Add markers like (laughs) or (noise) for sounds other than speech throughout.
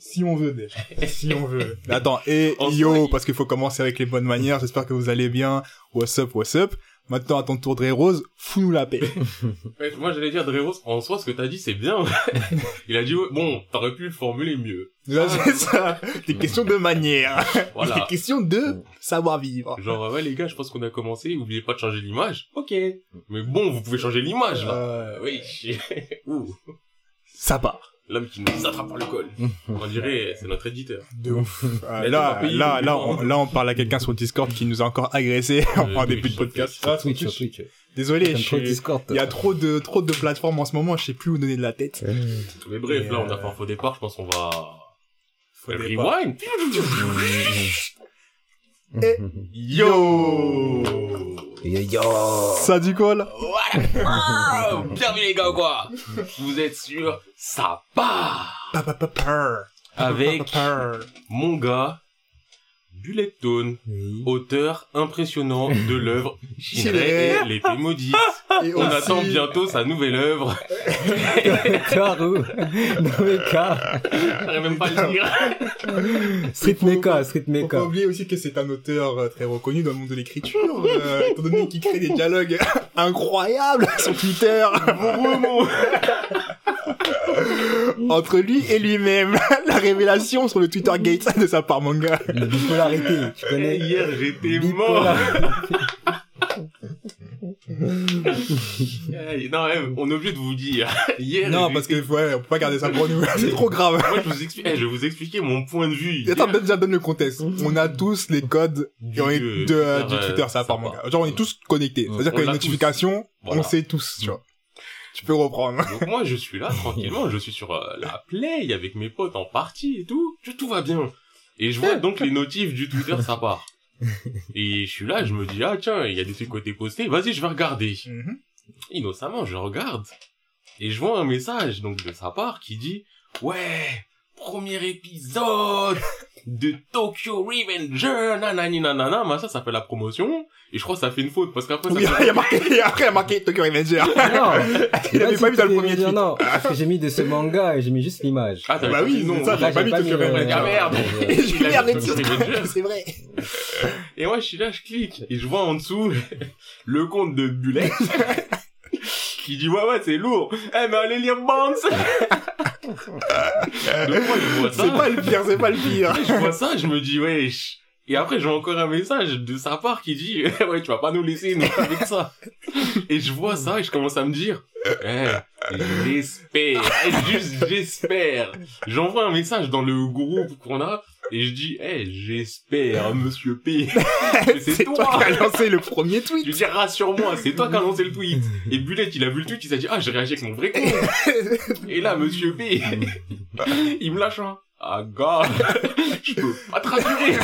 Si on veut déjà. si on veut. Mais (laughs) attends, et yo, il- parce qu'il faut commencer avec les bonnes manières. J'espère que vous allez bien. What's up, what's up? Maintenant, à ton tour, Dre Rose, fous-nous la paix. (laughs) Ouais, Moi, j'allais dire, Dreros, en soi, ce que t'as dit, c'est bien. (laughs) Il a dit, bon, t'aurais pu le formuler mieux. Là, c'est ça. Des questions de manière. Des Voilà. questions de savoir-vivre. Genre, ouais, les gars, je pense qu'on a commencé, oubliez pas de changer l'image. Ok. Mais bon, vous pouvez changer l'image, là. Euh, Oui. Ouh. ça part. L'homme qui nous attrape par le col. (laughs) On dirait, c'est notre éditeur. De ouf. Ah, là, là, on là, on, là, on parle à quelqu'un sur Discord qui nous a encore agressé en Euh, (laughs) début de podcast. sur Ah, Twitch, sur Twitch. Désolé, je suis- Discord. il y a trop de, trop de plateformes en ce moment, je sais plus où donner de la tête. Mais bref, Et, là, on a euh, fait un faux départ, je pense qu'on va... Pas. Rewind Yo! Yo, yo. Ça du quoi, là? Ah, (laughs) Bienvenue les gars, quoi Vous êtes sur Ça part. Avec mon gars, Bullet Tone, Oui. auteur impressionnant de l'œuvre Shinrei et l'épée maudite. Et On aussi- attend bientôt sa nouvelle œuvre. Karu. Non mais Ka. J'arrive même pas à le dire. (laughs) Street Mecha, Street Faut pas Mecha. oublier aussi que c'est un auteur euh, très reconnu dans le monde de l'écriture, euh, (laughs) étant donné qu'il crée des dialogues (laughs) incroyables sur Twitter (laughs) entre lui et lui-même. (laughs) La révélation sur le Twitter Gate de sa part manga. La bipolarité, tu Et connais? Hier, j'étais mort. Non, on est obligé de vous dire. Hier, Non, parce que ouais, on peut pas garder ça pour nous. (laughs) C'est trop grave. Moi, je vous explique, je vais vous expliquer mon point de vue. Attends, Hier, déjà donne le contexte. On a tous les codes Du- et on est de- de, euh, Twitter, du Twitter, euh, ça part ça manga. part. Genre, on est tous connectés. C'est-à-dire que les notifications, Voilà. on sait tous, tu vois. Tu peux reprendre. Donc moi, je suis là, tranquillement, je suis sur euh, la play avec mes potes en partie et tout. Tout, tout va bien. Et je vois donc les notifs du Twitter, ça part. Et je suis là, je me dis, ah tiens, il y a des trucs qui ont été postés, vas-y, je vais regarder. Mhm. Innocemment, je regarde. Et je vois un message, donc, de sa part, qui dit, ouais, premier épisode de Tokyo Revenger, nanani nanana, mais ça, ça fait la promotion. Et je crois que ça fait une faute, parce qu'après, Oui, ça il y a marqué, après, il y a marqué Tokyo Revenger. Non, (laughs) Il avait pas mis dans le premier. Non, parce que j'ai mis de ce manga et j'ai mis juste l'image. Ah, Bah oui, non. ça, j'ai pas mis Tokyo Revenger. Ah, merde. (laughs) Et je Il a merde, mis le Tokyo titre. Revenger. C'est vrai. Et moi, je suis là, je clique, et je vois en dessous (laughs) le compte de Bullet qui dit ouais ouais c'est lourd. Eh mais allez lire Bounce. C'est pas le pire, c'est pas le pire. je vois ça, je me dis wesh. Et après j'ai encore un message de sa part qui dit (laughs) ouais tu vas pas nous laisser nous avec ça. Et je vois ça et je commence à me dire eh j'espère, juste j'espère. J'envoie un message dans le groupe qu'on a et je dis eh j'espère (laughs) monsieur P. (laughs) C'est toi qui as lancé le premier Je lui tweet. dis, rassure-moi, c'est toi qui as lancé le tweet. (laughs) Et Bullet, il a vu le tweet, il s'est dit, ah, j'ai réagi avec mon vrai compte. Et là, monsieur B, il me lâche un. Ah, gars, je peux pas te rassurer.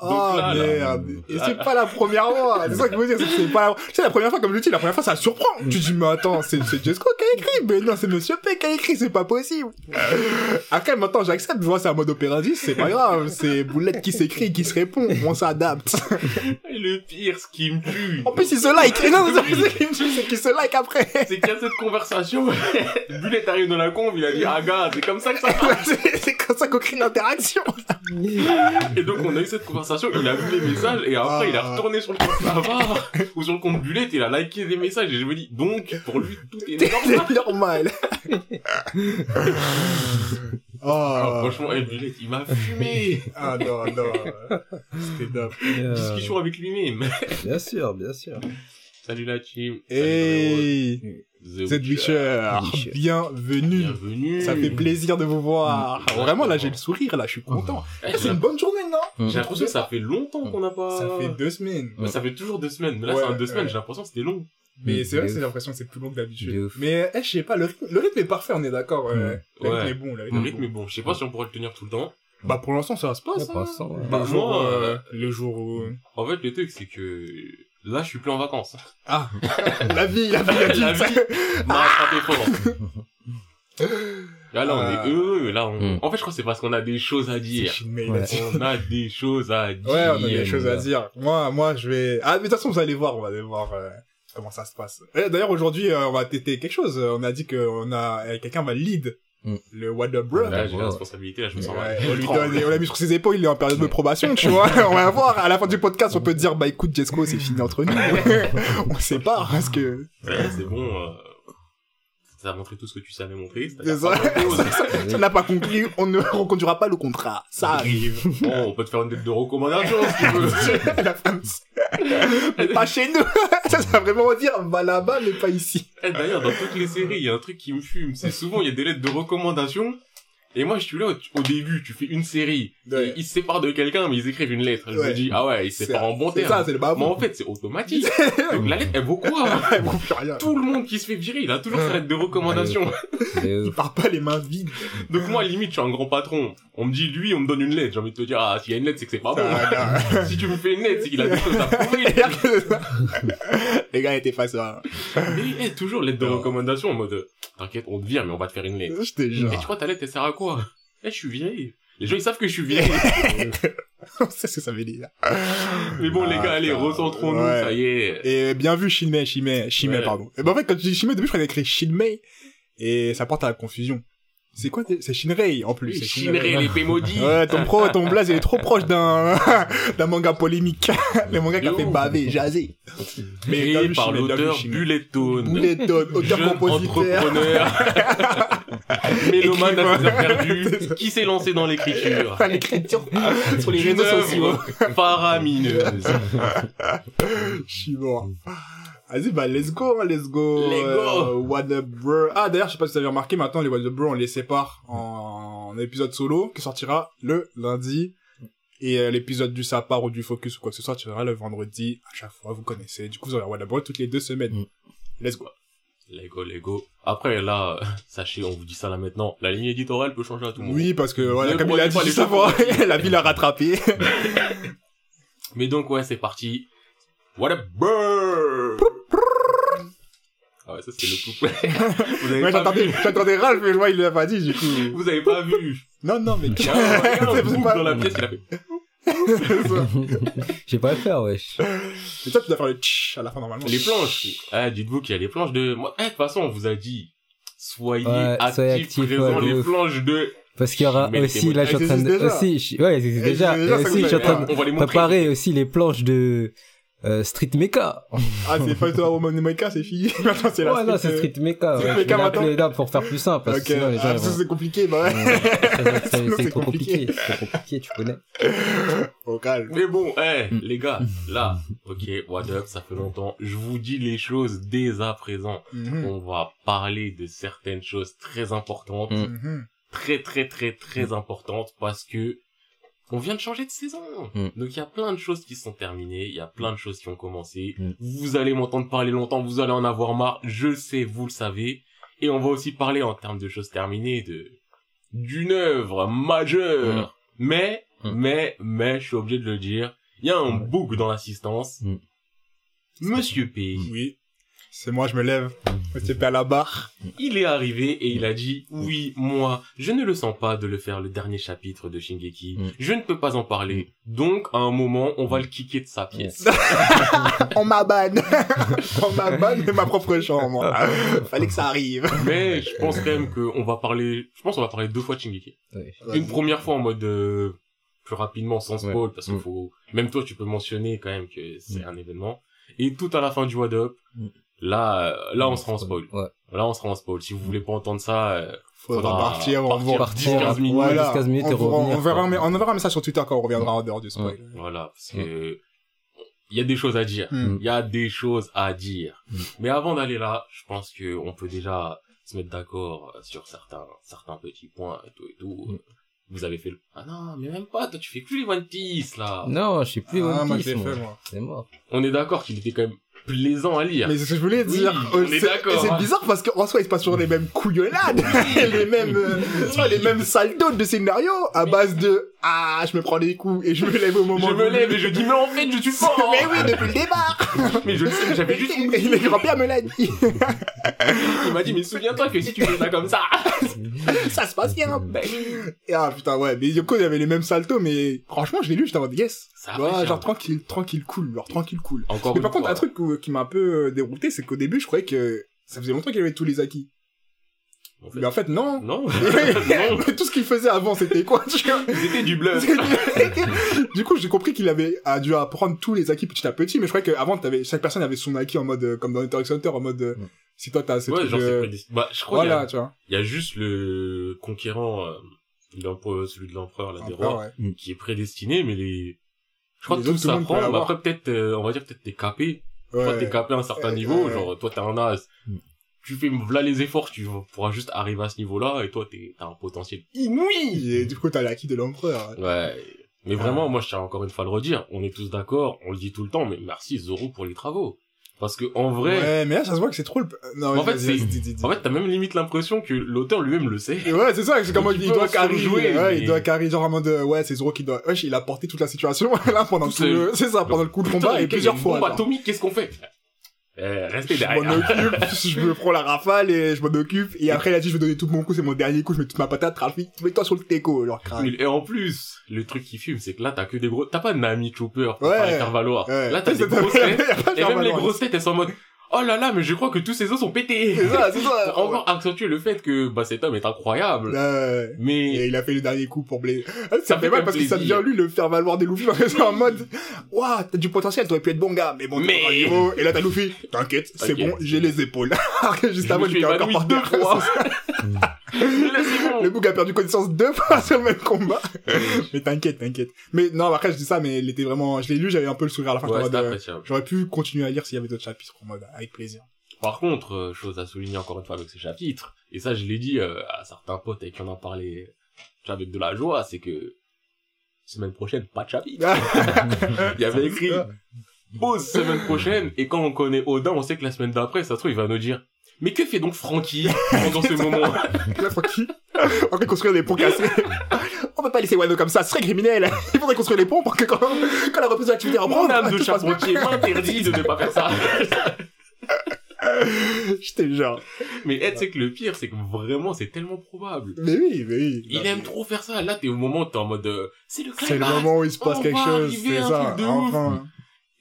Oh là, là. merde. Et c'est pas la première fois. C'est ça que je veux dire, c'est que c'est pas la... Tu sais, la première fois, comme je dis, la première fois, ça surprend. Tu dis, mais attends, c'est, c'est Jesco qui a écrit. Mais non, c'est Monsieur P qui a écrit, c'est pas possible. Après, maintenant, j'accepte, je vois, c'est un mode opératif, c'est pas grave. C'est Boulette qui s'écrit et qui se répond. On s'adapte. Et le pire, ce qui me tue, En plus, il se like. Et non, c'est ça qui me tue, c'est qu'il se like après. c'est qu'il y a cette conversation. Bullet arrive dans la conve, il a dit, ah, gars, c'est comme ça que ça marche. c'est, (laughs) c'est comme ça qu'on crée l'interaction. Et donc, on a eu cette conversation, il a vu les messages, et après, il est Ah. retourné sur le compte Navarre, ou sur le compte Bullet, et il a liké des messages, et je me dis, donc, pour lui, tout est (laughs) normal. C'est normal. (laughs) Ah, Oh. franchement, eh, Bullet, il m'a fumé. Ah non, non. C'était dope. Euh, Discussion avec lui-même? Bien sûr, bien sûr. Salut la team. Hey, Salut, Witcher, Witcher. bienvenue. Bienvenue. Ça fait plaisir de vous voir. Vraiment, là, j'ai le sourire, là, je suis content. Eh, C'est une bonne journée, non J'ai l'impression que ça fait longtemps qu'on n'a pas... Ça fait deux semaines. Mais ça fait toujours deux semaines. Mais là, Ouais, c'est un deux semaines, ouais. j'ai l'impression que c'était long. Mais c'est vrai que j'ai l'impression que c'est plus long que De d'habitude. Mais, eh, je sais pas, le rythme, le rythme est parfait, on est d'accord. ouais. Mm. Le rythme Ouais. est bon, le Le rythme est rythme est bon. Je sais pas si on pourrait le tenir tout le temps. Bah, pour l'instant, ça se passe. Ouais, hein. pour l'instant, ouais. Le Bah, jour, moi, euh, euh, le jour où... En fait, le truc, c'est que là, je suis plus en vacances. Ah, (laughs) la vie, la vie adulte. La vie. m'a attrapé fort. Là, là, on est heureux. Là, on... Mm. En fait, je crois que c'est parce qu'on a des choses à dire. A Ouais. dit. On a des choses à dire. Ouais, on a des choses à dire. Moi, moi, je vais. Ah, mais de toute façon, vous allez voir, on va aller voir. euh, comment ça se passe. Et D'ailleurs, aujourd'hui, euh, on va têter quelque chose. On a dit que on a euh, quelqu'un va lead Mm. le What Up Bro. Là, j'ai la responsabilité, là, je me sens Ouais, mal. on lui donne, on l'a mis sur ses épaules, il est en période de probation, tu vois. (laughs) On va voir, à la fin du podcast, on peut dire, bah écoute, Jesco, c'est fini entre nous. (laughs) on se sépare, parce que, Ouais, c'est bon, euh, ça a montré tout ce que tu savais montrer. Si on n'a pas conclu, on ne reconduira pas le contrat. Ça arrive. Bon, on peut te faire une lettre de recommandation, si tu veux. (laughs) la femme, mais pas chez nous. (laughs) ça, ça va vraiment dire, va là-bas, mais pas ici. Eh, D'ailleurs, dans toutes les séries, il y a un truc qui me fume. C'est souvent, il y a des lettres de recommandation. Et moi, je suis là, au début, tu fais une série. Ouais. ils se séparent de quelqu'un, mais ils écrivent une lettre. Je Ouais. me dis, ah ouais, ils se séparent en bon C'est terme. ça, c'est le Mais en fait, c'est automatique. (laughs) Donc la lettre, elle vaut quoi? (laughs) Bon, plus rien. Tout le monde qui se fait virer, il a toujours sa lettre de recommandation. (laughs) Il part pas les mains vides. Donc moi, limite, je suis un grand patron. On me dit, lui, on me donne une lettre. J'ai envie de te dire, ah, s'il y a une lettre, c'est que c'est pas bon. Si tu me fais une lettre, c'est qu'il a des choses à prouver. les gars étaient face à... Mais eh, toujours lettre de recommandation en mode, euh, t'inquiète, on te vire, mais on va te faire une lettre. Je te Et tu crois ta lettre, elle sert à quoi? Eh, je suis viré. Les gens, ils savent que je suis viré. (laughs) C'est ce que ça veut dire. mais bon, les Ah, gars, allez, putain. recentrons-nous, Ouais. ça y est. Et bien vu, Shinmei, Shinmei, Shinmei, Ouais. pardon. Et ben, en fait, quand tu dis Shinmei, au début, je croyais écrit Shinmei, et ça porte à la confusion. C'est quoi, c'est Shinrei, en plus. Shinrei, l'épée maudite. (laughs) Ouais, ton pro, ton blaze, il est trop proche d'un, (laughs) d'un manga polémique. (laughs) Le manga qui a fait baver, jaser. Créé vu, par l'auteur Shinmei. Bullettone. Bulleton, auteur Jeune compositeur. entrepreneur. Mélomane à ses heures perdues. Qui s'est lancé dans l'écriture. Enfin, l'écriture sur les réseaux sociaux. faramineuse. Je suis mort. Vas-y, bah, let's go, hein, let's go. Let's go. Euh, What Up Bro. Ah, d'ailleurs, je sais pas si vous avez remarqué, maintenant, les What Up Bro, on les sépare en, en épisode solo, qui sortira le lundi. Et euh, l'épisode du Sapar ou du Focus ou quoi que ce soit, sortira le vendredi. À chaque fois, vous connaissez. Du coup, vous aurez What Up Bro toutes les deux semaines. Mm. Let's go. Lego, Lego. Après, là, euh, (laughs) sachez, on vous dit ça là maintenant. La ligne éditoriale peut changer à tout moment. Oui, parce que, voilà, comme il a dit juste avant, (laughs) la ville a rattrapé. (laughs) Mais donc, ouais, c'est parti. What up, bird? Ah ouais, ça c'est le couplet. (laughs) Moi, vu. j'entendais Ralph, mais je vois, il l'a pas dit, du coup. Vous avez pas vu. Non, non, mais Il y a un, il y a un C'est pas- dans la pièce, il a fait. (laughs) J'ai pas le faire, wesh. Mais toi, tu dois faire le tch à la fin, normalement. Les planches. Ah, dites-vous qu'il y a les planches de, moi, eh, de toute façon, on vous a dit. Soyez Ouais, actifs, soyez actifs, présents, ouais, les ouf. planches de, Parce qu'il y aura Mais aussi, là, je suis en train de, aussi, je- ouais, Elles déjà. Et aussi, je suis en train de on va les montrer. préparer aussi les planches de, euh, Street Mecha. Ah, c'est pas toi, Roman Maker, c'est fini. (laughs) Maintenant, c'est la Ouais, non, street, c'est euh, Street Mecha. Street ouais. Mecha maintenant. pour faire plus simple, parce Ok, que sinon les gens, ah, ça c'est compliqué, bah ouais. C'est- (laughs) Sinon, c'est c'est trop compliqué. compliqué. C'est trop compliqué, tu connais. (laughs) Au calme. Mais bon, eh, Mm. les gars, là, ok, what up, ça fait longtemps. Je vous dis les choses dès à présent. Mhm. On va parler de certaines choses très importantes. Mm. Mhm. Très, très, très, très importantes parce que on vient de changer de saison. Mm. Donc il y a plein de choses qui sont terminées, il y a plein de choses qui ont commencé. Mm. Vous allez m'entendre parler longtemps, vous allez en avoir marre, je le sais, vous le savez. Et on va aussi parler en termes de choses terminées, de d'une œuvre majeure. Mais, Mm. mais, mais, je suis obligé de le dire, il y a un bug dans l'assistance. Mm. Monsieur P, Oui. C'est moi, je me lève. Monsieur P à la barre. il est arrivé et il a dit, oui, moi, je ne le sens pas de le faire le dernier chapitre de Shingeki. Mm. Je ne peux pas en parler. Donc, à un moment, on va le kicker de sa pièce. (laughs) On m'abonne. (laughs) On m'abonne de ma propre chambre. Fallait que ça arrive. Mais je pense quand même qu'on va parler, je pense qu'on va parler deux fois de Shingeki. Ouais. Une première fois en mode euh, plus rapidement sans spoil Ouais. parce qu'il Mm. faut même toi tu peux mentionner quand même que c'est Mm. un événement et tout à la fin du What Up Mm. Là euh, là on sera en spoil Ouais. là on sera en spoil si vous voulez pas entendre ça euh, Faudra Faudra partir, on partir va- 10-15 minutes. Voilà. 10-15 minutes on, et revenir, on verra, mais on verra un message sur Twitter quand on reviendra en dehors du spoil. voilà parce que il y a des choses à dire Hmm. il y a des choses à dire Mm. mais avant d'aller là je pense que on peut déjà se mettre d'accord sur certains certains petits points et tout et tout Mm. vous avez fait le ah non mais même pas toi tu fais plus les One Piece là Non, je sais plus Ah, moi, One Piece, moi. fait, moi. C'est mort. on est d'accord qu'il était quand même plaisant à lire. Mais c'est ce que je voulais Oui, dire. on Euh, est c'est- d'accord, et C'est hein. bizarre parce qu'en soi, il se passe toujours les mêmes couillonnades, (laughs) les mêmes, euh, les mêmes saltos de scénario à base de ah, je me prends des coups et je me lève au moment. je me lève et je dis mais en fait je suis fort. Mais oui, depuis le départ. (laughs) mais je le sais, j'avais juste Et le grand-père me l'a dit. (laughs) Il m'a dit, mais souviens-toi que si tu fais ça comme ça, ça se passe bien. ben, Et ah, putain, ouais. Mais coup, il y avait les mêmes saltos, mais franchement, je l'ai lu, j'étais en mode, yes. Ça Ouais, fait genre tranquille, tranquille, cool, genre tranquille, cool. Encore Mais par contre, fois. un truc qui m'a un peu euh, dérouté, c'est qu'au début, je croyais que ça faisait longtemps qu'il avait tous les acquis. En fait, Mais en fait, non. non. (laughs) non. Mais tout ce qu'il faisait avant, c'était quoi, tu vois? (laughs) C'était du bluff. du coup, j'ai compris qu'il avait a dû apprendre tous les acquis petit à petit, mais je croyais qu'avant, t'avais, chaque personne avait son acquis en mode, euh, comme dans Hunter Hunter, en mode, euh, Mm. si toi t'as ce Ouais, truc genre, prédestiné. Bah, je crois qu'il y voilà, a- tu vois. il y, a juste le conquérant, euh, l'empereur- celui de l'empereur, là, des rois, ouais. qui est prédestiné, mais les, je crois Les que tout s'apprend, mais après, peut-être, euh, on va dire, peut-être t'es capé. Toi, Ouais. t'es capé à un certain Ouais, niveau, ouais. genre, toi, t'es un as. Mm. Tu fais, voilà les efforts, tu pourras juste arriver à ce niveau-là, et toi, t'es, t'as un potentiel inouï! Et du coup, t'as l'acquis de l'empereur. Ouais. Mais Ah. vraiment, moi, je tiens encore une fois à le redire. On est tous d'accord, on le dit tout le temps, mais merci Zoro pour les travaux. Parce que, en vrai, Ouais, mais là, ça se voit que c'est trop le... Non, En fait, en fait, t'as même limite l'impression que l'auteur lui-même le sait. Et ouais, c'est ça, c'est comme (laughs) il, il doit carry, surjouer, ouais, mais- il doit carry, genre en mode, ouais, c'est Zoro qui doit, wesh, il a porté toute la situation, (laughs) là, pendant Tout tout le, c'est ça, pendant le coup de combat, et plusieurs fois. bombe atomique, qu'est-ce qu'on fait? Eh, Restez Je m'en derrière. occupe, (laughs) je me prends la rafale et je m'en occupe, et après, il a dit, je vais donner tout mon coup, c'est mon dernier coup, je mets toute ma patate, Ralphie, mets-toi sur le teco, genre, crac. Et en plus, le truc qui fume, c'est que là, t'as que des gros... T'as pas Nami Chopper pour Ouais. faire valoir. Ouais. Là, t'as (laughs) des grosses têtes. de Et même les grosses têtes, elles sont en mode... Oh là là, mais je crois que tous ces os sont pétés. C'est ça, c'est ça. Pour encore accentuer le fait que bah, cet homme est incroyable. Ouais. Mais Et il a fait le dernier coup pour blé. Ah, Ça, Ça fait fait mal parce que ça devient lui le faire valoir des Luffy c'est (laughs) en mode, waouh, t'as du potentiel, t'aurais pu être bon gars, mais bon, Mais- pas niveau. Et là, t'as Luffy, t'inquiète, c'est bon, j'ai les épaules. (laughs) Juste je avant, j'étais encore par deux fois. (laughs) Le (laughs) bouc a perdu connaissance deux fois (laughs) sur le même combat. mais t'inquiète, t'inquiète. Mais non, après, je dis ça, mais il était vraiment, je l'ai lu, j'avais un peu le sourire à la fin. Ouais, c'était euh. J'aurais pu continuer à lire s'il y avait d'autres chapitres en mode, avec plaisir. Par contre, euh, chose à souligner encore une fois avec ce chapitre, et ça je l'ai dit euh, à certains potes avec qui on en parlait tu vois, avec de la joie, c'est que semaine prochaine, pas de chapitre. (laughs) Il y avait écrit pause semaine prochaine, et quand on connaît Odin, on sait que la semaine d'après, ça se trouve, il va nous dire mais que fait donc Frankie pendant ce (laughs) moment Là, tranquille. On peut construire des ponts cassés. (laughs) On peut pas laisser Wano comme ça, ce serait criminel. Il faudrait construire les ponts pour que quand, quand la reprise de l'activité reprend, Mon âme de charpentier m'interdit de ne pas faire ça. (laughs) Je te jure. mais Ed, c'est que le pire, c'est que vraiment, c'est tellement probable. Mais oui, mais oui. Il aime mais trop faire ça. Là, t'es au moment où t'es en mode, euh, c'est le C'est le climax. moment où il se passe quelque chose, c'est ça. Enfin.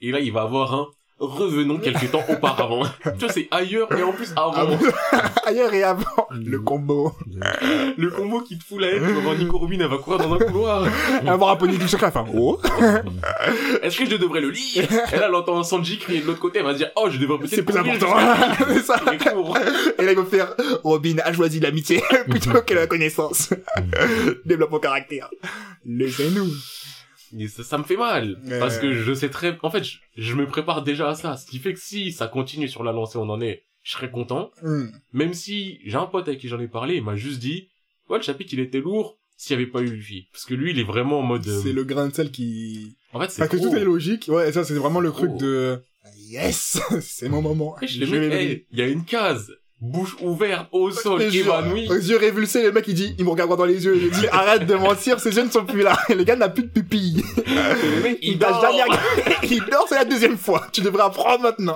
Et là, il va avoir un revenons quelques temps auparavant. (laughs) tu vois, c'est ailleurs et en plus avant. Avant- (laughs) Ailleurs et avant, le combo. (laughs) Le combo qui te fout la haine, tu vas voir Nico Robin, elle va courir dans un couloir. Avoir un poney du secret, enfin, oh. Est-ce que je devrais le lire? Et là, elle entend Sanji crier de l'autre côté, elle va se dire, oh, je devrais peut-être C'est plus important. c'est ça. Et là, il va faire, Robin a choisi l'amitié plutôt que la connaissance. Développe mon caractère. Laissez-nous. Et ça, ça me fait mal. Ouais. Parce que je sais très, en fait, je, je me prépare déjà à ça. Ce qui fait que si ça continue sur la lancée, on en est, je serais content. Hmm. Même si j'ai un pote avec qui j'en ai parlé, il m'a juste dit, ouais, le chapitre, il était lourd s'il y avait pas eu Luffy. Parce que lui, il est vraiment en mode, euh, C'est le grain de sel qui... en fait, c'est Parce que tout est logique. Ouais, ça, c'est vraiment le truc de... Yes! (laughs) c'est mon moment. Je hey, il y a une case, bouche ouverte au sol, évanoui. Aux yeux révulsés, le mec il dit, il me regarde droit dans les yeux, il dit arrête de mentir, ses yeux ne sont plus là. (laughs) Le gars n'a plus de pupille. Le mec, Il il t'a dort. (laughs) Il dort, c'est la deuxième fois. Tu devrais apprendre maintenant.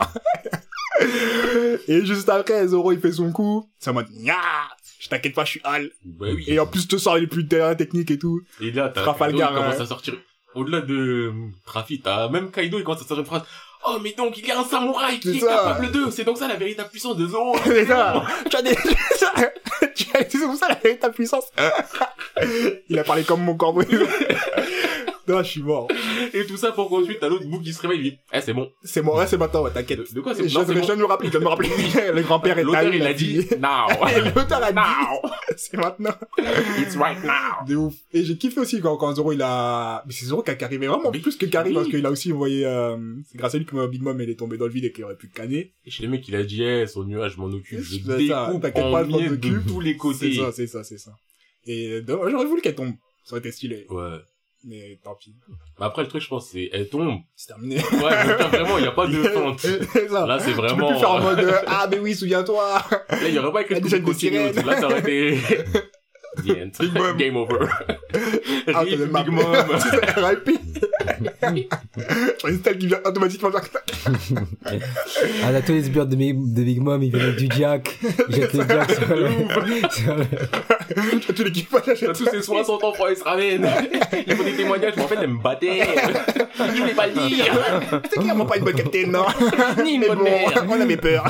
(laughs) Et juste après, Zoro il fait son coup. C'est en mode, Nya je t'inquiète pas, je suis Hal. Bah oui. Et en plus, je te sors les plus terrain techniques et tout. Et là, t'as Trafalgar, Kaido, il commence ouais. à sortir. Au-delà de Trafi, t'as même Kaido, il commence à sortir une phrase. Oh, mais donc, il y a un samouraï qui est capable de. C'est donc ça la véritable puissance de Zoro. (laughs) C'est ça. Tu as des, (laughs) tu as, c'est comme ça la véritable puissance. (laughs) Il a parlé comme mon corbeau. Non, je suis mort. Et tout ça pour qu'ensuite, t'as l'autre bout qui se réveille, il dit, eh, c'est bon. C'est bon, ouais, c'est maintenant, ouais, t'inquiète. De, de quoi c'est c'est je bon. viens de me rappeler, je viens de me rappeler. (laughs) Le grand-père est L'auteur, il a dit, now. (laughs) L'auteur a dit, Now. (laughs) c'est maintenant. It's right now. De ouf. Et j'ai kiffé aussi quand, quand Zoro il a, mais c'est Zoro qui a carré, mais vraiment Mais plus que carré oui. parce qu'il a aussi envoyé, euh, c'est grâce à lui que Big Mom elle est tombée dans le vide et qu'il aurait pu canner. Et chez le mec, il a dit, eh, son nuage, je m'en occupe. Je C'est découpe en de tous les C'est côtés. ça, c'est ça, c'est ça. Et euh, j'aurais voulu qu'elle tombe. Ça aurait été stylé. Ouais. Mais tant pis. Mais après, le truc, je pense, c'est, elle tombe. C'est terminé. Ouais, vraiment, il n'y a pas de (laughs) ça. Là, c'est Tu peux vraiment. plus faire en mode, euh, ah, mais oui, souviens-toi. Là, il y aurait pas écrit de. Là, ça aurait été. (laughs) The end. Big Mom. Game over. (laughs) Ah, Rip t'as le Big. Mom. (laughs) Style (laughs) qui vient automatiquement Ah, là, tous les sbires de, Big- de Big Mom, ils viennent avec du jack. Jettent le jack sur le... sur le- genre, tout l'équipage T'as achète tous ces 60 ans, ils se ramènent. Ils font des témoignages, mais en fait, elle me battait. Je voulais pas le dire. C'est clairement pas une bonne capitaine, non. Ni une Mais bonne bon, mère. on avait peur.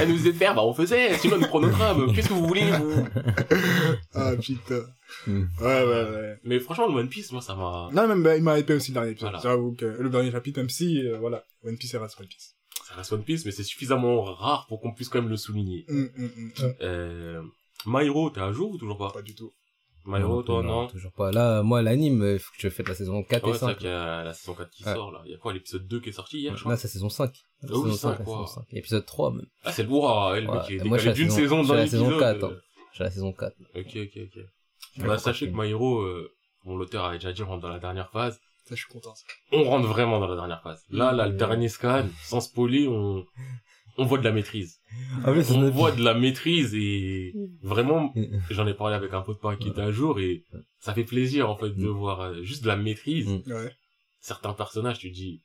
Elle nous disait de faire, bah on faisait. Sinon, elle nous prend notre âme. Qu'est-ce que vous voulez, vous? (laughs) Ah, putain. Hmm. Ouais, ouais, ouais. Mais franchement, le One Piece, moi, ça m'a... Non, même, bah, il m'a hypé aussi le dernier épisode. Voilà. J'avoue que le dernier chapitre, même si, euh, voilà, One Piece, c'est reste One Piece. Ça reste One Piece, mais c'est suffisamment rare pour qu'on puisse quand même le souligner. Hum. Euh... My Hero, t'es à jour ou toujours pas Pas du tout. My Hero, toi, non Toujours pas. Là, moi, l'anime, il faut que je fasse la saison 4 Ouais, et c'est vrai 5. qu'il y a la saison 4 qui Ouais. sort, là. Il y a quoi, l'épisode 2 qui est sorti hier, je crois Là, c'est la saison 5. La Ah oui, saison 5, 5, la saison wow. 5. Épisode 3, même. Ah, c'est le bourra, elle, le Ouais, qui est décalé d'une saison- dans la saison l'épisode. 4, euh, hein. J'ai la saison 4. Ok, ok, ok. Bah, sachez que Hero, euh, bon, l'auteur avait déjà dit, rentre dans la dernière phase. Ça, je suis content. ça. On rentre vraiment dans la dernière phase. Là, là, le dernier scan, sans spoiler, on, on voit de la maîtrise. Ah oui, c'est On voit de la maîtrise et vraiment, (laughs) j'en ai parlé avec un pote pas qui était à jour et ça fait plaisir, en fait, de Mm. voir euh, juste de la maîtrise. Mm. Ouais. Certains personnages, tu dis,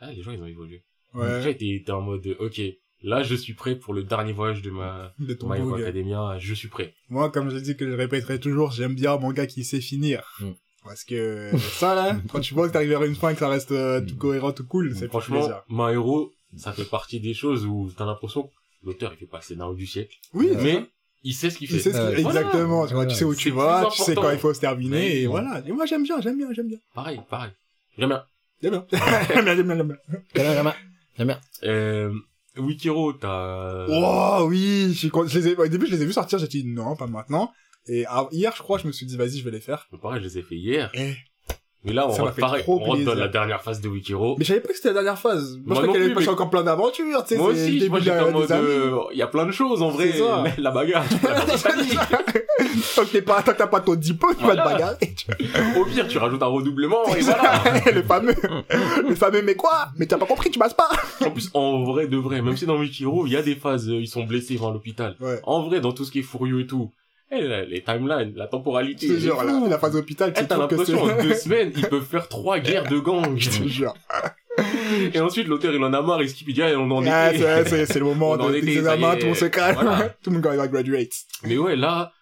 ah, les gens, ils ont évolué. Ouais. Déjà, t'es t'es en mode, ok, là, je suis prêt pour le dernier voyage de ma, (laughs) De ton My Hero. Academia, je suis prêt. Moi, comme je dis que je répéterai toujours, j'aime bien un manga qui sait finir. Mm. Parce que ça, là, (laughs) quand tu vois que t'arrives vers une fin et que ça reste euh, tout cohérent, tout cool, c'est Franchement, plaisir. My Hero, ça fait partie des choses où t'as l'impression que l'auteur, il fait pas le scénario du siècle. Oui, Mais, il sait ce qu'il fait. il sait ce qu'il- voilà. exactement. Tu vois, tu sais où tu vas, tu sais quand il faut se terminer, Mais- et voilà. Et moi, j'aime bien, j'aime bien, j'aime bien. Pareil, pareil. J'aime bien. J'aime bien. J'aime (laughs) bien, j'aime bien, j'aime bien. J'aime bien, j'aime bien. J'aime bien. Euh, Wikiro, t'as... Oh oui, je, je les ai, au début, je les ai vus sortir, j'ai dit non, pas maintenant. Et ah, hier, je crois, je me suis dit, vas-y, je vais les faire. Pareil, je les ai fait hier. Et... Mais là, on rentre pareil, trop on rentre dans la dernière phase de Wikiro. Mais je savais pas que c'était la dernière phase. Moi, Moi je crois qu'elle passée mais- encore plein d'aventures, tu sais. Moi aussi, moi j'étais en mode, euh, il y a plein de choses en vrai. (laughs) La bagarre, (laughs) (laughs) (laughs) tant que t'es pas, tant que t'as pas ton diplôme, tu vas te bagarrer. tu (laughs) Au pire, tu rajoutes un redoublement et voilà. (laughs) le fameux, le fameux, mais quoi? Mais t'as pas compris, tu passes pas. En plus, en vrai de vrai, même si dans Wikiro, il y a des phases, euh, ils sont blessés, ils vont à l'hôpital. Ouais. En vrai, dans tout ce qui est furieux et tout, eh, la- les timelines, la temporalité, Je te est jure, la, phase hôpital, Eh, tu t'as trouves que l'impression, en deux semaines, ils peuvent faire trois guerres de gang. Je te jure. Et ensuite, l'auteur, il en a marre, il skip, il dit, ah, on en Ah, était. c'est, c'est, le moment On de- des examens, est. tout le monde se calme. Voilà. tout le monde va graduate. Mais ouais, là,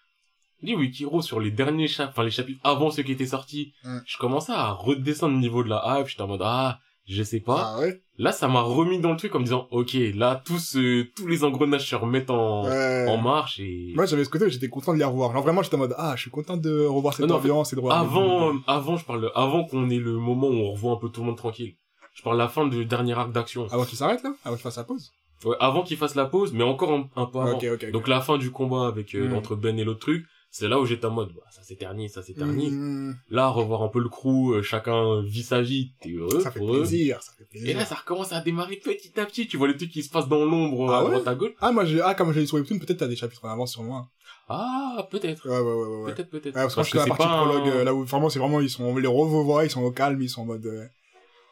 dis Wikiro sur les derniers chapitres, enfin les chapitres avant ceux qui étaient sortis, Mm. je commençais à redescendre le niveau de la hype, j'étais en mode, ah, je sais pas. Ah ouais? Là, ça m'a remis dans le truc en me disant, ok, là, tous, euh, tous les engrenages se remettent en, Ouais. en marche et... Moi, j'avais ce côté où j'étais content de les revoir. Genre, vraiment, j'étais en mode, ah, je suis content de revoir cette Non, non, ambiance et de revoir. avant, avant, je parle, avant qu'on ait le moment où on revoit un peu tout le monde tranquille. Je parle de la fin du dernier arc d'action. Avant qu'il s'arrête, là? Avant qu'il fasse sa pause? Ouais, avant qu'il fasse la pause, mais encore un, un peu avant. Ok, ok, ok. Donc la fin du combat avec, euh, Mm. entre Ben et l'autre truc, c'est là où j'étais en mode, bah, ça s'éternise, ça s'éternise. Mmh, Là, revoir un peu le crew, euh, chacun vit sa vie, t'es heureux ça fait pour eux. plaisir, ça fait Et plaisir. là, ça recommence à démarrer petit à petit. Tu vois les trucs qui se passent dans l'ombre, Ah à ouais à gauche. Ah, moi, j'ai, ah, comme j'ai sur Webtoon, peut-être t'as des chapitres en avance sur moi. Ah, peut-être. Ouais, ouais, ouais, ouais. Peut-être, peut-être. Ouais, parce que moi, je suis dans la c'est partie pas un- prologue, euh, là où vraiment, c'est vraiment, ils sont, les revoit, ils sont au calme, ils sont en mode, euh,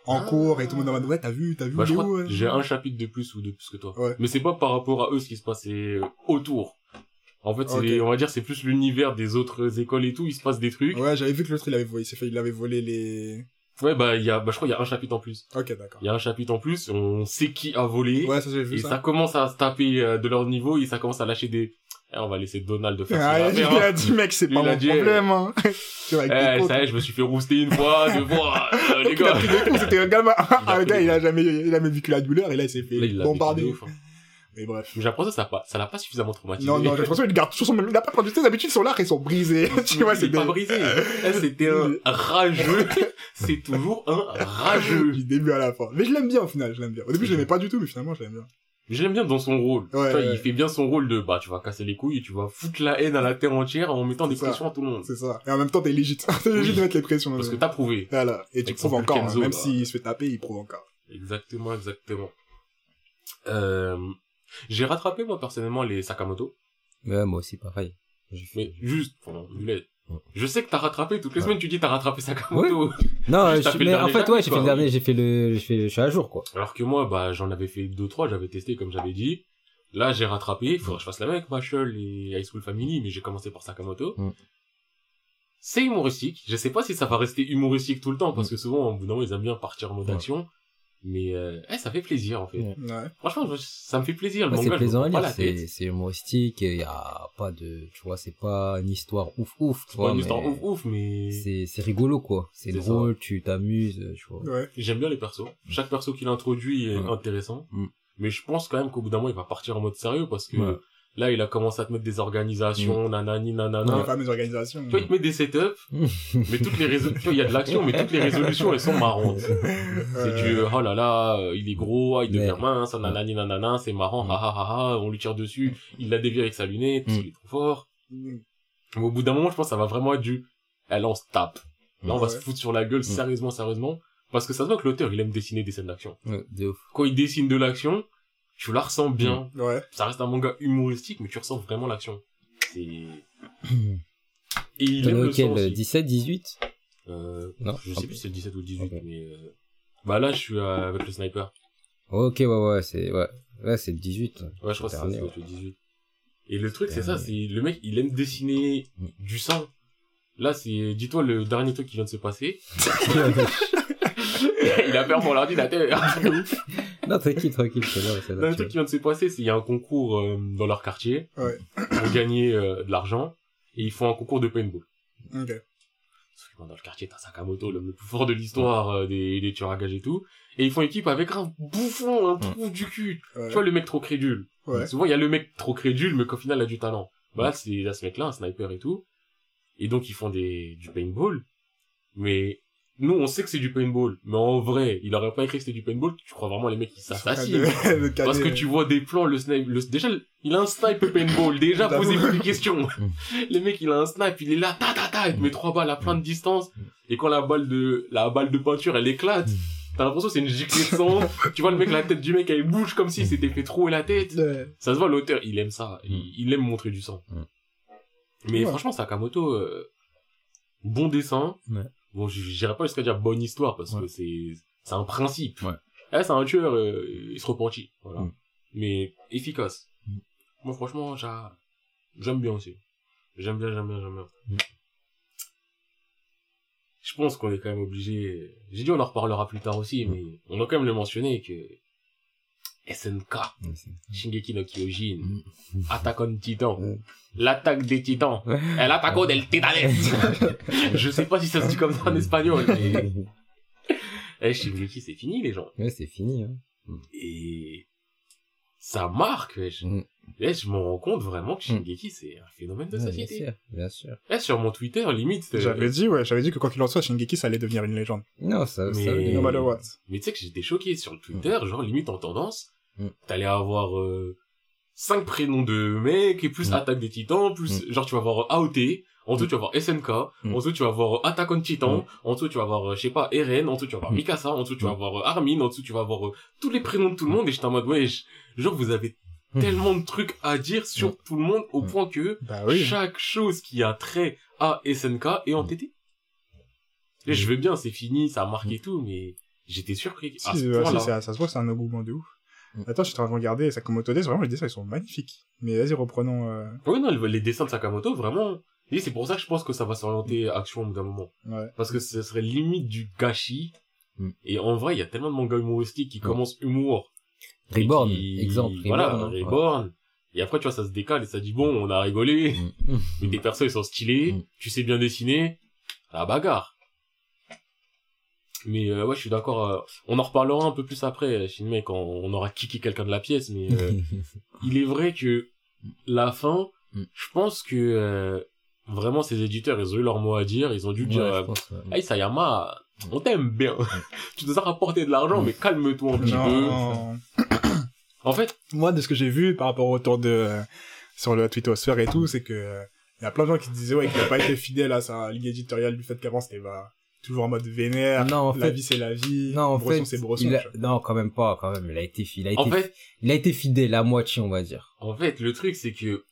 en Ah. cours, et tout le monde en mode, ouais, t'as vu, t'as vu, Bah, que j'ai un chapitre de plus ou de plus que toi. Ouais. Mais c'est pas par rapport à eux ce qui se passe, c'est euh, autour. En fait, c'est Ok. les- on va dire, c'est plus l'univers des autres écoles et tout. Il se passe des trucs. Ouais, j'avais vu que l'autre, il avait volé, il fait, il avait volé les... Ouais, bah, il y a, bah, je crois qu'il y a un chapitre en plus. Ok, d'accord. Il y a un chapitre en plus. On sait qui a volé. Ouais, ça, j'ai vu et ça. ça. commence à se taper euh, de leur niveau et ça commence à lâcher des, Eh, on va laisser Donald de faire Ah, ce il faire, hein. a dit, mec, c'est pas il a mon dit, problème, hein. Tu vois, avec Eh, ça y est, je me suis fait rouster une fois, deux fois, (laughs) euh, les Il a gars. c'était un gamin. Ah, a pris gars, il a jamais, il a jamais vécu la douleur, et là, il s'est fait il bombarder. Mais bref. J'ai l'impression que ça l'a pas, ça l'a pas suffisamment traumatisé. Non, non, j'ai l'impression qu'il garde toujours son même, il a pas perdu ses habitudes, son lards, ils sont brisés. (laughs) tu vois, c'est est pas brisé. Eh, C'était un rageux. (laughs) C'est toujours un rageux. du début à la fin. Mais je l'aime bien, au final, je l'aime bien. Au début, je l'aimais pas du tout, mais finalement, je l'aime bien. Je l'aime bien dans son rôle. Ouais, Tu vois, ouais. Il fait bien son rôle de, bah, tu vas casser les couilles et tu vas foutre la haine à la terre entière en mettant des ça. pressions à tout le monde. C'est ça. Et en même temps, t'es légit. (laughs) t'es légit Oui. de mettre les pressions. Parce que t'as prouvé. Voilà. Et tu prouves encore, hein. Même là. s'il se fait taper, il prouve encore. Exactement, exactement. Euh, j'ai rattrapé, moi, personnellement, les Sakamoto. Ouais, moi aussi, pareil. Mais juste. Je sais que t'as rattrapé, toutes les Ouais. semaines tu dis t'as rattrapé Sakamoto. (laughs) Non, je- mais en fait, ouais, j'ai fait le dernier, j'ai fait le, j'ai fait, je suis à jour, quoi. Alors que moi, bah, j'en avais fait deux, trois, j'avais testé comme j'avais dit. Là, j'ai rattrapé, il faudrait que je fasse la même avec Machel et High School Family, mais j'ai commencé par Sakamoto. Mm. c'est humoristique. Je sais pas si ça va rester humoristique tout le temps, parce que souvent, au bout d'un moment, ils aiment bien partir en mode Ouais. action. Mais euh, eh, ça fait plaisir, en fait. Ouais. Franchement, je- ça me fait plaisir. Le Ouais, c'est plaisant à lire, c'est, humoristique, il y a pas de, tu vois, c'est pas une histoire ouf ouf, tu C'est vois, pas une histoire ouf ouf, mais c'est, c'est rigolo, quoi. C'est C'est drôle, tu t'amuses, tu vois. Ouais. j'aime bien les persos. Chaque perso qu'il introduit est Ouais. intéressant. Mm. Mais je pense quand même qu'au bout d'un moment, il va partir en mode sérieux, parce que Ouais. Là, il a commencé à te mettre des organisations, nanani, nanana. Les fameuses organisations. Tu vois, il te met des setups, (laughs) mais toutes les résolutions, il y a de l'action, mais toutes les résolutions, elles sont marrantes. C'est du, oh là là, euh, il est gros, ah, il devient mince, ah, nanani, nanana, c'est marrant, Mm. ah ah ah ah, on lui tire dessus, il l'a dévié avec sa lunette, parce Mm. qu'il est trop fort. Mm. Mais au bout d'un moment, je pense que ça va vraiment être du, eh, là, on se tape. Là, on va Ouais. se foutre sur la gueule, sérieusement, sérieusement. Parce que ça se voit que l'auteur, il aime dessiner des scènes d'action. Ouais, de ouf. Quand il dessine de l'action, tu la ressens bien. Ouais. Ça reste un manga humoristique, mais tu ressens vraiment l'action. C'est... (clears throat) Et il T'en aime as le auquel, sang aussi. 17, 18? Euh, Non, je sais plus si c'est le 17 ou le 18, Ok. mais euh... bah là je suis avec le sniper. Ok, ouais, ouais, c'est, ouais. Ouais, c'est le 18. Ouais, je crois que c'est ouais. le 18. Et le truc c'est ça, c'est le mec il aime dessiner Mm. du sang. Là c'est, dis-toi le dernier truc qui vient de se passer. (laughs) (laughs) il a peur pour l'ordinateur. Non, tranquille, tranquille, c'est là, c'est Le truc qui vient de se passer, c'est qu'il y a un concours euh, dans leur quartier Ouais. pour gagner euh, de l'argent et ils font un concours de paintball. Ok. Sauf que dans le quartier, t'as Sakamoto, l'homme le plus fort de l'histoire euh, des, des tueurs à gages et tout. Et ils font équipe avec un bouffon, un trou du cul. Ouais. Tu vois, le mec trop crédule. Ouais. Souvent, il y a le mec trop crédule, mais qu'au final, il a du talent. Bah là, c'est là, ce mec-là, un sniper et tout. Et donc, ils font des, du paintball. Mais nous, on sait que c'est du paintball. Mais en vrai, il aurait pas écrit que c'était du paintball. Tu crois vraiment les mecs qui s'assassinent. Parce que tu vois des plans, le snipe, le, déjà, il a un snipe paintball, déjà, posez-vous des questions. (laughs) le mec, il a un snipe, il est là, ta, ta, ta, il te met trois balles à plein de distance, et quand la balle de, la balle de peinture, elle éclate, t'as l'impression que c'est une giclée de sang, (laughs) tu vois le mec, la tête du mec, elle bouge comme s'il s'était fait trouer la tête. Ouais. Ça se voit, l'auteur, il aime ça, il, il aime montrer du sang. Mm. Mais Ouais. franchement, Sakamoto, euh, bon dessin, Ouais. Bon, j- j'irais pas jusqu'à dire bonne histoire, parce que c'est, c'est un principe. Ouais. Eh, c'est un tueur, euh, il se repentit, voilà. Mm. Mais efficace. Mm. Moi, franchement, j'a- j'aime bien aussi. J'aime bien, j'aime bien, j'aime bien. Mm. Je pense qu'on est quand même obligé. J'ai dit on en reparlera plus tard aussi, mais on doit quand même le mentionner que SNK, Shingeki no Kyojin, Mm. Attack on Titan, Ouais. l'attaque des titans, (laughs) el ataco del titanes. (laughs) Je sais pas si ça se dit comme ça en espagnol, mais (laughs) eh, Shingeki c'est fini les gens. Ouais, c'est fini, hein. Et ça marque, wesh. Mm. Eh, je me rends compte vraiment que Shingeki c'est un phénomène de Ouais, bien société. sûr, bien sûr. Eh, sur mon Twitter, limite. J'avais dit, ouais, j'avais dit que quoi qu'il en soit, Shingeki, ça allait devenir une légende. Non, ça, ça, Mais- No matter what. Mais tu sais que j'étais choqué sur le Twitter, genre limite en tendance, Mm. t'allais avoir euh, cinq prénoms de mecs, et plus Mm. Attaque des Titans, plus genre tu vas avoir AOT, en dessous tu vas avoir SNK, Mm. en dessous tu vas avoir Attack on Titan, Mm. en dessous tu vas avoir, euh, je sais pas, Eren, en dessous tu vas avoir Mm. Mikasa, en dessous tu vas Mm. avoir euh, Armin, en dessous tu vas avoir euh, tous les prénoms de tout le monde, et j'étais en mode, ouais, genre vous avez Mm. tellement de trucs à dire sur tout le monde, au Mm. point que Bah oui. chaque chose qui a trait à SNK est entêtée. Et je veux bien, c'est fini, ça a marqué tout, mais j'étais surpris Si, à ce ouais, point-là. si, ça, ça se voit, c'est un engouement de ouf. Mm. Attends, je suis en train de regarder Sakamoto Days, vraiment les dessins ils sont magnifiques. Mais vas-y, reprenons. Euh... Oui, non, les dessins de Sakamoto, vraiment. Et c'est pour ça que je pense que ça va s'orienter action au bout d'un moment. Ouais. Parce que ce serait limite du gâchis. Mm. Et en vrai, il y a tellement de mangas humoristiques qui Mm. commencent humour. Reborn, qui- exemple. Voilà, Reborn, hein. Reborn. Et après, tu vois, ça se décale et ça dit, bon, on a rigolé. Mm. (laughs) Mais tes persos, ils sont stylés. Mm. Tu sais bien dessiner. La bagarre. Mais euh, ouais, je suis d'accord. euh, on en reparlera un peu plus après, Shinmei, quand on aura kické quelqu'un de la pièce. Mais euh, (laughs) il est vrai que la fin, Mm. je pense que euh, vraiment ces éditeurs, ils ont eu leur mot à dire. Ils ont dû dire, Ouais, euh, je pense, ouais. hey Sayama, on t'aime bien. (laughs) tu nous as rapporté de l'argent, mais calme-toi un petit peu. En fait, Moi, de ce que j'ai vu par rapport au tour de euh, sur le Twittosphère et tout, c'est que euh, il y a plein de gens qui disaient ouais qu'il a pas été fidèle à sa ligne éditoriale du fait qu'avant c'était bah, toujours en mode vénère. Non, en la fait- vie c'est la vie. Non, en Bresson fait, a- vois. non, quand même pas, quand même. Il a été, il a été, en fait, il a été fidèle à moitié, on va dire. en fait, le truc, c'est que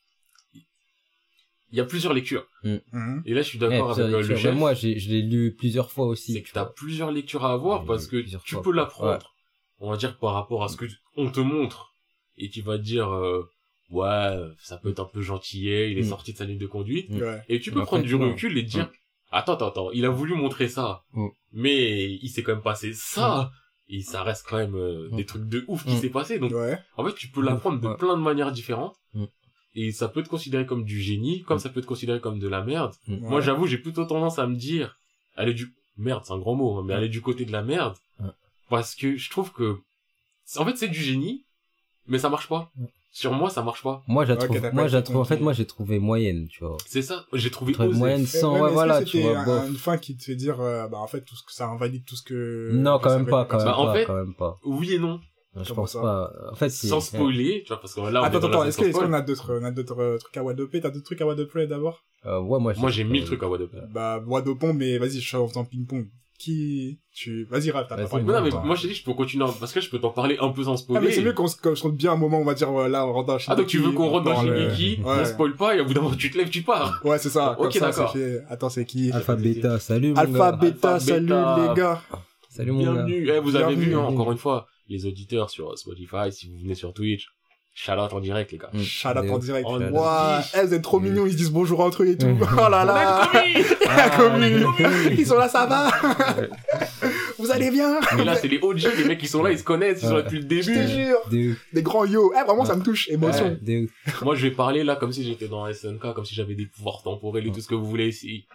il y a plusieurs lectures. Mhm. Et là, je suis Eh, d'accord avec plusieurs euh, le chef. Même moi, je l'ai lu plusieurs fois aussi. c'est que tu t'as plusieurs lectures à avoir Oui, parce que tu fois, peux l'apprendre. On va dire par rapport à ce que on te montre et tu vas te dire euh, ouais ça peut être un peu gentillet, il est Mm. sorti de sa ligne de conduite Mm. Ouais. et tu peux En prendre fait, du recul et te dire attends, attends, attends, il a voulu montrer ça, Mm. mais il s'est quand même passé ça, et ça reste quand même euh, Mm. des trucs de ouf qui Mm. s'est passé. Donc, Ouais. en fait, tu peux l'apprendre de Ouais. plein de manières différentes, Mm. et ça peut être considéré comme du génie, comme Mm. ça peut être considéré comme de la merde. Mm. Moi, j'avoue, j'ai plutôt tendance à me dire, aller du merde, c'est un grand mot, hein, mais Mm. aller du côté de la merde, parce que je trouve que, en fait, c'est du génie, mais ça marche pas. Sur moi, ça marche pas. Moi, je la trouve, pas moi, je la trouve, en fait, moi, j'ai trouvé moyenne, tu vois. C'est ça. J'ai trouvé moyenne sans, ouais, ouais, voilà, tu vois, un- une fin qui te fait dire, euh, bah, en fait, tout ce que ça invalide tout ce que... Non, je quand même pas, quand même Bah, en pas, fait, quand même pas. Oui et non. Je Comment pense pas. En fait, c'est... Sans spoiler, tu vois, parce que là, on Attends, attends, est-ce qu'on a d'autres, on a d'autres euh, trucs à Wadoper T'as d'autres trucs à Wadoper d'abord? Euh, ouais, moi, Moi, j'ai mille trucs à Wadop. Bah, Wadopon, mais vas-y, je suis en faisant ping-pong. Qui, tu, vas-y, Raph, t'as pas parlé. Non, mais moi, je t'ai dit, je peux continuer, parce que je peux t'en parler un peu sans Ah, spoiler. mais c'est mieux qu'on se, qu'on se rentre bien un moment, on va dire, là, on rentre dans Ah, donc tu veux qu'on rentre dans parle, euh, on spoil pas, et au bout d'un moment, tu te lèves, tu pars. Ouais, c'est ça. Ok, d'accord. Attends, c'est qui Alpha, bêta, salut, mon Alpha, Alpha, salut les gars. Salut, mon gars. Bienvenue. Eh, vous avez Bienvenue, vu, hein, encore une fois, les auditeurs sur Spotify, si vous venez sur Twitch, out en direct, les gars. Mm. Out en direct. Oh, oui. eh, vous êtes trop mignons, ils se disent bonjour entre eux et tout. Mm. (laughs) Oh là là. (laughs) La commune. Ah, Ils sont là, ça va? Vous allez bien? Mais là, c'est les OG, les mecs qui sont là, ils se connaissent, ils sont là depuis le Je début. te jure. Des grands yo. Eh, vraiment, ça me touche. Émotion. Moi, je vais parler là comme si j'étais dans SNK, comme si j'avais des pouvoirs temporels et tout ce que vous voulez ici.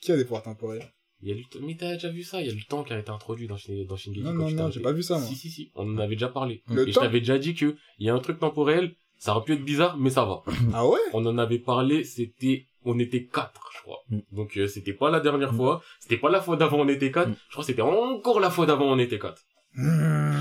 Qui a des pouvoirs temporels? Il y a du temps, mais t'as déjà vu ça, il y a le temps qui a été introduit dans, Shin- dans Shingeki. Non, non, non, j'ai pas vu ça, moi. Si, si, si, on en avait déjà parlé. Le et je t'avais déjà dit que il y a un truc temporel, ça aurait pu être bizarre, mais ça va. (laughs) Ah ouais? On en avait parlé, c'était, on était quatre, je crois. Mm. Donc euh, c'était pas la dernière fois, c'était pas la fois d'avant on était quatre, Mm. je crois que c'était encore la fois d'avant on était quatre.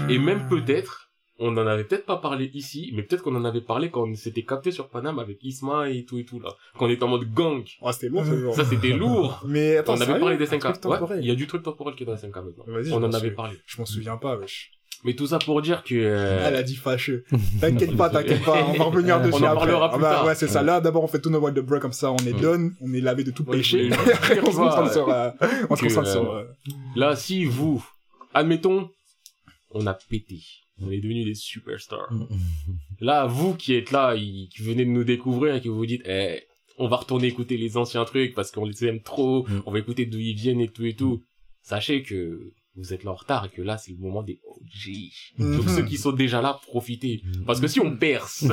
Et même peut-être, on en avait peut-être pas parlé ici, mais peut-être qu'on en avait parlé quand on s'était capté sur Paname avec Isma et tout et tout là. Quand on était en mode gang. Oh, c'était lourd, ce jour. Ça c'était lourd. (laughs) Mais attends, on avait parlé des Un 5 truc Ouais, temporel. il y a du truc temporel qui est dans les 5 maintenant. On en avait parlé. Je m'en souviens pas, wesh. Mais tout ça pour dire que... euh, Elle a dit fâcheux. T'inquiète pas, t'inquiète pas, on va revenir (laughs) On en dessus après. parlera plus Ah bah, tard. Ouais, c'est ça. Là, d'abord, on fait tout nos the Break comme ça, on est Mm. done, on est lavé de tout Ouais, péché. Après, (laughs) on se concentre ouais. sur, euh, on se Que, concentre euh, sur, euh, Là, si vous, admettons, on a pété. On est devenus des superstars. (laughs) Là, vous qui êtes là, y- qui venez de nous découvrir et qui vous dites, eh, on va retourner écouter les anciens trucs parce qu'on les aime trop, Mm. on va écouter d'où ils viennent et tout et tout. Sachez que vous êtes là en retard et que là, c'est le moment des OG. Donc Mhm. ceux qui sont déjà là, profitez. Parce que si on perce,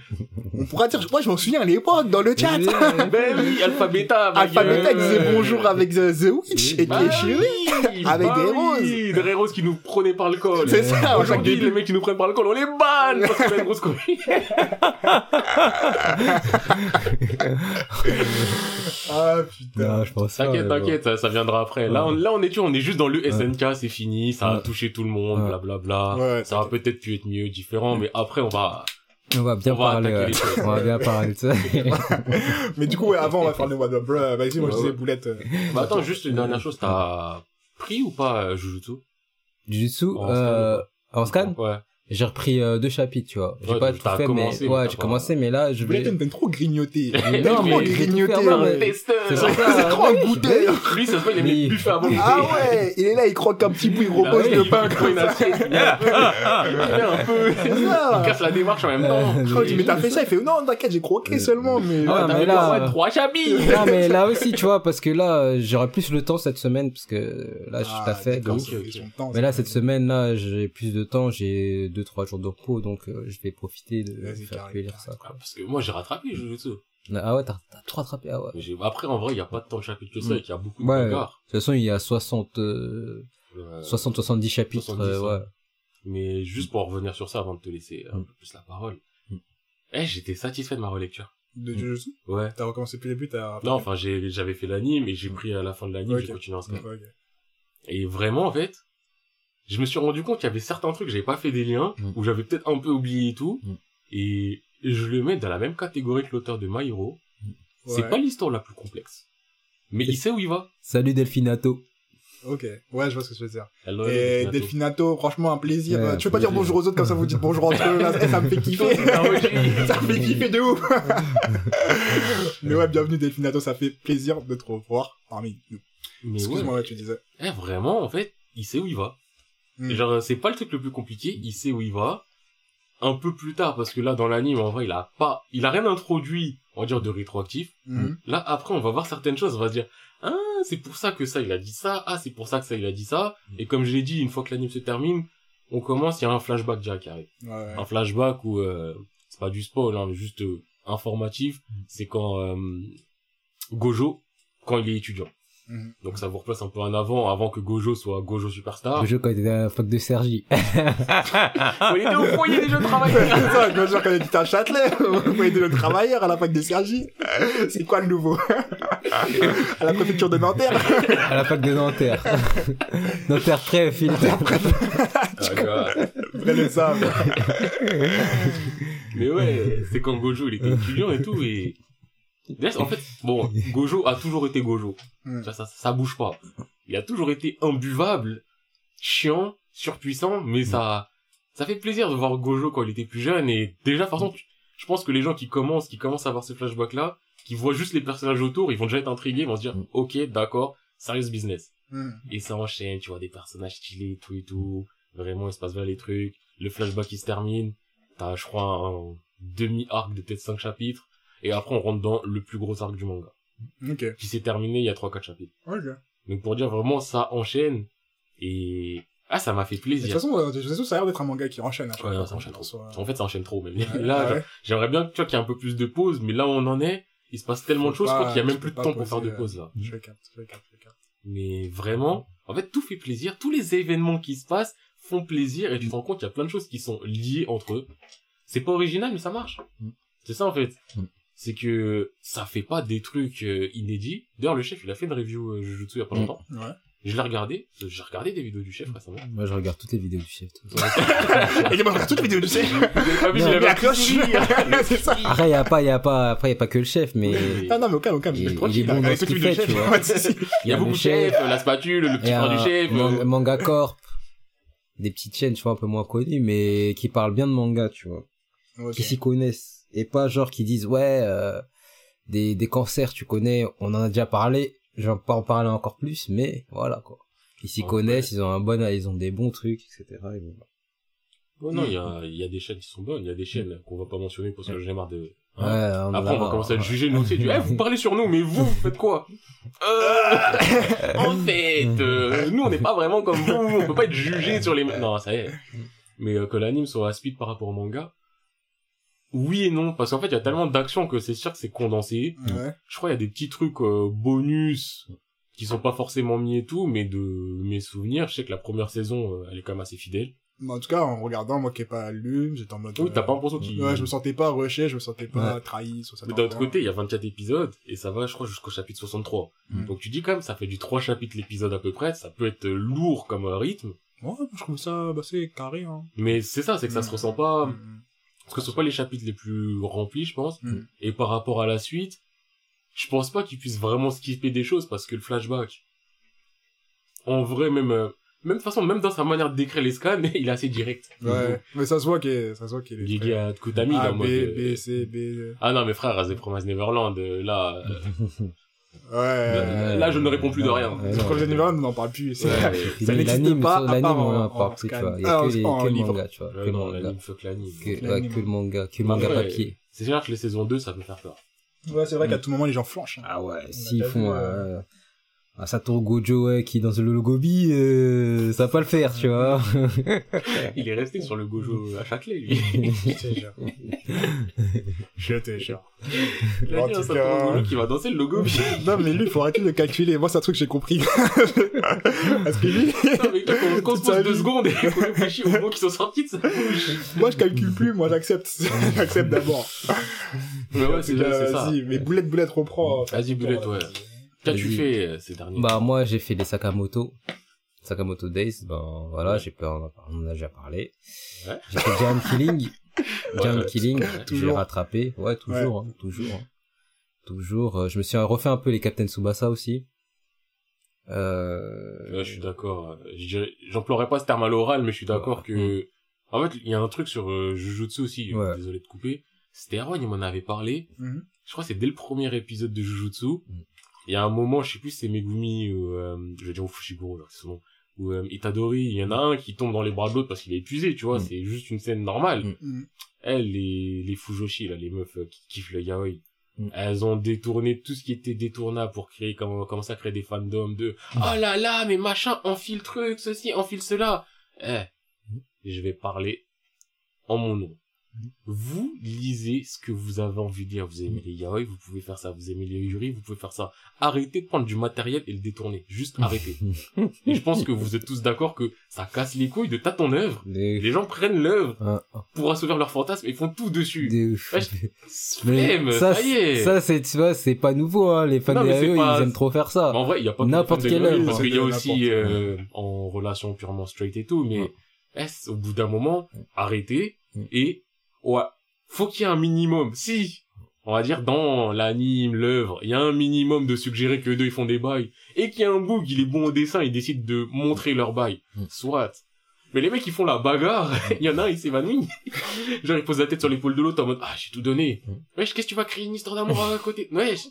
(laughs) on pourra dire, moi, je m'en souviens à l'époque, dans le chat. (laughs) ben oui, Alpha Beta, ma Alpha gueule. Beta disait bonjour avec The, The Witch et qui Bah est chéri. oui, (laughs) Avec bah des oui, Des roses qui nous prenaient par le col. C'est ça, Aujourd'hui, les mecs qui nous prennent par le col, on les banne parce qu'on a une grosse. Ah, putain. Non, je pense. T'inquiète, t'inquiète, ça, ça viendra après. Là, on, là, on est tu, on est juste dans le Ouais. C'est fini, ça a touché tout le monde, Ouais. blablabla. Ouais, ça va peut-être pu être mieux, différent, mais après, on va, On va bien on va parler, choses. On va bien parler de ça. (laughs) Mais du coup, ouais, avant, on va faire le Wild the. Vas-y, moi, je disais boulette. euh, Bah, attends, juste une dernière chose, t'as pris ou pas euh, Jujutsu? Jujutsu, En euh, en scan, Ouais. J'ai repris euh, deux chapitres, tu vois. J'ai Ouais, pas tout fait, commencé, mais mais ouais, j'ai commencé, mais là, je vais. t'aimes trop grignoter. (laughs) Non, mais fait grignoté, avant, ouais. mais- Testeur. C'est ça, C'est trop un goûter. (laughs) Lui, ça se voit, il aime les buffets à volonté. Ah ouais, il est là, il croque un petit bout, il repose Ah le pain (laughs) il un peu, il un C'est casse la démarche en même temps. Euh, Je dis, mais t'as fait ça, il fait, non, t'inquiète, j'ai croqué seulement, mais... Ah, Ah, là- trois chabis. Non, mais là aussi, tu vois, parce que là, euh, j'aurai plus le temps cette semaine, parce que là, je suis Ah, à fait de c'est de temps, Mais là, cette semaine, là, j'ai plus de temps, j'ai deux, trois jours de repos, donc euh, je vais profiter de faire carré, carré. ça, quoi. Ah, Parce que moi, j'ai rattrapé Jujutsu. Ah ouais, t'as t'as tout rattrapé, ah ouais. Mais j'ai- Après, en vrai, il y a pas tant de chapitres que ça Mm. et qu'il y a beaucoup de Ouais, de toute façon, il y a 60, euh, Euh, 60, 70 chapitres, 70, euh, ouais. Mais juste pour revenir sur ça avant de te laisser un Mm. peu plus la parole. Mm. Eh, j'étais satisfait de ma relecture. De Jujutsu Ouais. T'as recommencé depuis le début, t'as... Non, enfin, j'ai, j'avais fait l'anime et j'ai pris à la fin de l'anime, Ok. j'ai continué en scan. Et vraiment, en fait, je me suis rendu compte qu'il y avait certains trucs, j'avais pas fait des liens, Mm. où j'avais peut-être un peu oublié et tout. Mm. Et je le mets dans la même catégorie que l'auteur de My Hero. C'est Ouais. pas l'histoire la plus complexe. Mais il sait où il va. Salut Delphinato. Ok, ouais, je vois ce que tu veux dire. Hello, Et Delphinato. Delphinato, franchement, un plaisir. Ouais, tu veux pas dire bonjour aux autres comme ça, vous dites bonjour entre eux, là, ça me fait kiffer. (laughs) (laughs) Ça me fait kiffer de ouf. (laughs) Mais ouais, bienvenue Delphinato, ça fait plaisir de te revoir parmi nous. Excuse-moi, ouais, tu disais. Eh, vraiment, en fait, il sait où il va. Et Genre, c'est pas le truc le plus compliqué, il sait où il va. un peu plus tard, parce que là, dans l'anime, en vrai, il a pas, il a rien introduit, on va dire, de rétroactif. Mhm. Là, après, on va voir certaines choses, on va se dire, ah, c'est pour ça que ça, il a dit ça, ah, c'est pour ça que ça, il a dit ça. Et comme je l'ai dit, une fois que l'anime se termine, on commence, il y a un flashback direct qui arrive. Ouais. Un flashback où, euh, c'est pas du spoil, hein, mais juste euh, informatif, c'est quand euh, Gojo, quand il est étudiant. Mhm. Donc ça vous replace un peu en avant, avant que Gojo soit Gojo Superstar. Jeu quand il était à la fac de Sergi. (laughs) il était au foyer des jeux de travail. (laughs) C'est ça, quand genre quand il était à Châtelet, vous voyez de le travailleur à la fac des Sergi. C'est quoi le nouveau? À la préfecture de Nanterre à la fac de Nanterre. Nanterre prêt. Ah. Après le sable. Mais ouais, c'est quand Gojo il était étudiant et tout et en fait, bon, Gojo a toujours été Gojo. Mm. Ça, ça, ça bouge pas. Il a toujours été imbuvable, chiant, surpuissant, mais ça, ça fait plaisir de voir Gojo quand il était plus jeune et déjà, de toute façon, je pense que les gens qui commencent, qui commencent à voir ce flashback là, qui voient juste les personnages autour, ils vont déjà être intrigués, ils vont se dire, Mm. ok, d'accord, serious business. Et ça enchaîne, tu vois, des personnages stylés tout et tout. Vraiment, il se passe bien les trucs. Le flashback, il se termine. T'as, je crois, un demi-arc de peut-être 5 chapitres. Et après, on rentre dans le plus gros arc du manga. Ok. Qui s'est terminé il y a 3-4 chapitres. Ok. Donc, pour dire vraiment, ça enchaîne. Et, ah, ça m'a fait De toute plaisir. façon, euh, de toute façon, ça a l'air d'être un manga qui enchaîne. Ouais, non, ça enchaîne en trop. soi. En fait, ça enchaîne trop, même. Ouais, (laughs) là, ouais. j'aimerais bien, tu vois, qu'il y ait un peu plus de pause, mais là où on en est, il se passe tellement de choses, qu'il y a même plus de temps pour faire de poser, pause, là. Je capte, je capte, je capte. Mais vraiment, en fait, tout fait plaisir. Tous les événements qui se passent font plaisir et tu te rends compte qu'il y a plein de choses qui sont liées entre eux. C'est pas original, mais ça marche. Mm. C'est ça, en fait. Mm. C'est que ça fait pas des trucs euh, inédits. D'ailleurs, le chef, il a fait une review euh, Jujutsu il y a pas Mm. longtemps. Ouais. Je l'ai regardé. J'ai regardé des vidéos du chef récemment. Moi, je regarde toutes les vidéos du chef. tout ça. Et moi, je regarde toutes les vidéos, tu sais. Vous avez pas vu, Non, il avait la cloche. C'est ça. Après, y a pas, y a pas, après, y a pas que le chef, mais Ah non, mais au calme, au calme. Il- je il est tranquille, bon dans avec ce toutes les qu'il vidéos fait, du tu chef. vois. Ouais, si, si. Il y a le beaucoup de chefs, la spatule, le petit et frère du chef. man- euh, Manga Corp. Des petites chaînes, tu vois, un peu moins connues, mais qui parlent bien de manga, tu vois. Qui s'y connaissent. Et pas genre qui disent, ouais, euh, des, des cancers, tu connais, on en a déjà parlé, je vais pas en parler encore plus, mais voilà, quoi. Ils s'y En connaissent, ils ont un bon, ils ont des bons trucs, etc. Et bon. Ouais, non, il y a, il y a des chaînes qui sont bonnes. Il y a des chaînes qu'on va pas mentionner parce que j'en ai marre de... Ouais, hein. on Après, on va commencer à juger, nous aussi. Dis, (laughs) Eh, vous parlez sur nous, mais vous, vous faites quoi? Euh, En fait, euh, nous, on n'est pas vraiment comme vous. On peut pas être jugé sur les... Non, ça y est. Mais que l'anime soit à speed par rapport au manga, oui et non. Parce qu'en fait, il y a tellement d'actions que c'est sûr que c'est condensé. Ouais. Je crois qu'il y a des petits trucs euh, bonus qui sont pas forcément mis et tout, mais de mes souvenirs, je sais que la première saison, euh, elle est quand même assez fidèle. Mais en tout cas, en regardant, moi qui ai pas lu, j'étais en mode. Oui, t'as euh, pas l'impression qu'il... Ouais, je me sentais pas rushé, je me sentais pas trahi sur cette Mais d'un autre côté, il y a 24 épisodes, et ça va, je crois, jusqu'au chapitre 63. Mm. Donc tu dis quand même, ça fait du 3 chapitres l'épisode à peu près, ça peut être lourd comme rythme, Ouais, je trouve ça, bah, c'est carré, hein. mais c'est ça, c'est que ça se Mm. ressent pas, Mm. Parce que ce sont pas les chapitres les plus remplis, je pense, Mm. et par rapport à la suite, je pense pas qu'ils puissent vraiment skipper des choses, parce que le flashback, en vrai, même, euh, même de toute façon, même dans sa manière de décrire les scans, (laughs) il est assez direct. Ouais, mais ça se voit qu'il est, ça se voit qu'il est. Il est A, B, mode, euh, B, C, B. euh, ah non, mais frère, As the Promise Neverland, euh, là, euh, (laughs) Ouais. Euh, là, je ne réponds plus de rien. Neverland, on n'en parle plus. Ça n'existe pas, à l'anime, part on en- en parle en plus, tu scan. vois. Il y Ah, a que en- les, en que le manga, tu vois. Que le manga. Que, L'anime. ouais, que le manga, que le manga Après, papier. C'est sûr que les saisons 2, ça peut faire peur. Ouais, c'est vrai qu'à tout moment, les gens flanchent. hein. Ah ouais, s'ils font un Satoru Gojo ouais, qui est dans le logobi, euh, ça va pas le faire, tu vois. (laughs) Il est resté sur le Gojo à Châtelet, lui. (laughs) Je te jure. Je te jure. Il a En dit un tout Satoru cas- Gojo qui va danser le logo. (laughs) Non, mais lui, il faut arrêter de calculer. Moi, c'est un truc que j'ai compris. Parce que lui, Non, mais quand qu'on se pose deux secondes et qu'on réfléchit aux mots qui sont sortis de sa bouche. moi, je calcule plus. Moi, j'accepte. j'accepte d'abord. Mais ouais, c'est ça. Vas-y, mais boulette, boulette, reprend. Vas-y, Boulette, ouais. Qu'as-tu fait euh, ces derniers bah, moi, j'ai fait les Sakamoto. Sakamoto Days, ben, voilà, j'ai peur, on en a déjà parlé. Ouais. J'ai fait Giant Killing. (laughs) Giant Ouais, Killing, j'ai toujours. rattrapé. Ouais, toujours, hein, toujours. hein. Toujours. euh, je me suis refait un peu les Captain Tsubasa aussi. Euh... Ouais, je suis d'accord. je dirais- J'emploierais pas ce terme à l'oral, mais je suis d'accord que... En fait, il y a un truc sur euh, Jujutsu aussi, Ouais. désolé de couper. Stéron, il m'en avait parlé. Mhm. Je crois que c'est dès le premier épisode de Jujutsu. Mm. Y a un moment, je sais plus si c'est Megumi ou... Euh, je vais dire Fushiguro, genre, c'est son nom. ou euh, Itadori, il y en a un qui tombe dans les bras de l'autre parce qu'il est épuisé, tu vois, Mm. c'est juste une scène normale. Mm. Mm. Elles, les, les Fujoshi, là, les meufs euh, qui kiffent le yaoi, Mm. elles ont détourné tout ce qui était détournable pour créer, comment, commencer à créer des fandoms de, Mm. oh là là, mais machin, enfile truc, ceci, enfile cela. Eh, Mm. je vais parler en mon nom. Vous lisez ce que vous avez envie de dire. Vous aimez les yaoi, vous pouvez faire ça. Vous aimez les yuri, vous pouvez faire ça. Arrêtez de prendre du matériel et le détourner. Juste arrêtez. (laughs) et je pense que vous êtes tous d'accord que ça casse les couilles de tâter ton œuvre. Les gens prennent l'œuvre Ah, ah, pour assouvir leurs fantasmes et font tout dessus. ouf. Ouais, ça, ça, y est. ça c'est, tu vois, c'est pas nouveau, hein. Les fans Non, de mais c'est AE, pas- ils aiment trop faire ça. En vrai, il y a pas N'importe quelle œuvre. parce qu'il y a aussi euh, en relation purement straight et tout, mais Ouais. est-ce, au bout d'un moment, arrêtez Mm. et ouais, faut qu'il y ait un minimum. Si, on va dire dans l'anime, l'œuvre, il y a un minimum de suggérer que eux deux ils font des bails et qu'il y a un bout il est bon au dessin, ils décident de montrer leur bail. Mm. Soit. Mais les mecs qui font la bagarre, (laughs) il y en a un il s'évanouit. Genre il pose la tête sur l'épaule de l'autre en mode ah j'ai tout donné. Mm. Wesh qu'est-ce que tu vas créer une histoire d'amour à côté? Wesh.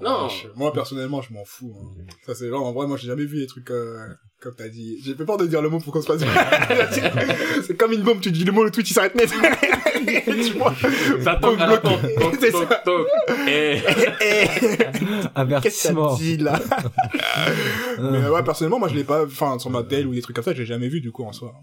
Non. Je- Moi, personnellement, je m'en fous. hein. Ça, c'est genre, en vrai, moi, j'ai jamais vu des trucs euh, comme t'as dit. J'ai fait peur de dire le mot pour qu'on se passe (laughs) C'est comme une bombe, tu dis le mot, le tweet, il s'arrête net. (laughs) tu vois (laughs) Ça toque à la C'est ça. toc. Eh. Eh, Qu'est-ce que ça dit, là Mais ouais, personnellement, moi, je l'ai pas, enfin, sur ma télé ou des trucs comme ça, j'ai jamais vu, du coup, en soi.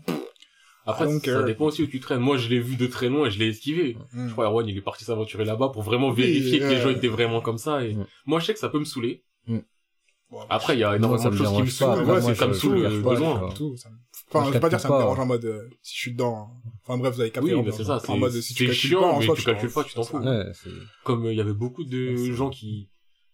Après, ça euh, dépend aussi où tu traînes. Moi, je l'ai vu de très loin et je l'ai esquivé. Mm. Je crois Erwan, il est parti s'aventurer là-bas pour vraiment Oui, vérifier que les gens étaient vraiment comme ça. Et Mm. moi, je sais que ça peut me saouler. Bon, Après, il y a énormément ça de choses qui me saoulent. C'est comme je- saoule le besoin. ça Enfin, je vais pas dire calcule ça me dérange en mode, euh, si je suis dedans. Enfin, bref, vous avez capté. Oui, hein, mais c'est ça. C'est chiant, mais tu calcules pas, tu t'en fous. Comme euh, il y avait beaucoup de gens qui...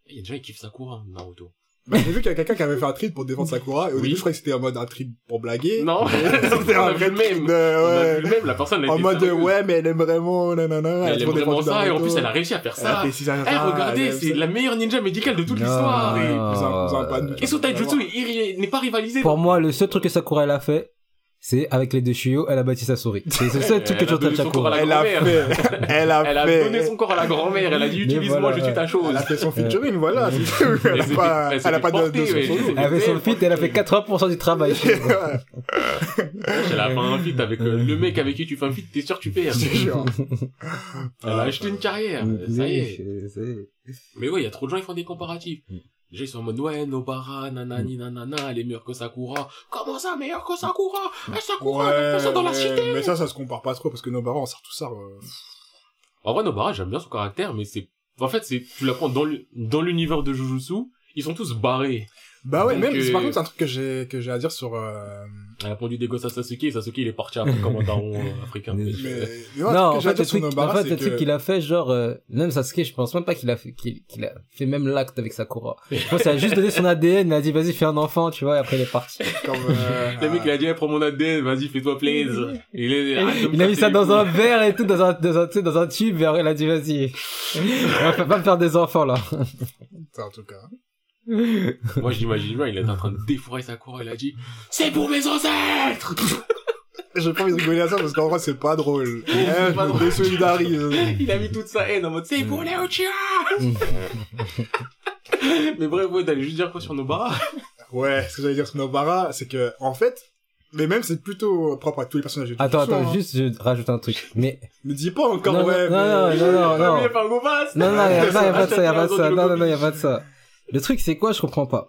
Il y a des gens qui kiffent Sakura, Naruto. Bah, j'ai vu qu'il y a quelqu'un qui avait fait un tweet pour défendre Sakura, et au Oui. début, je croyais que c'était en mode un tweet pour blaguer. Non, (laughs) C'était un vrai même. de, On a vu ouais. le même, la personne En mode, ouais, mais elle aime vraiment, nanana. Elle a aime vraiment ça, et en plus elle a réussi à faire ça. fait si ça, Eh, regardez, c'est la meilleure ninja médicale de toute l'histoire. et- Et son taijutsu n'est pas rivalisé. Pour moi, le seul truc que Sakura elle a fait, c'est avec les deux Shio, elle a bâti sa souris. (laughs) C'est le seul truc que Elle tu a donné entends son corps à la Sakura. Elle a grand-mère. fait, elle a (laughs) Elle a fait, donné son corps à la grand-mère, elle a dit utilise-moi, voilà, je suis ta chose. elle a fait son featuring, voilà. (laughs) Elle a pas, fait- elle a pas fait de, de porter, son ouais, solo. elle Elle avait son feat, elle a fait 80% du travail. Elle a fait un feat avec euh, le mec avec qui tu fais un feat, t'es sûr que tu perds. C'est sûr. Elle a acheté une carrière, ça y est. Mais ouais, il y a trop de gens qui font des comparatifs. Mm. Déjà, ils sont en mode, ouais, Nobara, nanani, nanana, elle est meilleure que Sakura. Comment ça, meilleure que Sakura? Eh, Sakura, elle fait ça dans la cité. Mais ça, ça se compare pas trop parce que Nobara, on sort tout ça. euh, En vrai, Nobara, j'aime bien son caractère, mais c'est, en fait, c'est, tu l'apprends dans l'u- dans l'univers de Jujutsu, ils sont tous barrés. Bah ouais, Donc, même, euh, par contre, c'est un truc que j'ai, que j'ai à dire sur, euh, Elle a pondu des gosses à Sasuke, et Sasuke, il est parti après comme un (laughs) daron euh, africain. Mais- mais, ouais, non, en fait, le truc, en fait, c'est le truc qu'il a fait, genre, euh, même Sasuke, je pense même pas qu'il a fait, qu'il, qu'il a fait même l'acte avec Sakura. (laughs) Je pense qu'il a juste donné son ADN, il a dit, vas-y, fais un enfant, tu vois, et après il est parti. (laughs) comme, euh, Le mec, il a dit, eh, prends mon ADN, vas-y, fais-toi plaisir. Il, est, Il a mis ça dans un verre et tout, dans un, dans un, tu sais, dans un tube, et après, il a dit, vas-y. On va pas me faire des enfants, là. en tout cas. (laughs) Moi, je l'imagine bien, il est en train de défourailler Sakura, il a dit, c'est pour mes ancêtres! (laughs) J'ai pas envie de rigoler à ça parce qu'en vrai, c'est pas drôle. (laughs) Eh, pas drôle. désolidarise. Il a mis toute sa haine en mode, c'est pour les! Mais bref, ouais, d'aller juste dire quoi sur Nobara? Ouais, ce que j'allais dire sur Nobara, c'est que, en fait, mais même c'est plutôt propre à tous les personnages de Attends, attends, hein. juste, je rajoute un truc. Mais, Me dis pas encore, Non, ouais, non, non, mais... non, non, non. il non, non, y a, non, y a pas de ça, y a pas de ça. Non, non, non, y a le pas de ça. Le truc, c'est quoi, je comprends pas.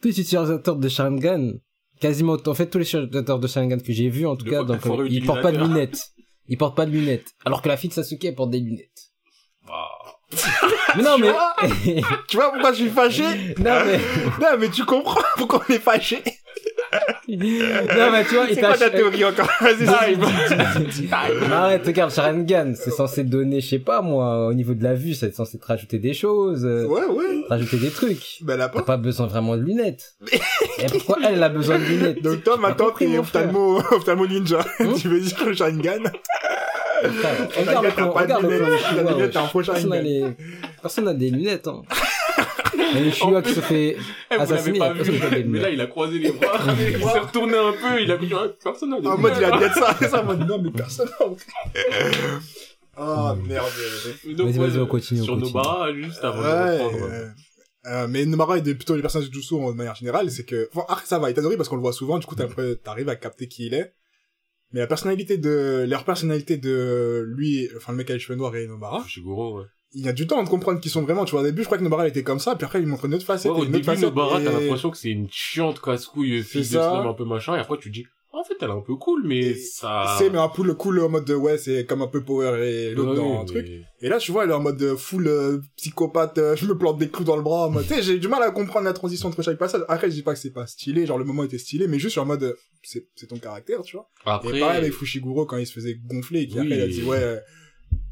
Tous les utilisateurs de Sharingan, quasiment, en fait, tous les utilisateurs de Sharingan que j'ai vus, en tout cas, donc, euh, ils portent pas de lunettes. Ils portent pas de lunettes. Alors que la fille de Sasuke, elle porte des lunettes. Mais non, Tu mais, vois Tu vois pourquoi je suis fâché? Non, mais, Non, mais tu comprends pourquoi on est fâché? Non, mais tu vois, il C'est quoi ta théorie encore? Vas-y. Mais arrête, regarde, Sharingan, c'est censé donner, je sais pas, moi, au niveau de la vue, c'est censé te rajouter des choses, euh, Ouais, ouais. te rajouter des trucs. Ben, elle a T'as pas. pas besoin vraiment de lunettes. Et pourquoi elle, elle a besoin de lunettes? Donc toi, maintenant, t'es ophtalmo, (laughs) ophtalmo ninja. Hein tu veux dire le Sharingan Regarde pas regarde hein. Qui se fait Eh, vous l'avez assassiner, pas personne n'a des vu. Mais là, il a croisé les bras. (laughs) il s'est retourné un peu, il a vu, personne n'a En mode, il a dit ça, ça, en mode, non, mais personne. (laughs) Ah, merde. Mais donc, Vas-y, vas-y, on continue, on Sur. Nobara, juste avant de Ouais, reprendre. euh, Euh, mais Nomara est de- plutôt les personnages de Jutsu en manière générale, c'est que, enfin, ça va, Itadori parce qu'on le voit souvent, du coup t'arrives à capter qui il est. Mais la personnalité de, leur personnalité de lui, enfin le mec avec les cheveux noirs et Nomara, Fushiguro, ouais. Il y a du temps de comprendre qui sont vraiment, tu vois, au début je crois que Nomara il était comme ça, puis après il montre une autre facette, Ouais, au une début, facette, Nobara, t'as et- l'impression que c'est une chiante casse-couille, fille de slam un peu machin, et après tu te dis, en fait, elle est un peu cool, mais Et ça... C'est, mais un peu le cool en mode de, ouais, c'est comme un peu power et l'autre Ouais, dans oui, un truc. Et là, tu vois, elle est en mode full euh, psychopathe, euh, je me plante des clous dans le bras, en mode, tu sais, j'ai du mal à comprendre la transition entre chaque passage. Après, je dis pas que c'est pas stylé, genre le moment était stylé, mais juste en mode, euh, c'est, c'est ton caractère, tu vois. Après, Et pareil avec Fushiguro quand il se faisait gonfler, et qui Oui. après il a dit, ouais,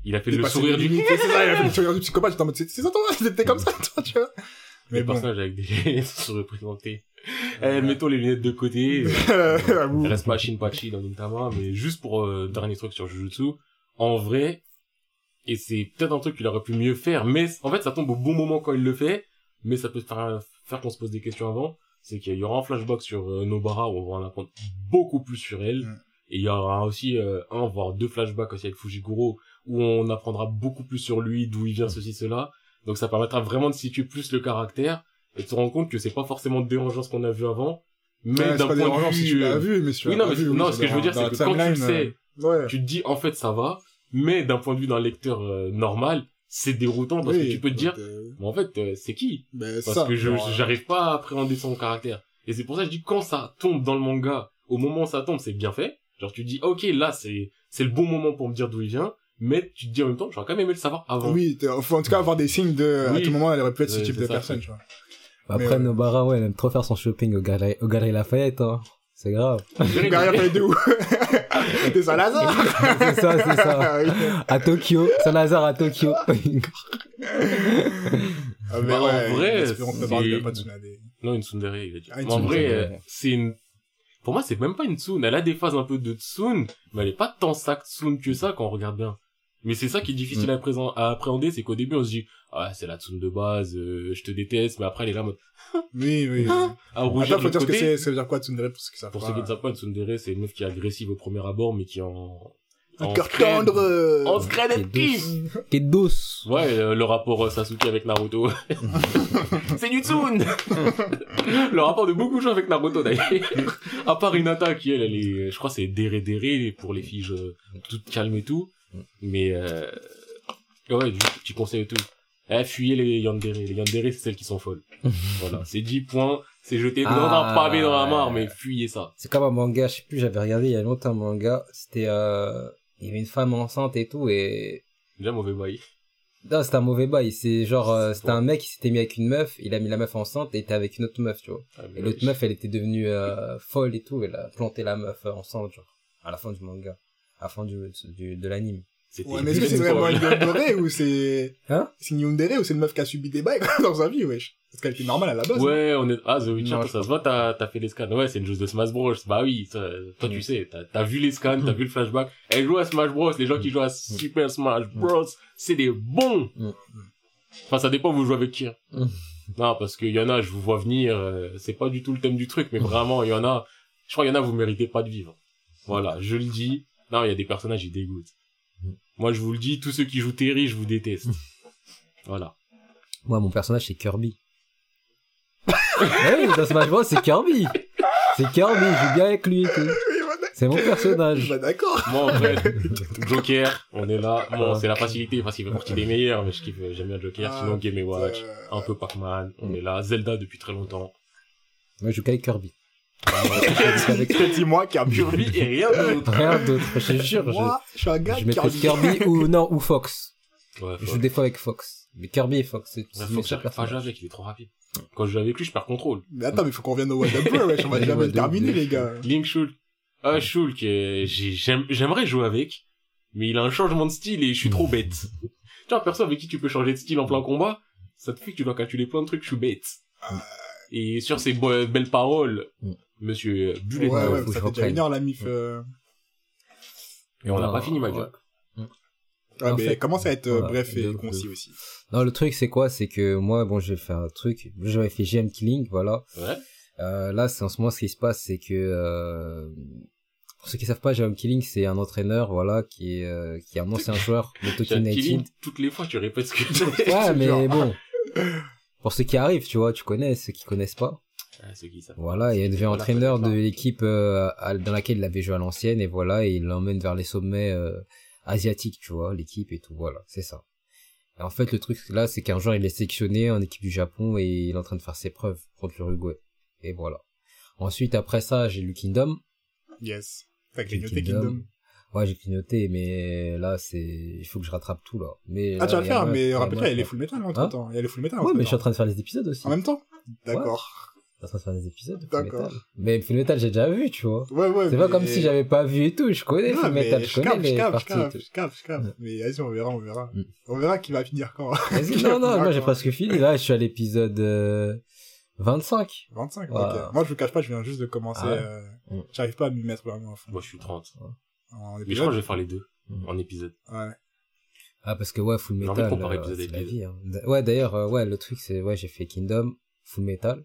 il a fait le sourire du... (laughs) C'est ça, il a fait le sourire du psychopathe, j'étais en mode, c'est ça toi, (laughs) t'es comme ça, toi, tu vois. Mais Les bon. personnages avec des lunettes (laughs) surreprésentés. Eh, mettons les lunettes de côté. Il reste pas Shinpachi dans Nintama, mais juste pour euh, dernier truc sur Jujutsu, en vrai, et c'est peut-être un truc qu'il aurait pu mieux faire, mais en fait ça tombe au bon moment quand il le fait, mais ça peut faire, faire qu'on se pose des questions avant, c'est qu'il y aura un flashback sur euh, Nobara où on va en apprendre beaucoup plus sur elle, Mm. et il y aura aussi euh, un, voire deux flashbacks aussi avec Fujiguro, où on apprendra beaucoup plus sur lui, d'où il vient, ceci, cela, donc ça permettra vraiment de situer plus le caractère, et de se rendre compte que c'est pas forcément dérangeant ce qu'on a vu avant, mais Ouais, d'un point de vue... si tu l'as vu, mais si tu oui, non, mais vu, non, oui, ce que je veux dire, c'est que quand tu le sais, euh, ouais. tu te dis en fait ça va, mais d'un point de vue d'un lecteur euh, normal, c'est déroutant parce Oui, que tu peux te dire, euh, mais en fait, euh, c'est qui? ben, Parce ça, que je j'arrive pas à appréhender son caractère. Et c'est pour ça que je dis quand ça tombe dans le manga, au moment où ça tombe, c'est bien fait. Genre tu dis ok là c'est c'est le bon moment pour me dire d'où il vient, mais tu te dis en même temps j'aurais quand même aimé le savoir avant. Oui, faut en tout cas avoir des signes de, à tout moment, elle aurait pu être ce type de ça, personne, tu vois. Après, Mais, euh, Nobara, ouais, elle aime trop faire son shopping au Galerie, au Galerie Lafayette, hein. C'est grave. (laughs) Derrière, fallait de où? (laughs) T'es Salazar? c'est ça, c'est ça. Ah. À Tokyo, Saint-Lazare à Tokyo. (laughs) Ah, mais Bah, en ouais, vrai, c'est- de Tsunade. Non une tsundere il a dit. Ah, en vrai euh, c'est une pour moi c'est même pas une tsun, elle a des phases un peu de tsun, mais elle est pas tant ça tsun que ça quand on regarde bien. Mais c'est ça qui est difficile Mm. à, présent- à appréhender, c'est qu'au début on se dit ah c'est la tsun de base, euh, je te déteste, mais après elle est là en mode (laughs) Oui, oui. à rougir Attends, faut dire ce que ça veut dire quoi, Tsundere, pour ceux qui savent Pour pas. ceux qui ne savent pas, une tsundere c'est une meuf qui est agressive au premier abord, mais qui en Un en cœur tendre. euh. en scred Et and kiss. Kedos. Ouais, euh, le rapport euh, Sasuke avec Naruto. (laughs) c'est du Tsun (laughs) Le rapport de beaucoup de gens avec Naruto d'ailleurs. à part Hinata qui elle, elle est, je crois c'est Dere Dere pour les filles euh, toutes calmes et tout. Mais euh... ouais, du petit conseil et tout. Eh, fuyez les Yandere. Les Yandere c'est celles qui sont folles. (laughs) voilà, c'est 10 points, c'est jeté dans Ah, un pavé dans la mare, mais fuyez ça. C'est comme un manga, je sais plus, j'avais regardé il y a longtemps un manga. C'était, euh, il y avait une femme enceinte et tout et, Déjà mauvais bail. non, c'était un mauvais bail. C'est genre, euh, c'était un mec qui s'était mis avec une meuf, il a mis la meuf enceinte et était avec une autre meuf, tu vois. Ah, Et l'autre meuf, elle était devenue euh, folle et tout, elle a planté la meuf euh, enceinte, genre, à la fin du manga, à la fin du, du de l'anime. C'était Ouais, mais est-ce que c'est une vraiment une Yandere ou c'est, (laughs) Hein c'est une Yandere ou c'est une meuf qui a subi des bails (laughs) dans sa vie, wesh? Parce qu'elle était normale à la base. hein. Ouais, on est, ah, The Witcher, Non, ça se voit, t'as, t'as fait les scans. Ouais, c'est une joueuse de Smash Bros. Bah oui, ça, toi, tu Mm. sais, t'as, t'as vu les scans, t'as vu le flashback. Elle joue à Smash Bros. Les gens qui jouent à Super Smash Bros. C'est des bons. Mm. Enfin, ça dépend, vous jouez avec qui. hein. Mm. Non, parce qu'il y en a, je vous vois venir, euh, c'est pas du tout le thème du truc, mais vraiment, il y en a, je crois, il y en a, vous méritez pas de vivre. Voilà, je le dis. Non, il y a des personnages, ils dégoûtent. Mm. Moi, je vous le dis, tous ceux qui jouent Terry, je vous déteste. (laughs) Voilà. Moi, mon personnage, c'est Kirby. ouais, dans Smash Bros, c'est Kirby. C'est Kirby, je joue bien avec lui et tout. (laughs) Oui, C'est mon personnage. Bah, d'accord. Moi, en vrai, (laughs) Joker, on est là. Bon, Ouais. c'est la facilité parce qu'il fait partie des meilleurs, mais je kiffe, j'aime bien Joker. Ah, Sinon, Game Watch, un peu Pac-Man, on est là. Zelda depuis très longtemps. Moi, je joue qu'avec Kirby. Dis-moi, Kirby. Kirby et rien d'autre. Rien d'autre, je te jure. Moi, je suis un gars je maîtrise Kirby ou, (laughs) non, ou Fox. Ouais, Je joue des fois avec Fox. Mais Kirby et Fox, c'est Ouais, seuls j'arrive pas avec, il est trop rapide. Quand je joue avec lui, je perds contrôle. Mais attends, mais faut qu'on revienne au What Up wesh. On va jamais le terminer, les gars. Link Shulk. Ah, Shulk, euh, j'ai- j'aime- j'aimerais jouer avec, mais il a un changement de style et je suis trop bête. tu vois, un perso avec qui tu peux changer de style en plein combat, ça te fait que tu dois calculer plein de trucs, je suis bête. Et sur ces belles paroles, Mm. Monsieur Bullet, Ouais, ouais, faut que ça fait déjà une heure, la mif. euh. et on n'a Non, pas fini, ma ouais. gueule. Ouais, En mais fait, commence à être euh, voilà, bref et concis aussi. Non, le truc, c'est quoi? C'est que moi, bon, je vais faire un truc. J'avais fait GM Killing, voilà. Ouais. Euh, là, c'est en ce moment, ce qui se passe, c'est que, euh, pour ceux qui savent pas, GM Killing, c'est un entraîneur, voilà, qui est, euh, qui est un ancien joueur de Tokyo United. Killing, toutes les fois, tu répètes ce que tu Ouais, (laughs) mais Genre. bon. pour ceux qui arrivent, tu vois, tu connais, ceux qui connaissent pas. Ah, c'est qui ça Voilà, et il devient entraîneur de l'équipe euh, dans laquelle il avait joué à l'ancienne, et voilà, et il l'emmène vers les sommets euh, asiatiques, tu vois, l'équipe et tout, voilà, c'est ça. Et en fait, le truc là, c'est qu'un jour, il est sélectionné en équipe du Japon et il est en train de faire ses preuves contre l'Uruguay. Et voilà. Ensuite, après ça, j'ai lu Kingdom. Yes. Fait que J'ai j'ai noté Kingdom. Ouais, j'ai clignoté, mais là, c'est, il faut que je rattrape tout, là. Mais, Ah, tu vas là, le a faire, mais rappelle-toi, il y a les full metal entre temps. Il y a les full metal Ouais, mais je suis en train de faire les épisodes aussi. En même temps? D'accord. Train de faire des épisodes de Full D'accord. Metal. Mais Full Metal, j'ai déjà vu, tu vois. Ouais, ouais. C'est pas comme si j'avais pas vu et tout. Je connais Non, Full Metal, je je connais les je parties capte, je capte, je capte. Mais vas-y, on verra, on verra. Mm. On verra qui va finir quand. Vas-y, (laughs) non, non, moi j'ai presque fini. Là, je suis à l'épisode euh, 25. 25, Ouais. ok. Moi, je vous cache pas, je viens juste de commencer. Ah ouais euh, Mm. J'arrive pas à m'y mettre vraiment à fond. Moi, je suis 30. En Mais je crois que je vais faire les deux. Mm. En épisode. Ouais. Ah, parce que ouais, Full J'ai envie de Metal, comparer euh, la les vie. Hein. Ouais, d'ailleurs, euh, ouais, le truc, c'est, ouais, j'ai fait Kingdom, Full Metal.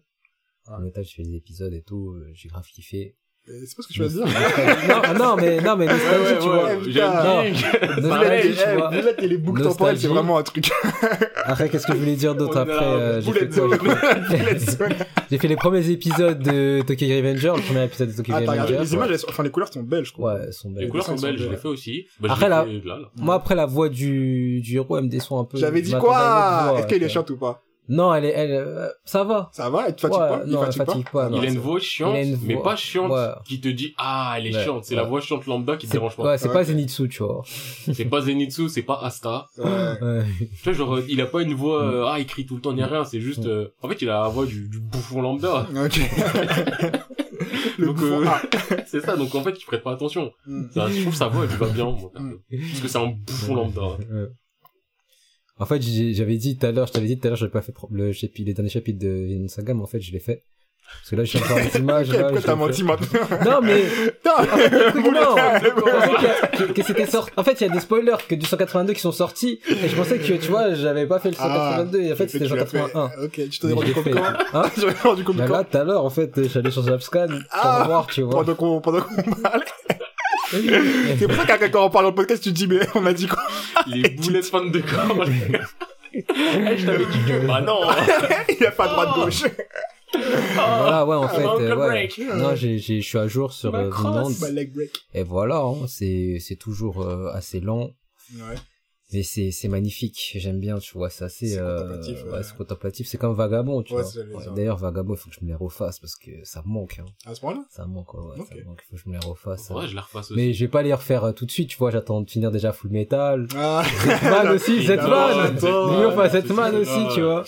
Ouais. Full Metal, j'ai fait des épisodes et tout, euh, j'ai grave kiffé. Et C'est pas ce que tu vas dire. (laughs) non, non, mais, non, mais nostalgie, tu vois. ouais. J'aime bien. Nostalgie, Pareil, tu vois. Boulette et les boucles temporelles, c'est vraiment un truc. (laughs) Après, qu'est-ce que je voulais dire d'autre après euh, j'ai, fait quoi, (laughs) j'ai fait les premiers épisodes de Tokyo Revenger, le premier épisode de Tokyo Ah, Revenger. les images, elles sont- enfin, les couleurs sont belles, je trouve. Ouais, elles sont belles. Les couleurs sont belles, je l'ai belles. fait aussi. Bah, je Après, là-. Moi, après, la voix du, du héros, elle me déçoit un peu. J'avais Je dit quoi Est-ce qu'elle est tu chiante ou pas. Non, elle est, elle, euh, ça va. Ça va Elle te fatigue Ouais, pas? Il non, elle fatigue pas? fatigue pas, non. Il a une voix chiante, Il a mais pas chiante ouais. qui te dit ah elle est Ouais, chiante. C'est ouais. la voix chiante lambda qui te dérange pas. ouais, c'est Ouais, pas. Zenitsu, tu vois. C'est pas Zenitsu, c'est pas Asta. Ouais. Ouais. Tu vois genre euh, il a pas une voix Mm. euh, ah il crie tout le temps ni rien. C'est juste euh, en fait il a la voix du, du bouffon lambda. Ok. (laughs) Donc, (laughs) c'est ça. Donc en fait tu prêtes pas attention. Mm. Ça, je trouve sa voix elle lui va bien moi, Mm. parce que c'est un bouffon lambda. En fait, j'avais dit tout à l'heure, je t'avais dit tout à l'heure, j'avais pas fait le chapitre, les derniers chapitres de Vinland Saga, mais en fait, je l'ai fait. Parce que là, je suis encore les images, là. pourquoi t'as menti maintenant Non, mais, (laughs) le non. Que, c'était sorti. En fait, il y a des spoilers que du 182 qui sont sortis, et je pensais que, tu vois, j'avais pas fait le 182, et en fait, c'était fait. 181. Ok, (laughs) tu t'en es rendu compte quand Hein? Rendu compte Bah là, quand tout à l'heure, en fait, j'allais sur Zapscan pour Ah. voir, tu vois. Pendant qu'on (laughs) parlait. C'est pour ça qu'à quand on parle dans le podcast, tu te dis, mais on a dit quoi? Les boulettes fans de corps. les (laughs) gars. Eh, je t'avais dit que bah non. Il y a pas droite-gauche. Voilà, ouais, en fait, euh, ouais. Break. Non, j'ai, j'ai, je suis à jour sur euh. Vinland. Et voilà, hein, c'est, c'est toujours euh, assez lent. Ouais. Mais c'est, c'est magnifique. J'aime bien, tu vois, c'est assez, C'est euh, contemplatif, ouais, ouais. c'est contemplatif. C'est comme Vagabond, tu Ouais, vois. D'ailleurs, Vagabond, il faut que je me les refasse parce que ça me manque, hein. À ce moment-là? Ça me manque, ouais, ça manque. Il faut que je me les refasse. Ouais hein. je la refasse aussi. Mais je vais pas les refaire euh, tout de suite, tu vois. J'attends de finir déjà Full Metal. Ah. Man aussi, Zetman! Zetman, Lui, enfin, Zetman aussi, tu vois.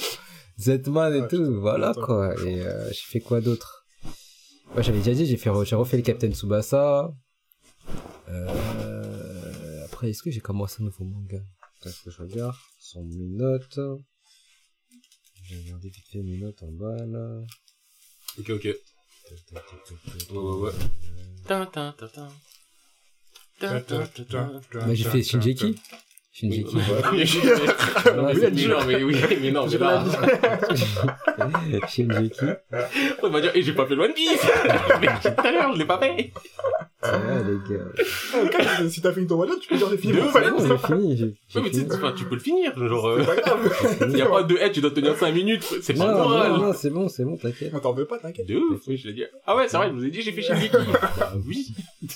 Zetman et Ah, tout, voilà, quoi. Et, euh, j'ai fait quoi d'autre? Ouais, j'avais déjà dit, j'ai fait, j'ai refait le Captain Tsubasa. Euh, après, est-ce que j'ai commencé un nouveau manga? Est-ce que je regarde? Sont mes notes. J'ai regardé vite fait mes notes en bas, là. Ok ok. Ouais ouais ouais. Bah, j'ai fait Shinjeki. Shinjeki, Non, mais c'est- mais non, mais oui, mais non, mais J'ai là, Shinjeki. on va dire, et j'ai pas fait le One Piece! (laughs) Mais tout à l'heure, je l'ai pas fait! Ouais, les gars. Ah, Si t'as fini ton one tu peux dire j'ai fini De mon ouf, one C'est bon, j'ai fini, j'ai, j'ai Ouais, mais tu sais, fini. enfin, tu peux le finir, genre, euh, C'est pas grave. (laughs) y a pas de, hey, tu dois tenir 5 minutes, c'est pas Non, non, moral. non, c'est bon, c'est bon, t'inquiète. On t'en veut pas, t'inquiète. De ouf, oui, je l'ai dit. Ah ouais, c'est vrai, je vous ai dit, j'ai fait Shingeki. bah oui. (laughs)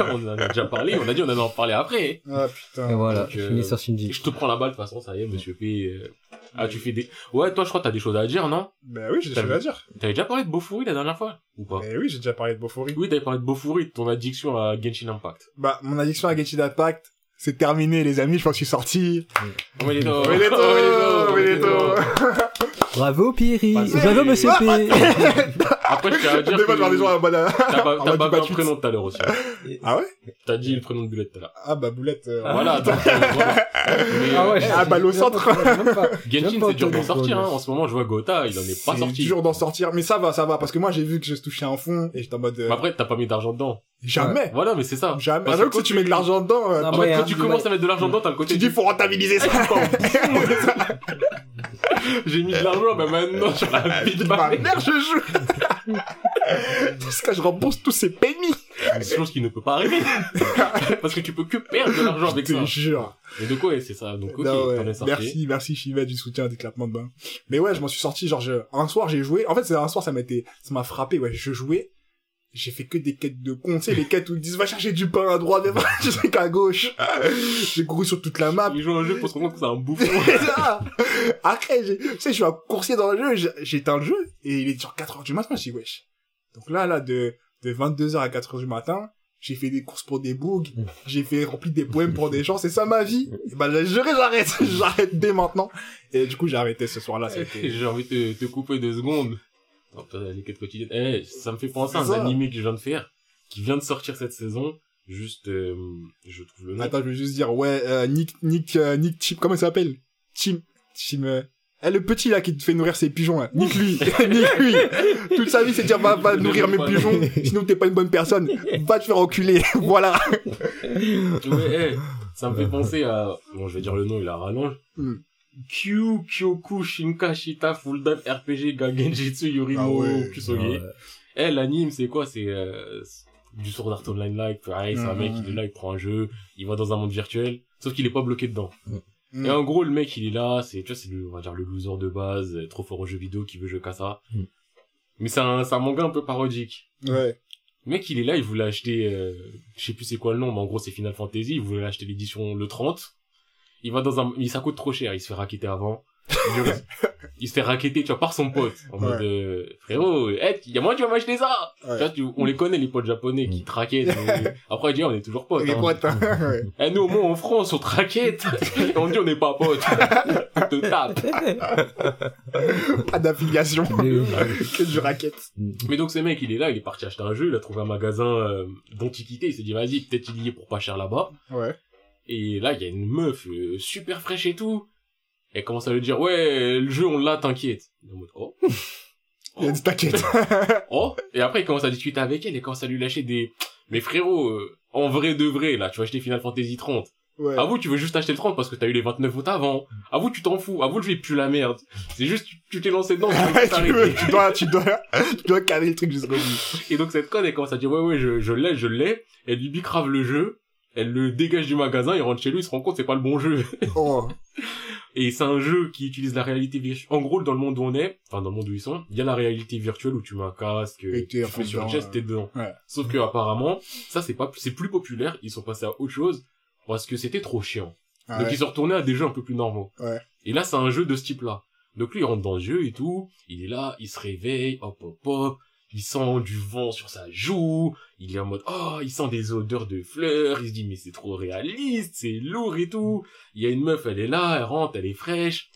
on en a déjà parlé, on a dit, on allait en parler après. Ah Et putain. voilà, Donc, je euh, finis sur Et Shinji. je te prends la balle, de toute façon, ça y est, monsieur P. euh, Ah, tu fais des... Ouais, toi, je crois que t'as des choses à dire, non? Bah oui, j'ai des choses à dire. T'avais déjà parlé de Bofuri la dernière fois? Ou pas? Mais oui, j'ai déjà parlé de Bofuri. Oui, t'avais parlé de Bofuri, de ton addiction à Genshin Impact. Bah, mon addiction à Genshin Impact, c'est terminé, les amis, je pense que je suis sorti. Omedeto Omedeto, Omedeto. Bravo, Piri! Bah, Bravo, monsieur P! (laughs) Après, je tiens à (laughs) dire voir gens que en euh, t'as pas, t'as pas vu Patrick. prénom tout à l'heure aussi. Ah ouais? T'as dit le prénom de Bullet tout à l'heure. Ah bah, boulette. euh, Voilà, attends, voilà. (laughs) Mais, Ah ouais, euh, Ah, j'ai même centre. (laughs) Genshin, c'est dur d'en sortir, le hein. En ce moment, je vois Gotha, il en est pas C'est sorti. dur d'en sortir, mais ça va, ça va, parce que moi j'ai vu que je touchais un fond et j'étais en mode euh, après, t'as pas mis d'argent dedans. jamais, Voilà, mais c'est ça. jamais. Parce Ah, que si tu mets de l'argent dedans, euh, Non, En moi, fait, il y a quand tu commences à mettre de l'argent dedans, t'as le côté tu dis faut rentabiliser ça. J'ai mis de l'argent, mais maintenant, sur la vie de ma mère, je joue. (laughs) Parce que je rembourse tous ces pennies. C'est chose qui ne peut pas arriver. (laughs) Parce que tu peux que perdre de l'argent avec Je ça. te jure. Et de quoi, ouais, c'est ça? Donc, ok, Non, ouais. Merci, merci Chimette du soutien, des clapements de bain. Mais ouais, je m'en suis sorti, genre, je- un soir, j'ai joué. En fait, c'est un soir, ça m'a été, ça m'a frappé, ouais. Je jouais. J'ai fait que des quêtes de con, tu sais, les quêtes où ils disent, va chercher du pain à droite, mais va chercher qu'à gauche. (laughs) J'ai couru sur toute la map. Il joue un jeu pour se rendre compte que c'est un (laughs) bouffon. Après, tu sais, je suis un coursier dans le jeu, j'éteins le jeu, et il est sur 4 heures du matin, je dis, wesh. Donc là, là, de, de 22h à 4 heures du matin, j'ai fait des courses pour des bugs, (laughs) j'ai fait rempli des poèmes pour des gens, c'est ça ma vie. Et ben, juré, j'arrête, j'arrête dès maintenant. Et du coup, j'ai arrêté ce soir-là, c'était... J'ai envie de te couper deux secondes. Non, toi, les quêtes quotidiennes. Eh, ça me fait penser à un ça. animé que je viens de faire, qui vient de sortir cette saison. Juste, euh, je trouve le nom. Attends, je vais juste dire, ouais, euh, Nick, Nick, euh, Nick Chip, comment il s'appelle? Tim, Tim, euh... eh, le petit là qui te fait nourrir ses pigeons là. Nick lui, (laughs) (laughs) Nick lui. Toute sa vie c'est dire va, va nourrir mes pigeons, sinon t'es pas une bonne personne. Va te faire enculer. (laughs) voilà. Ouais, eh, ça me fait penser à, bon, je vais dire le nom, il a rallonge. Hmm. Kyu, Kyoku, Shinka, Shita, Full Dive, RPG, Gagenjitsu, Yorimo, Ah ouais. Kusoge. Eh, l'anime, c'est quoi? C'est, euh, du Sword Art Online like, pareil, c'est un mec, il est là, il prend un jeu, il va dans un monde virtuel, sauf qu'il est pas bloqué dedans. Mm. Et en gros, le mec, il est là, c'est, tu vois, c'est le, on va dire, le loser de base, euh, trop fort aux jeux vidéo, qui veut jouer qu'à ça. Mm. Mais c'est un, un manga un peu parodique. Ouais. Le mec, il est là, il voulait acheter, euh, je sais plus c'est quoi le nom, mais en gros, c'est Final Fantasy, il voulait acheter l'édition le 30. Il va dans un, il, ça coûte trop cher, il se fait raqueter avant. Il, il se fait raqueter, tu vois, par son pote. En Ouais. mode, euh, frérot, eh, y a moi, tu vas m'acheter ça! Ouais. Tu vois, tu- on les connaît, les potes japonais qui Mm. traquaient. mais- (laughs) Après, il dit, on est toujours potes. Les hein. potes, hein. (laughs) Ouais. Eh, nous, au moins, en France, on te raquette. Et (laughs) on dit, on n'est pas potes. on te tape. Pas d'affiliation. Que du raquette. Mais donc, ce mec, il est là, il est parti acheter un jeu, il a trouvé un magasin euh, d'antiquité, il s'est dit, vas-y, peut-être il y est pour pas cher là-bas. Ouais. Et là, il y a une meuf euh, super fraîche et tout. Elle commence à lui dire, ouais, le jeu, on l'a, t'inquiète. Il est en mode, oh. (laughs) Il a dit t'inquiète. (laughs) Oh. Et après, il commence à discuter avec elle et commence à lui lâcher des... (tsk) Mais frérot, euh, en vrai de vrai, là, tu vas acheter Final Fantasy 30. Ouais. Avoue, tu veux juste acheter le 30 parce que t'as eu les 29 votes avant. Avoue, tu t'en fous. Avoue, le jeu est plus la merde. C'est juste, tu- t'es lancé dedans, tu (laughs) tu, veux- tu dois, tu dois, tu dois caler le truc jusqu'au bout. Et donc, cette conne, elle commence à dire, ouais, ouais, je, je l'ai, je l'ai. Elle lui bicrave le jeu. Elle le dégage du magasin, il rentre chez lui, il se rend compte, c'est pas le bon jeu. (laughs) Oh. (laughs) Et c'est un jeu qui utilise la réalité virtuelle. En gros, dans le monde où on est, enfin dans le monde où ils sont, il y a la réalité virtuelle où tu mets un casque, Et tu fais sur un geste, euh, t'es dedans. ouais. Sauf que apparemment, ça c'est pas, c'est plus populaire. Ils sont passés à autre chose parce que c'était trop chiant. Ah Donc ouais. ils sont retournés à des jeux un peu plus normaux. Ouais. Et là, c'est un jeu de ce type-là. Donc lui, il rentre dans le jeu et tout. Il est là, il se réveille, hop, hop, hop. Il sent du vent sur sa joue. Il est en mode, oh, il sent des odeurs de fleurs. Il se dit, mais c'est trop réaliste, c'est lourd et tout. Il y a une meuf, elle est là, elle rentre, elle est fraîche.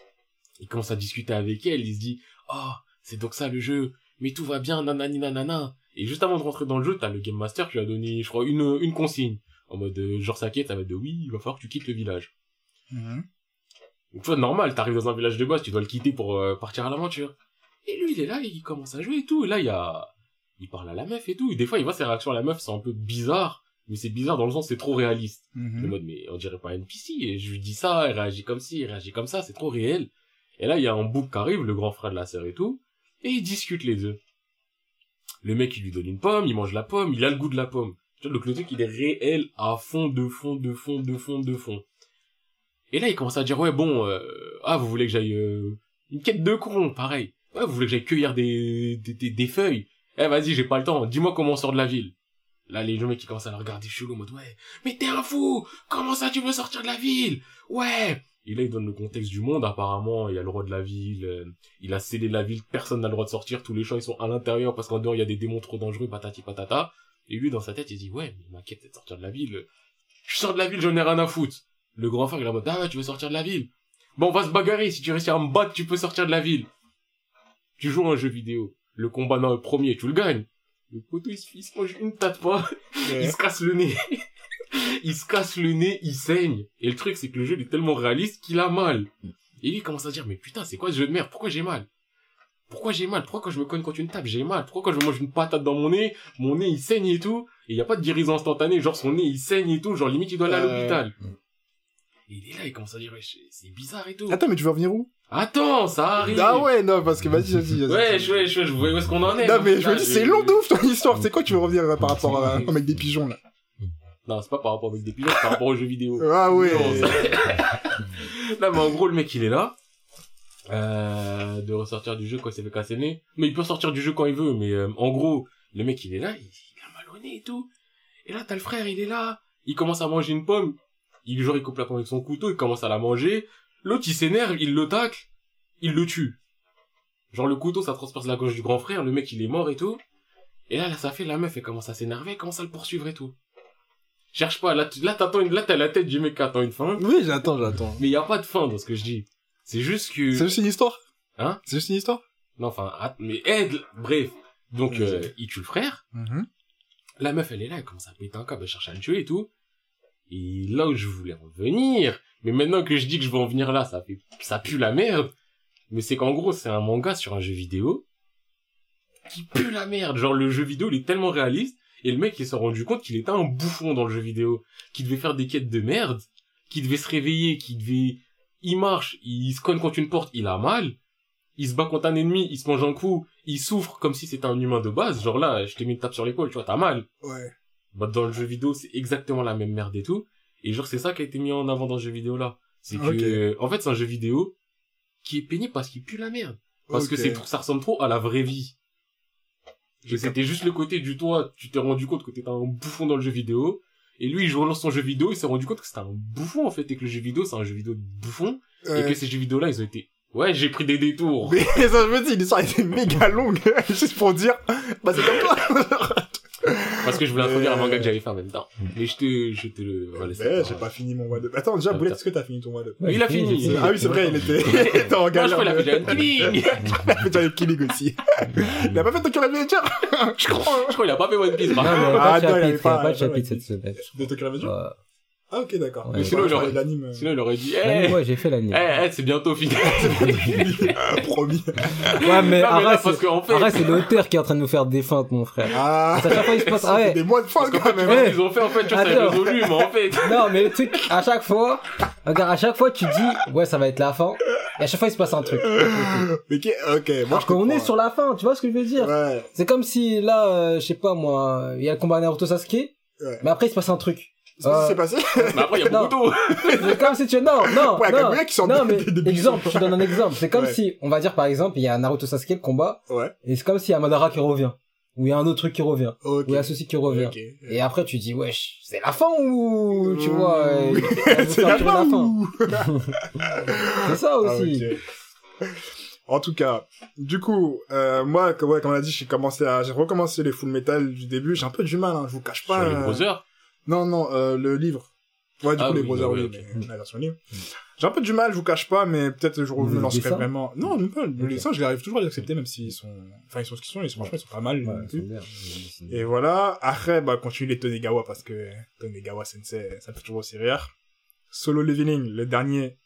Il commence à discuter avec elle. Il se dit, oh, c'est donc ça le jeu. Mais tout va bien, nanani nanana. Et juste avant de rentrer dans le jeu, t'as le game master qui lui a donné, je crois, une, une consigne. En mode, euh, genre, sa quête, ça va être de oui, il va falloir que tu quittes le village. Mhm. Donc, tu vois, normal, t'arrives dans un village de base, tu dois le quitter pour euh, partir à l'aventure. Et lui, il est là, il commence à jouer et tout. Et là, il y a... Il parle à la meuf et tout. Et des fois, il voit ses réactions à la meuf, c'est un peu bizarre. Mais c'est bizarre dans le sens, c'est trop réaliste. Mhm. Le mode, mais on dirait pas un NPC. Et je lui dis ça, elle réagit comme ci, elle réagit comme ça, c'est trop réel. Et là, il y a un bouc qui arrive, le grand frère de la sœur et tout. Et ils discutent les deux. Le mec, il lui donne une pomme, il mange la pomme, il a le goût de la pomme. Tu vois, donc le truc, il est réel à fond, de fond, de fond, de fond, de fond. Et là, il commence à dire, ouais, bon, euh, ah, vous voulez que j'aille, euh, une quête de con, pareil. Ouais, vous voulez que j'aille cueillir des, des, des, feuilles. Eh, vas-y, j'ai pas le temps. Dis-moi comment on sort de la ville. Là, les gens, qui commencent à le regarder chelou, en mode, ouais, mais t'es un fou! Comment ça, tu veux sortir de la ville? Ouais! Et là, il donne le contexte du monde. Apparemment, il y a le roi de la ville, euh, il a scellé la ville, personne n'a le droit de sortir, tous les gens, ils sont à l'intérieur parce qu'en dehors, il y a des démons trop dangereux, patati patata. Et lui, dans sa tête, il dit, ouais, mais ma quête, c'est de sortir de la ville. Je sors de la ville, j'en ai rien à foutre. Le grand frère, il est en mode, ah tu veux sortir de la ville? Bon, on va se bagarrer. Si tu réussis à me battre, tu peux sortir de la ville. Tu joues à un jeu vidéo. Le combat dans le premier, tu le gagnes. Le poteau, il se, il se mange une tatte pas. Il se casse le nez. (laughs) il se casse le nez, il saigne. Et le truc, c'est que le jeu il est tellement réaliste qu'il a mal. Et lui, il commence à dire, mais putain, c'est quoi ce jeu de merde? Pourquoi j'ai mal? Pourquoi j'ai mal? Pourquoi quand je me cogne contre une table, j'ai mal? Pourquoi quand je mange une patate dans mon nez, mon nez, il saigne et tout? Et il y a pas de guérison instantanée, genre son nez, il saigne et tout, genre limite, il doit aller à Euh, l'hôpital. Et il est là, il commence à dire, ouais, c'est c'est bizarre et tout. Attends, mais tu veux revenir où? Attends, ça arrive. Ah ouais, non, parce que vas-y, vas-y. Ouais, je, ouais, je, je vois où est-ce qu'on en est. Non, donc mais je me dis, c'est long de ouf ton histoire. C'est quoi tu veux revenir euh, par rapport à- au mec des pigeons, là? Non, c'est pas par rapport avec des pilotes, c'est par rapport aux jeux vidéo. Ah ouais. Non, (laughs) non, mais en gros, le mec, il est là. Euh, de ressortir du jeu quand il s'est fait casser le nez. Mais il peut sortir du jeu quand il veut, mais euh, en gros, le mec, il est là, il, il a mal au nez et tout. Et là, t'as le frère, il est là. Il commence à manger une pomme. Il, genre, il coupe la pomme avec son couteau, il commence à la manger. L'autre, il s'énerve, il le tacle. Il le tue. Genre, le couteau, ça transperce la gauche du grand frère. Le mec, il est mort et tout. Et là, là, ça fait la meuf, elle commence à s'énerver, elle commence à le poursuivre et tout. Cherche pas, là, tu- là, t'attends une, là, t'as la tête du mec qui attend une fin. Oui, j'attends, j'attends. Mais y a pas de fin dans ce que je dis. C'est juste que... C'est juste une histoire? Hein? C'est juste une histoire? Non, enfin, mais aide, bref. Donc, euh, il tue le frère. Mhm. La meuf, elle est là, elle commence à péter un câble, elle cherche à le tuer et tout. Et là où je voulais en venir, mais maintenant que je dis que je veux en venir là, ça fait, ça pue la merde. Mais c'est qu'en gros, c'est un manga sur un jeu vidéo qui pue la merde. Genre, le jeu vidéo, il est tellement réaliste. Et le mec, il s'est rendu compte qu'il était un bouffon dans le jeu vidéo. Qui devait faire des quêtes de merde. Qui devait se réveiller, qui devait, il marche, il se cogne contre une porte, il a mal. Il se bat contre un ennemi, il se mange un coup, il souffre comme si c'était un humain de base. Genre là, je t'ai mis une tape sur l'épaule, tu vois, t'as mal. Ouais. Bah, dans le jeu vidéo, c'est exactement la même merde et tout. Et genre, c'est ça qui a été mis en avant dans ce jeu vidéo là. C'est que, en fait, c'est un jeu vidéo qui est pénible parce qu'il pue la merde. Parce que c'est trop- ça ressemble trop à la vraie vie. C'était juste le côté du toi, tu t'es rendu compte que t'étais un bouffon dans le jeu vidéo. Et lui, il relance son jeu vidéo, il s'est rendu compte que c'était un bouffon, en fait, et que le jeu vidéo, c'est un jeu vidéo de bouffon. Et que ces jeux vidéo là, ils ont été, ouais, j'ai pris des détours. Mais (laughs) ça, je me dis, l'histoire était méga longue. (laughs) Juste pour dire, bah c'est comme toi. (laughs) Parce que je voulais introduire un Euh. manga que j'avais fait en même temps. Mais je te, je te le, voilà, c'est Mais pas- j'ai pas fini mon mois de... Attends, déjà, Boulette, est-ce que t'as fini ton mois de... Mais il a fini. Ah oui, c'est vrai, il était, il était en je galère. crois qu'il a fait de- déjà Killing. Il a fait avec Killing aussi. Il a pas fait Tokyo Revenger (laughs) Je crois. Je crois qu'il a pas fait One Piece, par contre. Ah, non, il y pas- de chapitre de- cette semaine. De Tokyo Revenger. Ah ok, d'accord. Ouais. Mais sinon, il aurait ouais. l'anime... Sinon, il aurait dit, L'anime, eh, ouais, j'ai fait l'anime. eh, eh, c'est bientôt fini. (laughs) (laughs) Promis. Ouais, mais Non, mais là, arrête, parce c'est qu'en fait, arrête, c'est l'auteur qui est en train de nous faire des feintes, mon frère. Ah À chaque fois, il se passe, ah Ça fait ouais. des mois de qu'en quand même. Ouais. ce qu'ils ont fait, en fait, tu vois, résolu, mais en fait, (laughs) Non, mais le truc, à chaque fois, regarde, à chaque fois, tu dis, ouais, ça va être la fin. Et à chaque fois, il se passe un truc. Mais qui- ok, moi Alors qu'on est sur la fin, tu vois ce que je veux dire? Ouais. C'est comme si, là, euh, je sais pas, moi, il y a le combat Naruto Sasuke. Ouais. Mais après, il se passe un truc. C'est ce qui Euh, s'est passé mais après, il y a beaucoup d'eau. (laughs) C'est comme si tu, non, non, Ouais, non. Qui non, mais, des- des exemple, je te donne un exemple. C'est comme Ouais. si, on va dire, par exemple, il y a Naruto Sasuke, le combat, Ouais. et c'est comme s'il y a Madara qui revient. Ou il y a un autre truc qui revient. Ok. Ou il y a ceci qui revient. Ok. Et après, tu dis, wesh, c'est la fin ou, tu vois, (laughs) C'est la fin ou- (laughs) C'est ça Ah, aussi. ok. En tout cas, du coup, euh, moi, comme, ouais, comme on a dit, j'ai commencé à, j'ai recommencé les Full Metal du début. J'ai un peu du mal, hein, je vous cache pas. Sur les euh, brothers. Non, non, euh, le livre. Ouais, du Ah coup, les Brothers, oui, mais la version livre. J'ai un peu du mal, je vous cache pas, mais peut-être le jour où je me lancerai vraiment. Non, même pas. Les dessins, je les arrive toujours à les accepter, même s'ils sont, enfin, ils sont ce qu'ils sont, ils sont, franchement, ils sont pas mal. Ouais, bien. Et voilà. Après, bah, continue les Tonegawa parce que Tonegawa Sensei, ça me fait toujours aussi rire. Solo Leveling, le dernier,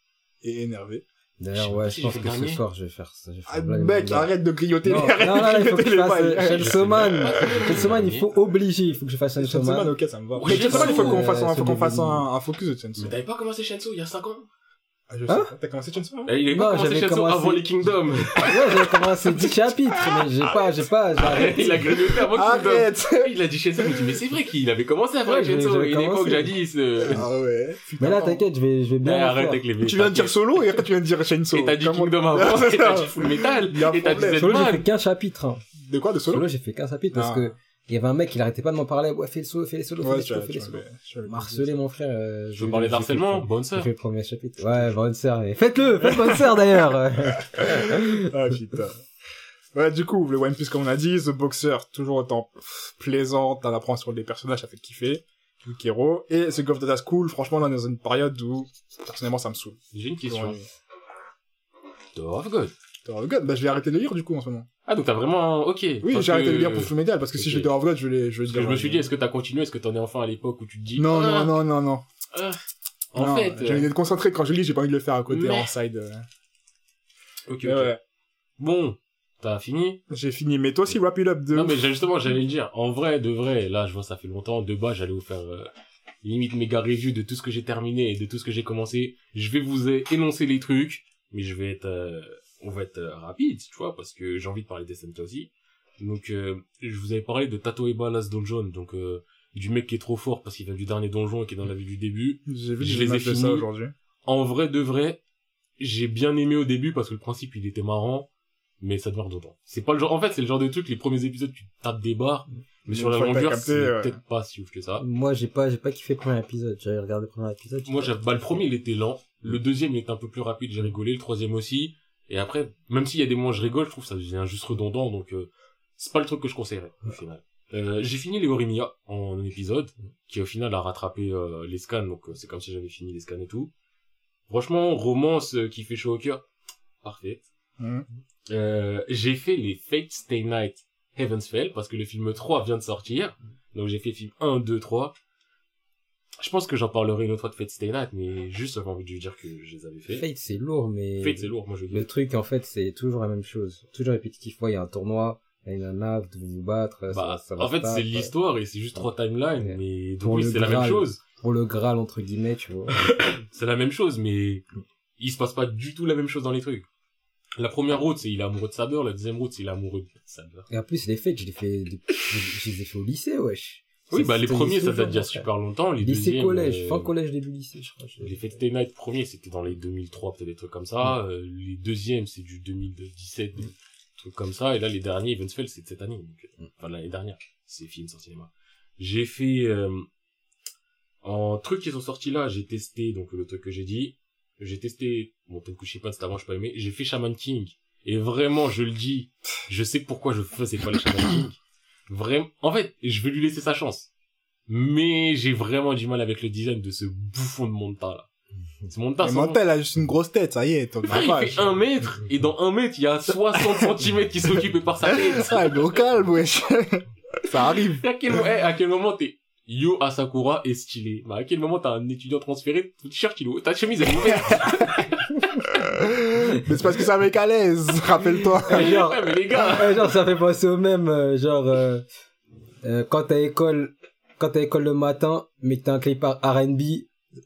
est énervé. D'ailleurs, ouais, si je pense que ce soir, je vais faire ça. je vais faire Ah, mec, arrête de grignoter Non, les, arrête non, de non, il faut que je (laughs) fasse bails. euh, Chainsaw Man. Chainsaw Man, il faut obliger, il faut que je fasse Chainsaw Chainsaw Man, Man. ok, ça me va. Mais Chainsaw Man, il faut qu'on fasse un, ce faut qu'on fasse début. un, un focus de Chainsaw. Mais t'avais pas commencé Shenso il y a 5 ans je sais Hein pas. T'as commencé Chainsaw? Eh, Il avait Non, pas commencé Shenso commencé- avant les Kingdoms. Ouais, j'avais commencé 10 chapitres, mais j'ai pas, j'ai pas, j'ai arrêté. Il a grignoté avant Kingdom. Arrête! Il a dit Shenso, je me dis, mais c'est vrai qu'il avait commencé avant Ouais, les j'avais- Shenso. j'avais Une époque jadis. euh. Ah ouais. Mais là, t'inquiète, je vais, je vais bien. le arrête faire. avec les. Tu viens de dire solo et après tu viens de dire Chainsaw. Et t'as dit Kingdom (laughs) avant, C'est et t'as ça. dit Full Metal, Il y a et t'as dit. Solo, j'ai fait qu'un chapitre. hein. De quoi, de solo? Solo, j'ai fait qu'un chapitre parce Ah. que il y avait un mec, il arrêtait pas de m'en parler. Ouais, fais le solo, fais les solos, fais Ouais, les tu solos, fais les solos. as, Marceler, mon frère. euh, Je j'ai- veux parler j'ai d'harcèlement, le- bonne J'ai sœur. fait le premier chapitre. Ouais, bonne sœur. mais Faites-le, faites bonne sœur d'ailleurs. (laughs) Ah, putain. Ouais, du coup, le One Piece, comme on a dit, The Boxer, toujours autant pff, plaisant, t'en apprends sur les personnages, ça fait kiffer. Wikero. Et The of the School, franchement, là, on est dans une période où, personnellement, ça me saoule. J'ai une question. Ouais. Of God. Tower of God, bah, je vais arrêter de lire, du coup, en ce moment. Ah, donc t'as vraiment, ok. Oui, j'ai arrêté de lire pour Full Metal, parce que si vais Tower of God, je vais, les- je Parce que dire, je me suis dit, euh, est-ce que t'as continué, est-ce que t'en es enfin à l'époque où tu te dis, Non, ah, non, non, non, non. ah, en Non, fait, J'ai envie d'être concentré quand je lis, j'ai pas envie de le faire à côté, Mais- en side. euh. ok, ouais. Bon, t'as fini? J'ai fini, mais toi aussi, wrap it up de Non, mais j'ai- justement, j'allais le dire, en vrai, de vrai, là, je vois, ça fait longtemps, de bas, j'allais vous faire, euh, limite méga review de tout ce que j'ai terminé et de tout ce que j'ai commencé. Je vais vous énoncer les trucs. mais je vais être, euh, on va être euh, rapide, tu vois, parce que j'ai envie de parler des SNK aussi. Donc, euh, je vous avais parlé de Tatoeba Last Dungeon, donc euh, du mec qui est trop fort parce qu'il vient du dernier donjon et qui est dans la vie du début. J'ai vu Je les ai de ça finis. aujourd'hui. En vrai de vrai, j'ai bien aimé au début parce que le principe il était marrant, mais ça devient redondant. C'est pas le genre, en fait, c'est le genre de truc, les premiers épisodes, tu tapes des barres, mais sur la longueur, c'est ouais. peut-être pas si ouf que ça. Moi, j'ai pas, j'ai pas kiffé le premier épisode. J'avais regardé le premier épisode. Moi, j'avais, bah, le premier, il était lent. Le deuxième, il était un peu plus rapide, j'ai rigolé. Le troisième aussi. Et après, même s'il y a des moments où je rigole, je trouve que ça devient juste redondant, donc, euh, c'est pas le truc que je conseillerais, au final. Euh, j'ai fini les Horimiya en un épisode, qui au final a rattrapé euh, les scans, donc euh, c'est comme si j'avais fini les scans et tout. Franchement, romance euh, qui fait chaud au cœur, parfait. Euh, j'ai fait les Fate Stay Night Heaven's Fell, parce que le film 3 vient de sortir. Donc j'ai fait film 1, 2, 3. Je pense que j'en parlerai une autre fois de Fate Stay Night, mais juste j'avais envie de lui dire que je les avais fait. Fate, c'est lourd, mais. Fate, c'est lourd, moi je Le truc, en fait, c'est toujours la même chose. Toujours répétitif. Ouais, il y a un tournoi, il y a une nana, vous devez vous battre. Bah, ça, en fait, c'est l'histoire et c'est juste trois timelines, Ouais. mais donc oui, c'est la même chose. Pour le Graal, entre guillemets, tu vois. (coughs) C'est la même chose, mais il se passe pas du tout la même chose dans les trucs. La première route, c'est il est amoureux de Saber, la deuxième route, c'est il est amoureux de Saber. Et en plus, les Fates, je les fais, je les ai fait au lycée, wesh. Oui, bah les c'était premiers, ça date d'il y a toujours, super longtemps. Les Lycée, collège. euh, Fin collège, début lycée, je crois. Les Fate Stay Night premiers, c'était dans les 2003, peut-être des trucs comme ça. Euh, les deuxièmes, c'est du 2017, des trucs comme ça. Et là, les derniers, Evansfeld, c'est de cette année. Donc, euh, enfin, l'année dernière. C'est films sur cinéma. J'ai fait, euh, en trucs qui sont sortis là, j'ai testé, donc le truc que j'ai dit. J'ai testé, bon, Tenkushipan, c'est avant, je pas aimé. J'ai fait Shaman King. Et vraiment, je le dis, je sais pourquoi je faisais pas les Shaman King. Vraiment, en fait, je vais lui laisser sa chance. Mais j'ai vraiment du mal avec le design de ce bouffon de Monta, là. Ce Monta, Mais son- Montel a juste une grosse tête, ça y est, ton Frère, il fait un mètre, et dans un mètre, il y a 60 cm qui sont occupés par sa tête. (laughs) Ah, mais au calme, wesh. (laughs) ça arrive. Et à quel, mo- eh, à quel moment t'es Yo Asakura est stylé. Bah, à quel moment t'as un étudiant transféré, ton t-shirt il est haut, ta chemise elle est ouverte. (laughs) Mais c'est parce que c'est un mec à l'aise, rappelle-toi. Eh, genre, Ouais, mais les gars. eh, genre, ça fait penser au même, euh, genre, euh, euh, quand t'as école, quand t'as école le matin, mais que t'as un clip R&B,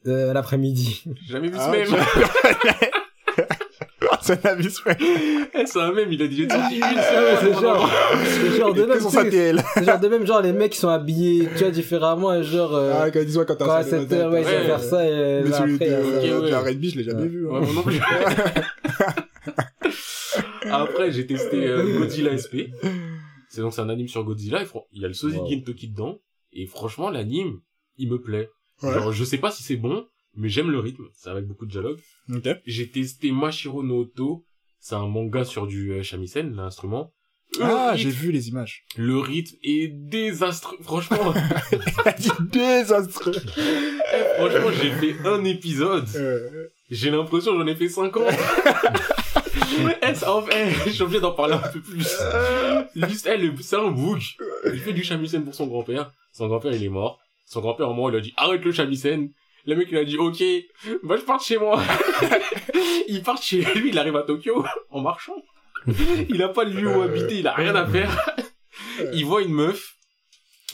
euh, l'après-midi. J'ai jamais vu ce Ah, même. (laughs) c'est un avis, frère. Eh, c'est un même, il a dit, Ah ouais, seule. c'est genre, c'est genre de Ils même, c'est genre de même, genre, les mecs qui sont habillés, tu vois, différemment, et genre, euh, Ah, quand dis-moi quand t'as quand à ça, 7 heures, ouais, ils Ouais. vont faire ça, et Mais là, celui après, de, euh, de ouais. la R&B, je l'ai jamais Ouais. vu. Ouais, hein. moi non plus. (laughs) Après, j'ai testé euh, (laughs) Godzilla SP. C'est donc c'est un anime sur Godzilla. Il y a le Soji Wow. Gintoki dedans. Et franchement, l'anime, il me plaît. Ouais. Genre, je sais pas si c'est bon, mais j'aime le rythme. C'est avec beaucoup de dialogue. Ok. J'ai testé Mashiro no Oto. C'est un manga sur du euh, shamisen, l'instrument. Le Ah, rythme- j'ai vu les images. Le rythme est désastreux. Franchement, (laughs) désastreux. eh, franchement, j'ai fait un épisode. Euh, J'ai l'impression que j'en ai fait 50. (laughs) Eh, ça, en fait, je suis obligé d'en parler un peu plus. Juste, elle, c'est un bouc. Il fait du shamisen pour son grand-père. Son grand-père, il est mort. Son grand-père, au moment, il a dit, arrête le shamisen. Le mec, il a dit, ok, bah, je pars de chez moi. (laughs) il part de chez lui, il arrive à Tokyo, en marchant. Il a pas de lieu où habiter, il a rien à faire. Il voit une meuf,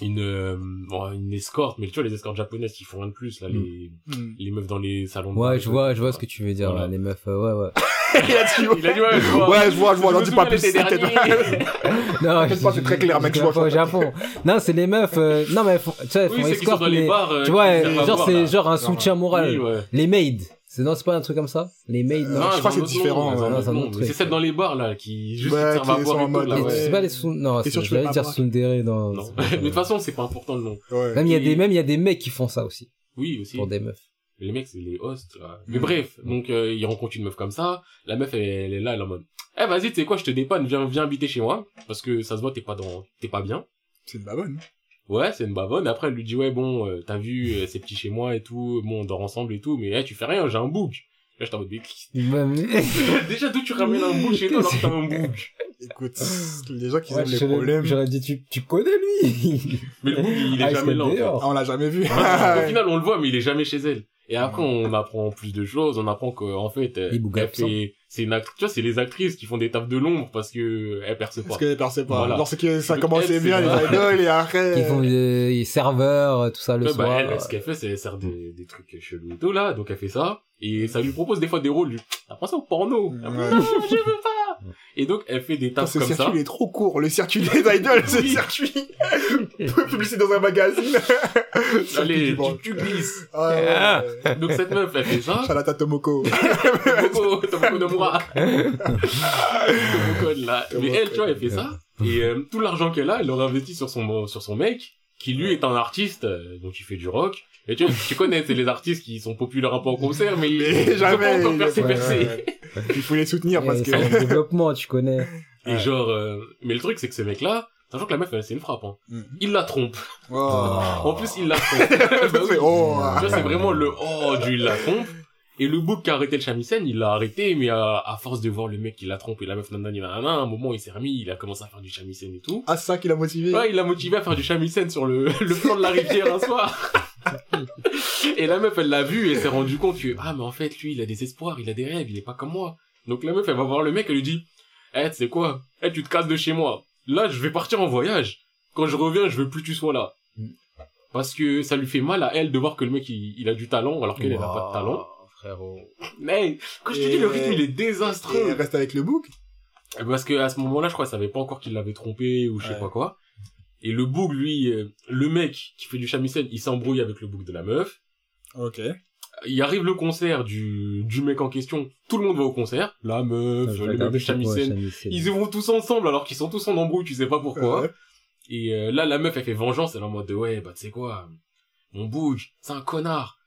une, euh, bon, une escorte, mais tu vois, les escortes japonaises qui font rien de plus, là, les, hmm. les meufs dans les salons de Ouais, je vois, je vois ce que tu veux dire, Voilà. là, les meufs, euh, ouais, ouais. (laughs) Il a dit, Il a dit, ouais, je vois. Ouais, je vois, je vois, Je n'en me dis pas plus. (laughs) Non, c'est très clair, mec, je vois, Au. Japon. Non, c'est les meufs, euh, non, mais tu sais, font tu vois, qui genre, c'est genre un soutien moral. Les maids. C'est, non, c'est pas un truc comme ça? Les maids, non. je crois que c'est différent, autre c'est celles dans les bars, là, qui juste Ouais, servent à qui boire en mode, ouais. c'est pas les sous, non, Et c'est- sûr, tu peux j'allais dire boire. Sundere dans, Non. (laughs) Mais de toute façon, c'est pas important le nom. Même il y a des, même il y a des mecs qui font ça aussi. Oui, aussi. Pour des meufs. Les mecs, c'est les hosts, là. Mais bref, donc, euh, il rencontre une meuf comme ça. La meuf, elle, elle est là, elle est en mode, eh, vas-y, tu sais quoi, je te dépanne, viens, viens habiter chez moi. Parce que ça se voit, t'es pas dans, t'es pas bien. C'est une babonne. Ouais, c'est une bavonne. Après, elle lui dit, ouais, bon, euh, t'as vu, euh, c'est petit chez moi et tout, bon, on dort ensemble et tout, mais, eh, tu fais rien, j'ai un bouc. Là, j'étais en mode, mais- (laughs) Déjà, d'où tu ramènes un bouc chez toi alors que t'as un bouc (laughs) Écoute, les gens qui Ouais, aiment les problèmes. J'aurais dit, tu, tu connais lui? Mais le bouc, il est Ah, jamais là, en fait. dehors. Ah, on l'a jamais vu. Au (laughs) final, on le voit, mais il est jamais chez elle. Et après, on apprend plus de choses. On apprend qu'en fait, euh, elle fait c'est une actrice, tu vois, c'est les actrices qui font des tafs de l'ombre parce que elles percent pas. Parce que percent pas. Voilà. Lorsque ça commençait bien, les ça. idoles, et après... Qui font des des serveurs, tout ça le Ouais, bah, soir. elle, ce qu'elle fait, c'est elle sert des, des trucs chelous et tout, là. Donc, elle fait ça. Et ça lui propose des fois des rôles. T'as pensé au porno? Non, je veux pas. Et donc, elle fait des ce comme circuit, ça. il est trop court. Le circuit des idoles, ce (laughs) circuit. Publicité dans un magazine. (laughs) Circuit Allez, du tu, bon. tu glisses. Ah, ouais, ouais. Donc, cette meuf, elle fait ça. Shalata (laughs) Tomoko. Tomoko, Tomoko Mura. Tomoko, là. Mais elle, tu vois, elle fait ça. Et euh, tout l'argent qu'elle a, elle l'aurait investi sur son, sur son mec, qui lui est un artiste, euh, donc il fait du rock. Et tu vois, tu connais, c'est les artistes qui sont populaires un peu en concert, mais, Mais ils jamais, pas encore il- percé, ouais, percé. ouais, (laughs) Il faut les soutenir parce que... c'est développement, tu connais. Et genre, euh, mais le truc, c'est que ce mec-là, sachant que la meuf, c'est une frappe, hein. Mhm. Il la trompe. Oh. En plus, il la trompe. (laughs) Bah oui. C'est- oh. Tu vois, c'est vraiment le oh du il la trompe. Et le bouc qui a arrêté le shamisen, il l'a arrêté, mais à, à force de voir le mec qui la trompe et la meuf nanani nanana, à un moment, il s'est remis, il a commencé à faire du shamisen et tout. Ah, c'est ça qui l'a motivé. Ouais, il l'a motivé à faire du shamisen sur le, (laughs) le flanc de la rivière un soir. Et la meuf, elle l'a vu et s'est rendu compte que, ah, mais en fait, lui, il a des espoirs, il a des rêves, il est pas comme moi. Donc la meuf, elle va voir le mec, elle lui dit, eh, tu sais quoi? Eh, tu te casses de chez moi. Là, je vais partir en voyage. Quand je reviens, je veux plus que tu sois là. Parce que ça lui fait mal à elle de voir que le mec, il, il a du talent, alors qu'elle, elle a pas de talent. Frérot. Mais, quand je te Et- dis, le rythme, il est Et désastreux. elle reste avec le book? Parce que à ce moment-là, je crois, elle savait pas encore qu'il l'avait trompé ou je sais Ouais. pas quoi. Et le boug, lui, euh, le mec qui fait du shamisen, il s'embrouille avec le boug de la meuf. Ok. Il arrive le concert du, du mec en question. Tout le monde va au concert. La meuf, le mec quoi, shamisen. Ils y vont tous ensemble alors qu'ils sont tous en embrouille, tu sais pas pourquoi. Ouais. Et euh, là, la meuf, elle fait vengeance, elle est en mode de, ouais, bah tu sais quoi, mon boug, c'est un connard.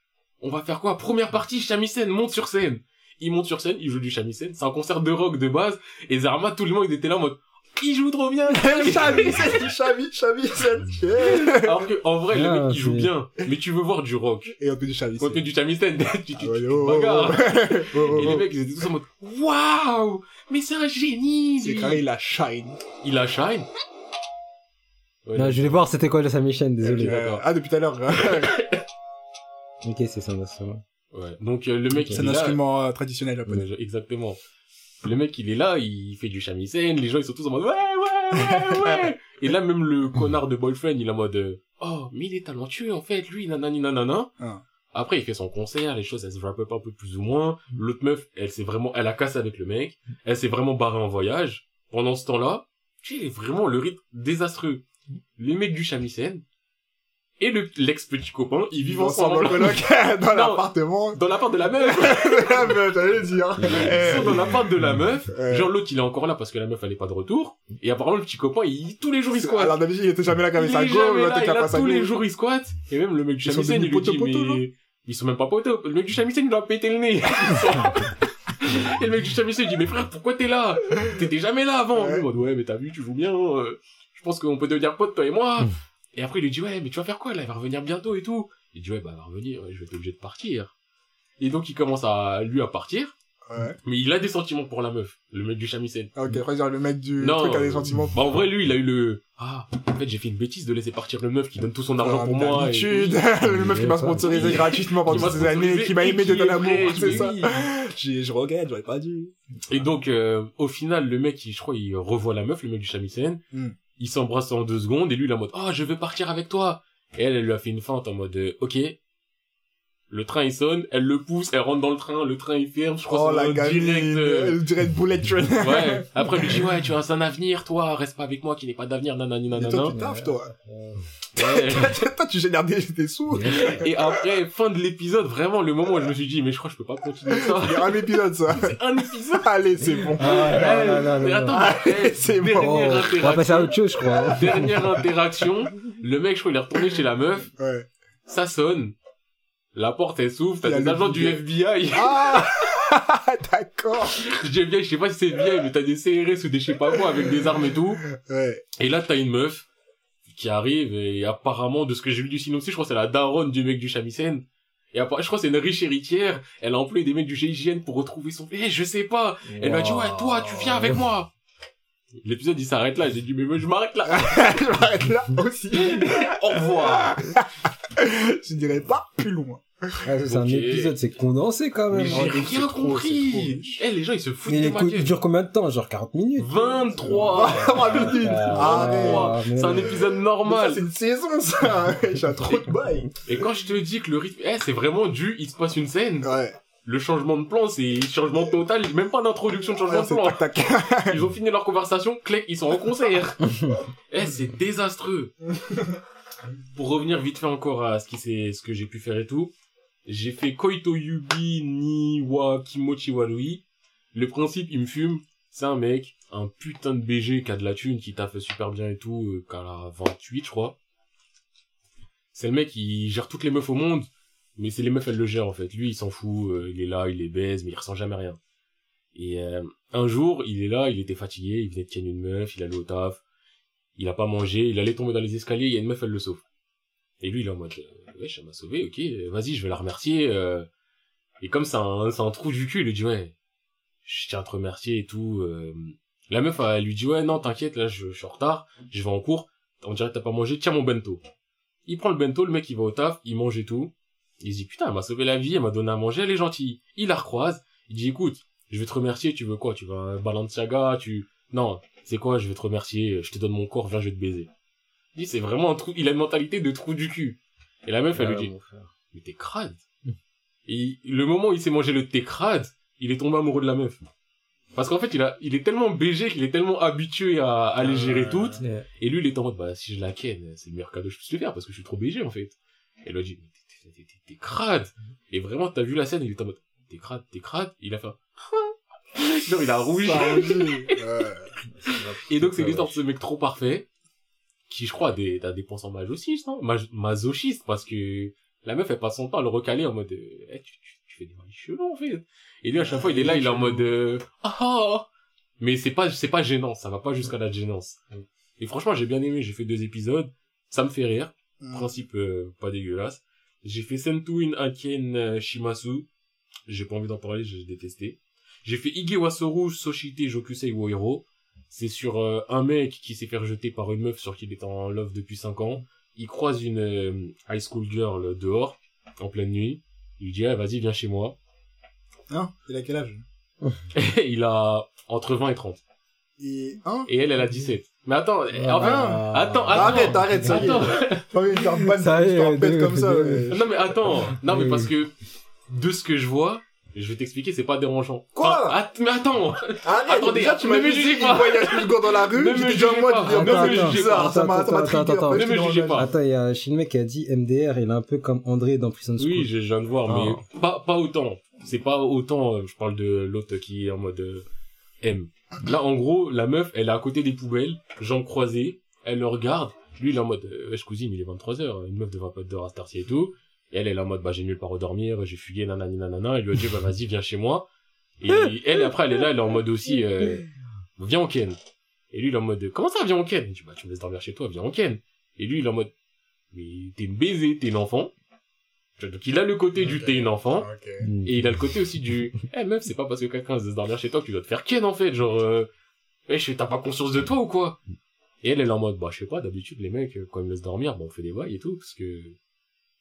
On va faire quoi? Première partie, shamisen, monte sur scène. Il monte sur scène, il joue du shamisen. C'est un concert de rock de base. Et Zarma, tout le monde, il était là en mode, il joue trop bien. Shami, Shamisen. Yeah. Alors que, en vrai, le mec, il joue bien. Mais tu veux voir du rock. Et on fait du. Quand tu fais du shamisen, (laughs) tu, tu, bagarres. (laughs) Et les oh. mecs, ils étaient tous en mode, waouh, mais c'est un génie, C'est carré, il a shine. Il a shine. Ouais, Non, je voulais voir c'était quoi le Samishen, désolé. d'accord. Ah, depuis tout à l'heure. (laughs) Ok, c'est ça, c'est ça. ouais. Donc, euh, le mec, C'est est un instrument euh, traditionnel japonais. Exactement. Le mec, il est là, il fait du shamisen, les gens, ils sont tous en mode, ouais, ouais, ouais, ouais. (laughs) Et là, même le connard de boyfriend, il est en mode, oh, mais il est talentueux, en fait, lui, nanani, nanana. Ah. Après, il fait son concert, les choses, elles se wrap up un peu plus ou moins. L'autre meuf, elle s'est vraiment, elle a cassé avec le mec. Elle s'est vraiment barrée en voyage. Pendant ce temps-là, tu sais, vraiment le rythme désastreux. Les mecs du shamisen et le, l'ex-petit copain, ils vivent ensemble. en coloc dans (laughs) Non. l'appartement. Dans l'appart de la meuf. (laughs) Ah, mais J'allais le dire. Ils sont dans l'appart de la meuf. Genre l'autre il est encore là parce que la meuf elle est pas de retour. Et apparemment le petit copain il, tous les jours il squatte. Alors d'habitude, il était jamais là quand il il sa est go, jamais mais là, t'es il a tous les jours il squatte. Et même le mec du shamisen il lui dit mais... Ils sont même pas poteaux. Le mec du shamisen il lui a pété le nez. (laughs) Et le mec du shamisen il dit mais frère pourquoi t'es là? T'étais jamais là avant. Ouais. Mais t'as vu tu joues bien. euh, Je pense qu'on peut devenir pote toi et moi. Et après il lui dit ouais mais tu vas faire quoi là? Elle va revenir bientôt et tout. Il dit ouais bah elle va revenir, je vais être obligé de partir. Et donc il commence à lui à partir. Ouais. Mais il a des sentiments pour la meuf, le mec du shamisen. Ah, Ok, après, le mec du Non. truc a des sentiments. Bah en vrai lui il a eu le ah en fait j'ai fait une bêtise de laisser partir le meuf qui donne tout son argent pour Comme moi. et- (laughs) le meuf qui m'a sponsorisé gratuitement pendant toutes ces années, qui m'a aimé de ton amour, (laughs) c'est ça. (laughs) J'ai- Je regrette, j'aurais pas dû. Et donc euh, au final le mec il, je crois il revoit la meuf le mec du shamisen. Hmm. Il s'embrasse en deux secondes et lui il est en mode ah je veux partir avec toi. Et elle elle lui a fait une feinte en mode euh, ok. Le train il sonne, elle le pousse, elle rentre dans le train, le train il ferme, je crois Oh, que la direct. euh, dirait bullet train. Ouais. (laughs) Après elle lui dit ouais tu as un avenir toi, reste pas avec moi qui n'est pas d'avenir nanani Et toi, nanana. tu taffes, toi. Ouais. (laughs) Toi, tu génères des, des sous. (laughs) Et après, fin de l'épisode, vraiment, le moment où je me suis dit, mais je crois que je peux pas continuer ça. Il y a un épisode, ça. C'est un épisode. Allez, c'est bon. Ah, non, non, non, Mais attends, eh, c'est bon. Oh, on va interaction. passer à autre chose, je crois. Dernière interaction. Le mec, je crois, il est retourné chez la meuf. Ouais. Ça sonne. La porte, elle s'ouvre. T'as des agents du. FBI. Ah! (laughs) D'accord. Du FBI, je sais pas si c'est FBI, mais t'as des CRS ou des je sais pas quoi avec des armes et tout. Ouais. Et là, t'as une meuf qui arrive et apparemment, de ce que j'ai vu du synopsis, je crois que c'est la daronne du mec du shamisen. Et après, je crois que c'est une riche héritière. Elle a employé des mecs du GIGN pour retrouver son... Eh, je sais pas. Elle m'a dit, ouais, toi, tu viens avec moi. L'épisode, il s'arrête là. J'ai dit, mais je m'arrête là. (laughs) Je m'arrête là aussi. Au revoir. (laughs) (laughs) Je dirais pas plus loin. Ah, c'est un épisode, c'est condensé quand Mais même. j'ai Oh, rien trop, c'est compris. trop. Eh, les gens, ils se foutent Mais de ma il dure combien de temps? Genre 40 minutes? 23 (laughs) Ah, minutes. Ah, mais C'est un épisode normal. c'est une saison, ça. (laughs) J'ai trop de bail. Et quand je te dis que le rythme, eh, c'est vraiment du, il se passe une scène. Ouais. Le changement de plan, c'est changement total. Même pas d'introduction de changement Ouais, de plan. tac, tac. Ils ont fini leur conversation, clic, ils sont en concert. eh, c'est désastreux. Pour revenir vite fait encore à ce qui c'est, ce que j'ai pu faire et tout. J'ai fait Koito Yubi ni wa Kimochi Warui. Le principe, il me fume. C'est un mec, un putain de BG qui a de la thune, qui taffe super bien et tout, euh, qui a la 28, je crois. C'est le mec, il gère toutes les meufs au monde, mais c'est les meufs, elles le gèrent, en fait. Lui, il s'en fout, euh, il est là, il les baise, mais il ressent jamais rien. Et euh, un jour, il est là, il était fatigué, il venait de ken une meuf, il allait au taf, il a pas mangé, il allait tomber dans les escaliers, il y a une meuf, elle le sauve. Et lui, il est en mode, euh, ouais, elle m'a sauvé, ok, vas-y, je vais la remercier. euh. Et comme c'est un, un trou du cul, il lui dit, ouais, je tiens à te remercier et tout. euh. La meuf, elle lui dit, ouais, non, t'inquiète, là, je, je suis en retard, je vais en cours, on dirait que t'as pas mangé, tiens mon bento. Il prend le bento, le mec, il va au taf, il mange et tout. Il dit, putain, elle m'a sauvé la vie, elle m'a donné à manger, elle est gentille. Il la recroise, il dit, écoute, je vais te remercier, tu veux quoi Tu veux un Balenciaga Tu... Non, c'est quoi Je vais te remercier, je te donne mon corps, viens, je vais te baiser. Il dit, c'est vraiment un trou... Il a une mentalité de trou du cul. Et la meuf, elle lui dit, mais t'es crade. Et le moment où il s'est mangé le thé crade, il est tombé amoureux de la meuf. Parce qu'en fait, il a, il est tellement BG qu'il est tellement habitué à, à les gérer Euh, toutes. Ouais. Et lui, il est en mode, bah, si je la ken, c'est le meilleur cadeau que je puisse lui faire parce que je suis trop BG, en fait. Et elle lui a dit, t'es crade. Et vraiment, t'as vu la scène, il est en mode, t'es crade, t'es crade. Il a fait, genre, il a rougi. (laughs) Ouais. Et donc, c'est l'histoire de ce mec trop parfait, qui, je crois, a des, a des pensants masochistes, hein, Mas- masochistes, parce que la meuf, elle passe son temps à le recaler en mode, Eh, tu, tu, tu fais des maris chelous, en fait. Et lui, à chaque fois, il est là, il est en mode, euh, ah, ah. Mais c'est pas, c'est pas gênant, ça va pas jusqu'à la gênance. Et franchement, j'ai bien aimé, j'ai fait deux épisodes, ça me fait rire, Mm. principe euh, pas dégueulasse. J'ai fait Sentuin Aken euh, Shimasu, j'ai pas envie d'en parler, j'ai détesté. J'ai fait Igewasoru Soshite Jokusei wo Hero, c'est sur euh, un mec qui s'est fait rejeter par une meuf sur qui il est en love depuis 5 ans. Il croise une euh, high school girl dehors, en pleine nuit. Il lui dit, ah, vas-y, viens chez moi. Hein? Il a quel âge? (laughs) Il a entre 20 et 30. Et... Hein? Et elle, elle a 17. Mais attends, Ah. attends, attends. Arrête, arrête, ça y est. Attends. Y est, comme ça. Non mais attends, non mais parce que de ce que je vois, je vais t'expliquer, c'est pas dérangeant. Quoi Enfin, att- Mais attends, Arrête, (laughs) Attendez, déjà, tu m'as dit jugez il pas. voyage une seconde dans la (laughs) rue, Ne me j'étais jugez déjà en mode, pas. Ne me jugez pas. ça m'a, Attends, ne me jugez pas. Attends, il y a Shinmei qui a dit MDR, il est un peu comme André dans Prison School. oui, je, viens de voir, Ah. mais pas pas autant. C'est pas autant. euh, Je parle de l'autre qui est en mode euh, M. Là, en gros, la meuf, elle est à côté des poubelles, jambes croisées, elle le regarde. Lui, il est en mode, euh, wesh cousine, il est 23h, une meuf devrait pas être dehors à et tout. Et elle, elle est en mode, bah, j'ai nulle part à dormir, j'ai fugué, nanani, nanana. Il lui a dit, bah, vas-y, viens chez moi. Et (laughs) elle, après, elle est là, elle est en mode aussi, euh, viens au Ken. Et lui, il est en mode, comment ça, viens au Ken? Il dit, bah, tu me laisses dormir chez toi, viens au Ken. Et lui, il est en mode, mais t'es une baisée, t'es une enfant. Donc, il a le côté du t'es une enfant. Mm. Et il a le côté aussi du, (laughs) eh meuf, c'est pas parce que quelqu'un se laisse dormir chez toi que tu dois te faire ken en fait, genre, euh, wesh, t'as pas conscience de toi ou quoi? Et elle, elle est en mode, bah je sais pas, d'habitude les mecs, euh, quand ils me laissent dormir, bon on fait des bails et tout, parce que,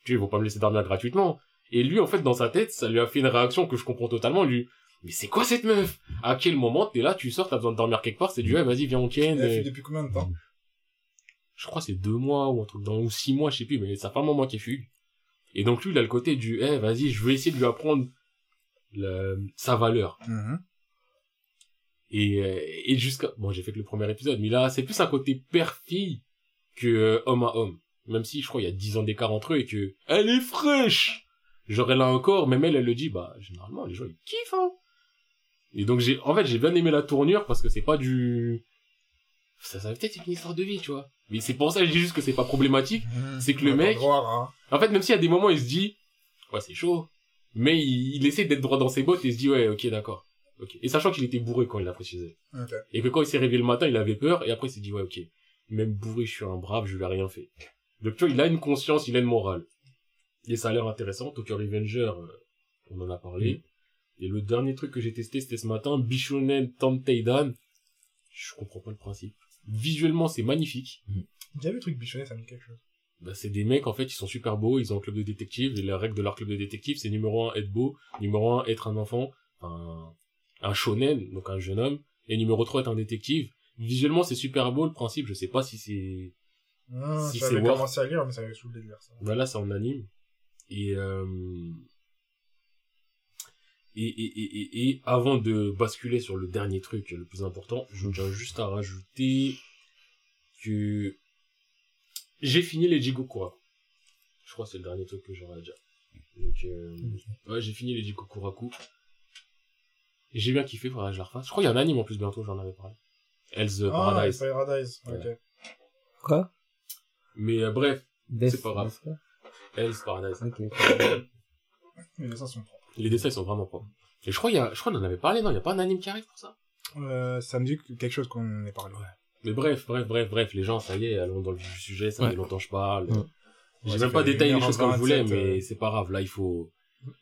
tu ils vont pas me laisser dormir gratuitement. Et lui, en fait, dans sa tête, ça lui a fait une réaction que je comprends totalement, lui. Mais c'est quoi cette meuf? À quel moment t'es là, tu sors, t'as besoin de dormir quelque part, c'est du, ouais, vas-y, viens on ken. Elle a euh, fui depuis combien de temps? Je crois que c'est deux mois ou un truc dans, ou six mois, je sais plus, mais ça fait un moment qu'il fugue. Et donc lui, il a le côté du, eh, vas-y, je vais essayer de lui apprendre sa valeur. Mhm. Et, euh, et jusqu'à, bon, j'ai fait que le premier épisode, mais là, c'est plus un côté père-fille que euh, homme à homme. Même si, je crois, il y a dix ans d'écart entre eux et que, elle est fraîche! Genre, elle a encore, même elle, elle le dit, bah, généralement, les gens, ils kiffent, hein. Et donc, j'ai, en fait, j'ai bien aimé la tournure parce que c'est pas du, ça, ça peut-être être une histoire de vie, tu vois. Mais c'est pour ça que je dis juste que c'est pas problématique. C'est que le mec- hein. En fait, même s'il y a des moments, il se dit, ouais, c'est chaud. Mais il, il essaie d'être droit dans ses bottes et se dit, ouais, ok, d'accord. Ok. Et sachant qu'il était bourré quand il l'a précisé. Et que quand il s'est réveillé le matin, il avait peur, et après il s'est dit, ouais, ok. Même bourré, je suis un brave, je lui ai rien fait. Donc, tu vois, il a une conscience, il a une morale. Et ça a l'air intéressant. Tokyo Revenger, euh, on en a parlé. Et le dernier truc que j'ai testé, c'était ce matin, Bishonen Tanteidan. Je comprends pas le principe. Visuellement, c'est magnifique. J'ai vu le truc bichonné, ça me dit quelque chose. bah, c'est des mecs, en fait, ils sont super beaux, ils ont un club de détectives, et la règle de leur club de détectives, c'est numéro un, être beau, numéro un, être un enfant, un, un shonen, donc un jeune homme, et numéro 3, être un détective. Visuellement, c'est super beau, le principe, je sais pas si c'est, Ah, Si J'avais commencé à lire, mais ça avait saoulé de lire ça. Voilà, c'est en anime. Et, euh... et, et, et, et, et avant de basculer sur le dernier truc le plus important, je tiens juste à rajouter que j'ai fini les Jigokuraku. Je crois que c'est le dernier truc que j'aurais à dire. Donc, euh... ouais, j'ai fini les Jigokuraku. Et J'ai bien kiffé, faudrait que je la refasse. Je crois qu'il y a un anime en plus bientôt, j'en avais parlé. Hell's Ah, Paradise. Paradise. Ouais. Ok. Quoi? Mais euh, bref, C'est pas grave. pas Hell's Paradise. Ok. Mais les dessins sont propres. Les dessins ils sont vraiment propres. Et je crois, il y a, je crois qu'on en avait parlé, non, il y a pas un anime qui arrive pour ça? Euh, ça me dit que- quelque chose qu'on en ait parlé. Mais bref, bref, bref, bref, les gens, ça y est, allons dans le vif du sujet, ça Ouais. fait longtemps que je parle. Ouais. J'ai Ouais, même pas détaillé les 1h27, choses comme je voulais, mais euh. c'est pas grave, là, il faut,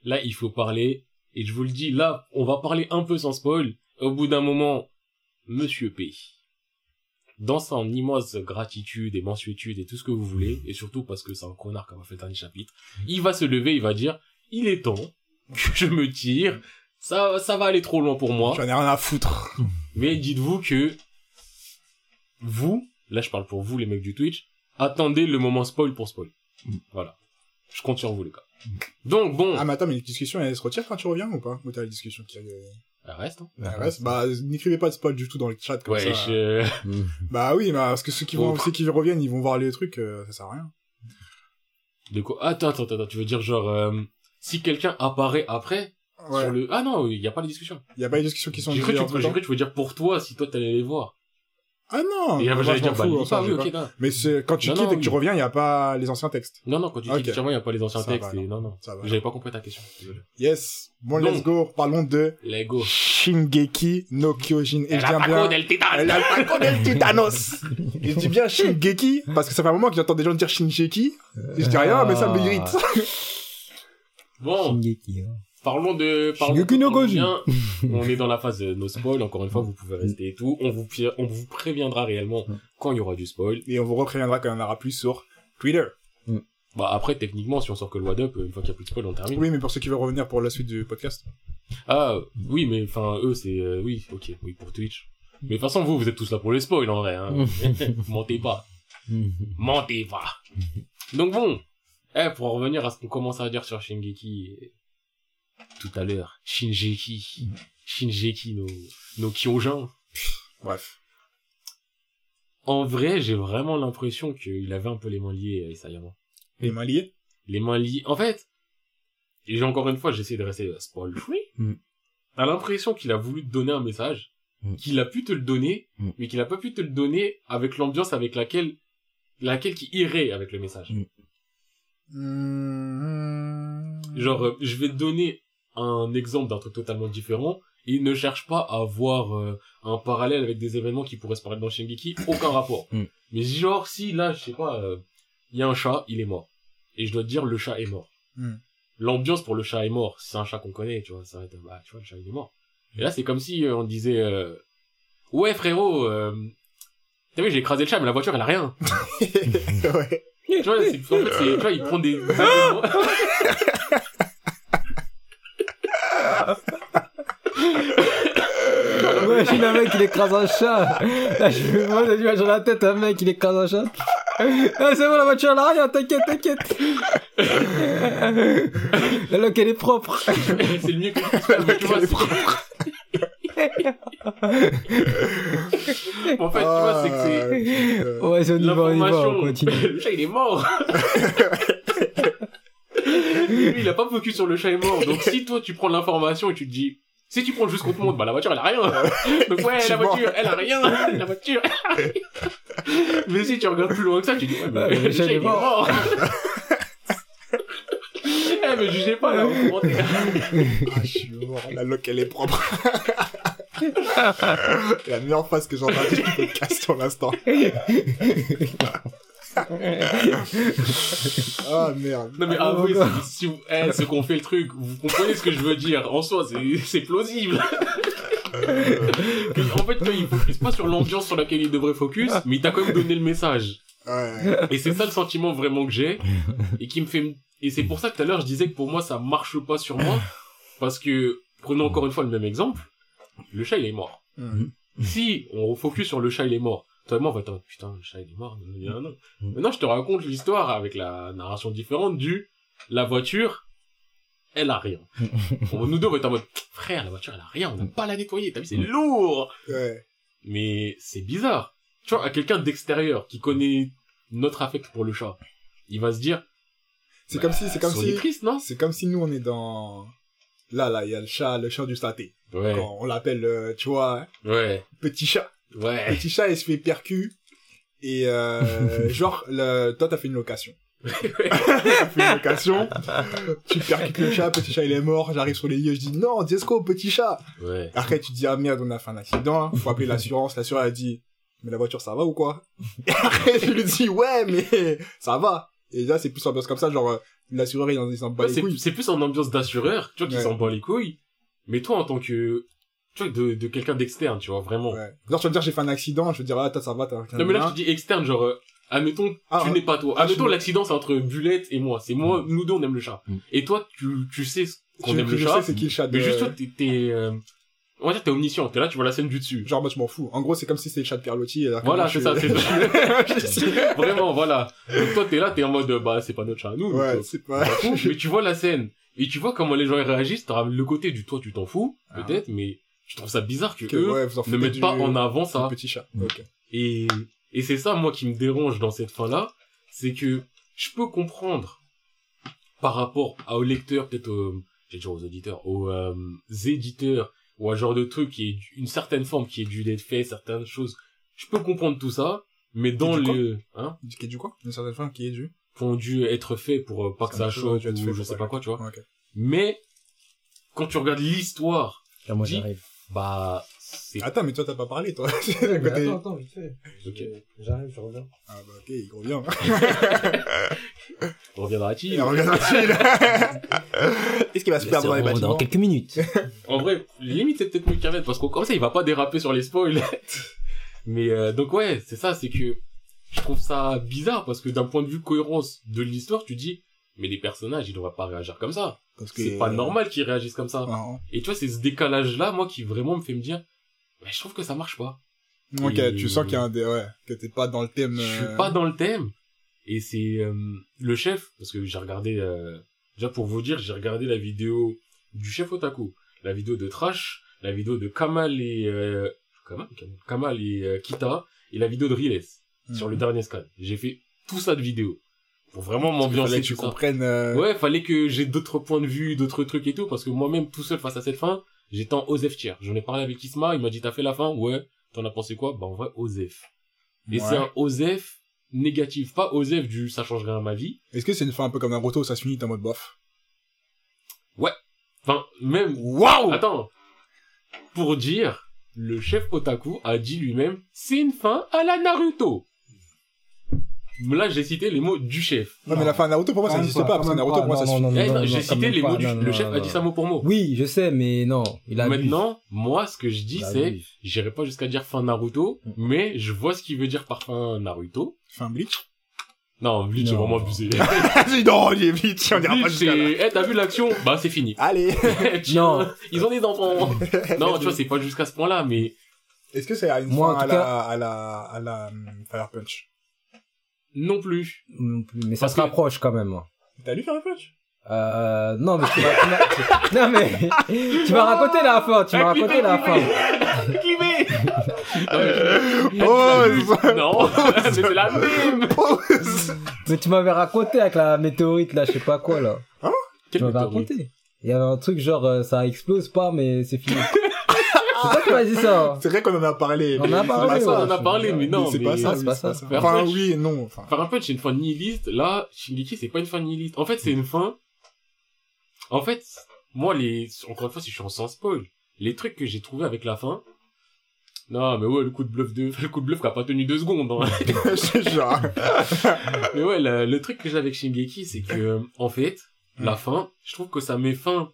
là, il faut parler, et je vous le dis, là, on va parler un peu sans spoil, au bout d'un moment, Monsieur P, dans son immense gratitude et mensuétude et tout ce que vous voulez, et surtout parce que c'est un connard qui a fait le dernier chapitre, il va se lever, il va dire, il est temps que je me tire, ça, ça va aller trop loin pour moi. J'en ai rien à foutre. Mais dites-vous que vous, là je parle pour vous les mecs du Twitch, attendez le moment spoil pour spoil. Voilà. Je compte sur vous les gars. Donc bon, Ah, mais attends, mais les discussions, elles se retirent quand tu reviens ou pas? Ou t'as les discussions qui elle reste. Hein. restent Bah, n'écrivez pas de spoil du tout dans le chat comme Ouais, ça. je... Bah oui, mais parce que ceux qui vont, ceux qui reviennent, ils vont voir les trucs, euh, ça sert à rien. De quoi? Attends, attends, attends. Tu veux dire genre euh, si quelqu'un apparaît après Ouais. sur le Ah non, il y a pas de discussion. Il y a pas les discussions qui sont J'ai cru, que tu veux dire pour toi si toi t'allais les voir. Ah non Et j'allais dire bah fous, ça, oui, ok, non. Mais c'est quand tu Non, quittes non, et que tu reviens, il y a pas les anciens textes. Non, non, quand tu Ok. dis clairement il y a pas les anciens Ça va, textes et non, non. Ça va. J'avais pas compris ta question. Désolé. Yes. Bon, Donc. let's go. Parlons de Lego. Shingeki no Kyojin. Et je dis bien... del titan. El attaque del Titanos. Et (laughs) je dis bien Shingeki, parce que ça fait un moment que j'entends des gens dire Shingeki. Et je dis rien, mais ça me irrite. Bon, Shingeki, hein. Parlons de, parlons no Kyojin. bien. (laughs) On est dans la phase de nos spoils. Encore une fois, vous pouvez rester et tout. On vous, pi- on vous préviendra réellement quand il y aura du spoil. Et on vous repréviendra quand il y en aura plus sur Twitter. Bah, après, techniquement, si on sort que le Wad Up, une fois qu'il y a plus de spoil, on termine. Oui, mais pour ceux qui veulent revenir pour la suite du podcast. Ah, oui, mais enfin, eux, c'est, euh, oui, ok, oui, pour Twitch. Mais de toute façon, vous, vous êtes tous là pour les spoils, en vrai, hein. (laughs) Mentez pas. Mentez pas. (laughs) Donc bon, eh, pour en revenir à ce qu'on commençait à dire sur Shingeki euh, tout à l'heure, Shinjeki, Shinjeki no, no Kyojin. Bref. En vrai, j'ai vraiment l'impression qu'il avait un peu les mains liées, euh, Isayama. Les mains liées? Les mains liées. En fait, et j'ai encore une fois, j'essaie de rester euh, spoil free. Mm. T'as l'impression qu'il a voulu te donner un message, Mm. qu'il a pu te le donner, Mm. mais qu'il a pas pu te le donner avec l'ambiance avec laquelle, laquelle qui irait avec le message. Mm. Mmh. Genre, euh, je vais te donner un exemple d'un truc totalement différent, et ne cherche pas à avoir euh, un parallèle avec des événements qui pourraient se parler dans Shingeki, aucun rapport. Mm. Mais genre, si là, je sais pas, euh, il y a un chat, il est mort. Et je dois te dire, le chat est mort. Mm. L'ambiance pour le chat est mort, c'est un chat qu'on connaît, tu vois, ça va être, bah, tu vois, le chat il est mort. Et là, c'est comme si euh, on disait, euh, ouais frérot, euh, t'as vu, j'ai écrasé le chat, mais la voiture, elle a rien. (laughs) ouais. tu vois, c'est, en fait, c'est, tu vois, il prend des, (laughs) j'ai un mec, il écrase un chat. Là, je l'image dans la tête, un mec, il écrase un chat. Ah, c'est bon, la voiture, elle a rien, t'inquiète, t'inquiète. La loque, elle est propre. c'est le mieux que faire, mais tu vois, c'est- en fait, tu vois, c'est que c'est, c'est... Ouais, c'est y va, on continue. (laughs) le chat il est mort. (laughs) Lui, il a pas focus sur le chat est mort. Donc si toi tu prends l'information et tu te dis, si tu prends juste qu'on te montre, bah la voiture elle a rien. Donc ouais, (laughs) la voiture elle a rien. La voiture. elle a rien. (laughs) Mais si tu regardes plus loin que ça, tu dis ouais, mais Ouais, le il est mort. (laughs) Eh mais jugez pas là, vous mentez. Ah, je suis mort. La loque, elle est propre. la meilleure phrase que j'ai entendue du podcast pour l'instant. Ah, merde. Non mais Ah, avouez, encore. si, si vous, eh, ceux qu'on fait le truc, vous comprenez ce que je veux dire. En soi, c'est, c'est plausible. Que, en fait, toi, il focus pas sur l'ambiance sur laquelle il devrait focus, mais il t'a quand même donné le message. Ouais. Et c'est ça le sentiment vraiment que j'ai et qui me fait et c'est pour ça que tout à l'heure je disais que pour moi ça marche pas sur moi parce que prenons encore une fois le même exemple, le chat il est mort. Si on focus sur le chat il est mort, toi et moi on va être en mode, putain le chat il est mort. non, non, non, non. Maintenant je te raconte l'histoire avec la narration différente du la voiture elle a rien. (laughs) Nous deux on va être en mode frère la voiture elle a rien, on n'a pas la nettoyer, t'as vu c'est lourd. Ouais. Mais c'est bizarre. Tu vois, à quelqu'un d'extérieur qui connaît notre affect pour le chat, il va se dire, C'est comme si, c'est comme si, triste, non? c'est comme si nous on est dans, là, là, il y a le chat, le chat du saté. Ouais, Quand on l'appelle, euh, tu vois, hein, ouais, petit chat. Ouais. Petit chat, il se fait percu. Et, euh, (laughs) genre, le, toi, t'as fait une location. (laughs) t'as fait une location. tu percutes le chat, petit chat, il est mort. J'arrive sur les lieux, je dis, non, Disco, petit chat. Ouais. Après, tu dis, ah merde, on a fait un accident, hein. faut appeler l'assurance. L'assurance, elle dit, mais la voiture, ça va ou quoi? Et après, tu lui dis, ouais, mais ça va. Et là, c'est plus ambiance comme ça, genre, euh, l'assureur, il en- il s'en bat Ouais, les c'est, couilles. c'est plus en ambiance d'assureur, tu vois, qui Ouais. s'en bat les couilles. Mais toi, en tant que, tu vois, de, de quelqu'un d'externe, tu vois, vraiment. Ouais. Genre, tu vas me dire, j'ai fait un accident, je vais dire, ah, ça va, t'as Non, mais là, je te dis externe, genre, euh, admettons, Ah, tu n'es pas toi. Ah, admettons, je- l'accident, c'est entre Bullet et moi. C'est moi, nous deux, on aime le chat. Mm. Et toi, tu, tu sais qu'on aime le je chat. sais c'est qui le chat de... Mais juste toi, t'es, t'es, euh, on va dire, t'es omniscient. T'es là, tu vois la scène du dessus. Genre, moi, je m'en fous. En gros, c'est comme si c'était le chat de Pierlotti. alors que Voilà, c'est ça, c'est (laughs) (laughs) Vraiment, voilà. Donc toi, t'es là, t'es en mode, bah, c'est pas notre chat à nous. Ouais, donc, c'est pas... (laughs) mais tu vois la scène. Et tu vois comment les gens réagissent. T'auras le côté du toi, tu t'en fous, Ah. peut-être, mais je trouve ça bizarre que, que, eux ouais, vous en ne mettent du- pas en avant ça. petit chat. Mm. Et, et c'est ça, moi, qui me dérange dans cette fin-là. C'est que je peux comprendre par rapport à- aux lecteurs, peut-être aux, j'ai dire aux auditeurs, aux euh, éditeurs, ou à genre de truc qui est une certaine forme qui est dû d'être fait, certaines choses. Je peux comprendre tout ça, mais dans le, hein, Qui est du quoi? Une certaine fin qui est du qui ont dû être faits pour euh, pas que Ça choque ou fait je sais pas quoi, tu vois. Mais, quand tu regardes l'histoire, Là, moi, j'arrive. Bah, c'est, Attends, mais toi, t'as pas parlé, toi. (laughs) Ouais, côté. attends, attends, vite fait. J'arrive, je reviens. Ah bah ok, il revient. (laughs) reviendra-t-il? Il revient là-dessus, (laughs) Est-ce qu'il va se perdre dans les Dans bâtiments quelques minutes. En vrai, limite c'est peut-être mieux qu'Ahmed parce qu'au comme ça il va pas déraper sur les spoils. Mais euh, donc ouais, c'est ça, c'est que je trouve ça bizarre parce que d'un point de vue cohérence de l'histoire, tu dis mais les personnages ils devraient pas réagir comme ça. Parce que C'est pas normal qu'ils réagissent comme ça. Et tu vois, c'est ce décalage là moi qui vraiment me fait me dire mais je trouve que ça marche pas. Ok, Et- tu sens qu'il y a un des... Ouais, que t'es pas dans le thème... Je euh, suis pas dans le thème et c'est euh, le chef parce que j'ai regardé euh, déjà pour vous dire, j'ai regardé la vidéo du chef Otaku, la vidéo de Trash, la vidéo de Kamal et euh, Kamal, et euh, Kita et la vidéo de Riles sur le Mhm. dernier scan. J'ai fait tout ça de vidéo pour vraiment qu'il fallait m'ambiancer que tu ça. comprennes... euh, Ouais, fallait que j'ai d'autres points de vue, d'autres trucs et tout parce que moi-même tout seul face à cette fin, j'étais en Osef tier. J'en ai parlé avec Isma, il m'a dit t'as fait la fin? Ouais. T'en as pensé quoi? Bah en vrai Osef. Et ouais. c'est un Osef négatif, pas Osef du ça change rien à ma vie. Est-ce que c'est une fin un peu comme Naruto ça se finit en mode bof? Enfin, même, Waouh attends, pour dire, le chef Otaku a dit lui-même, c'est une fin à la Naruto. Là, j'ai cité les mots du chef. Non, mais la fin de Naruto, pour moi, ça n'existe pas, parce que Naruto, pour moi, ça se non, finit. non, Eh, j'ai cité les pas, mots du, le chef a dit ça mot pour mot. Oui, je sais, mais non, il a Maintenant, moi, ce que je dis, c'est, j'irai pas jusqu'à dire fin Naruto, Mm. mais je vois ce qu'il veut dire par fin Naruto. Fin Bleach? Non, Bleach, c'est vraiment abusé. (laughs) Non, il est Bleach, on dira pas jusqu'à là. eh, t'as vu l'action? Bah, c'est fini. Allez (laughs) Tiens, Non. Ils ont des enfants. (laughs) non, tu vois, c'est pas jusqu'à ce point-là, mais Est-ce que c'est à une Moi, fin à la, à la, à la, Fire Punch? Non plus. Non plus, mais ça Parce se que- rapproche quand même. T'as lu Fire Punch Euh, non, mais tu vas, tu m'as- tu- non, mais, (laughs) tu m'as raconté la fin, tu m'as raconté la fin. Clivé Oh, (laughs) Non, (laughs) mais c'est la même Pause Mais tu m'avais raconté avec la météorite, là, je sais pas quoi, là. Tu Quel m'avais météorite? Raconté. Il y avait un truc genre, euh, ça explose pas, mais c'est fini. C'est toi qui m'as dit ça. (laughs) C'est vrai qu'on en a parlé. On en mais a c'est parlé, pas ça, ça. on en a parlé, mais non, C'est pas ça, c'est pas ça. Enfin, oui et non. Enfin, un punch, c'est une fin nihiliste. Là, Shingeki, c'est pas une fin nihiliste. En fait, c'est une fin... En fait, moi, les... Encore une fois, si je suis en sans spoil, les trucs que j'ai trouvés avec la fin... Non, mais ouais, le coup de bluff de... (laughs) Le coup de bluff qui a pas tenu deux secondes. hein. (laughs) jure. mais ouais, le, le truc que j'ai avec Shingeki, c'est que, en fait, la fin, je trouve que ça met fin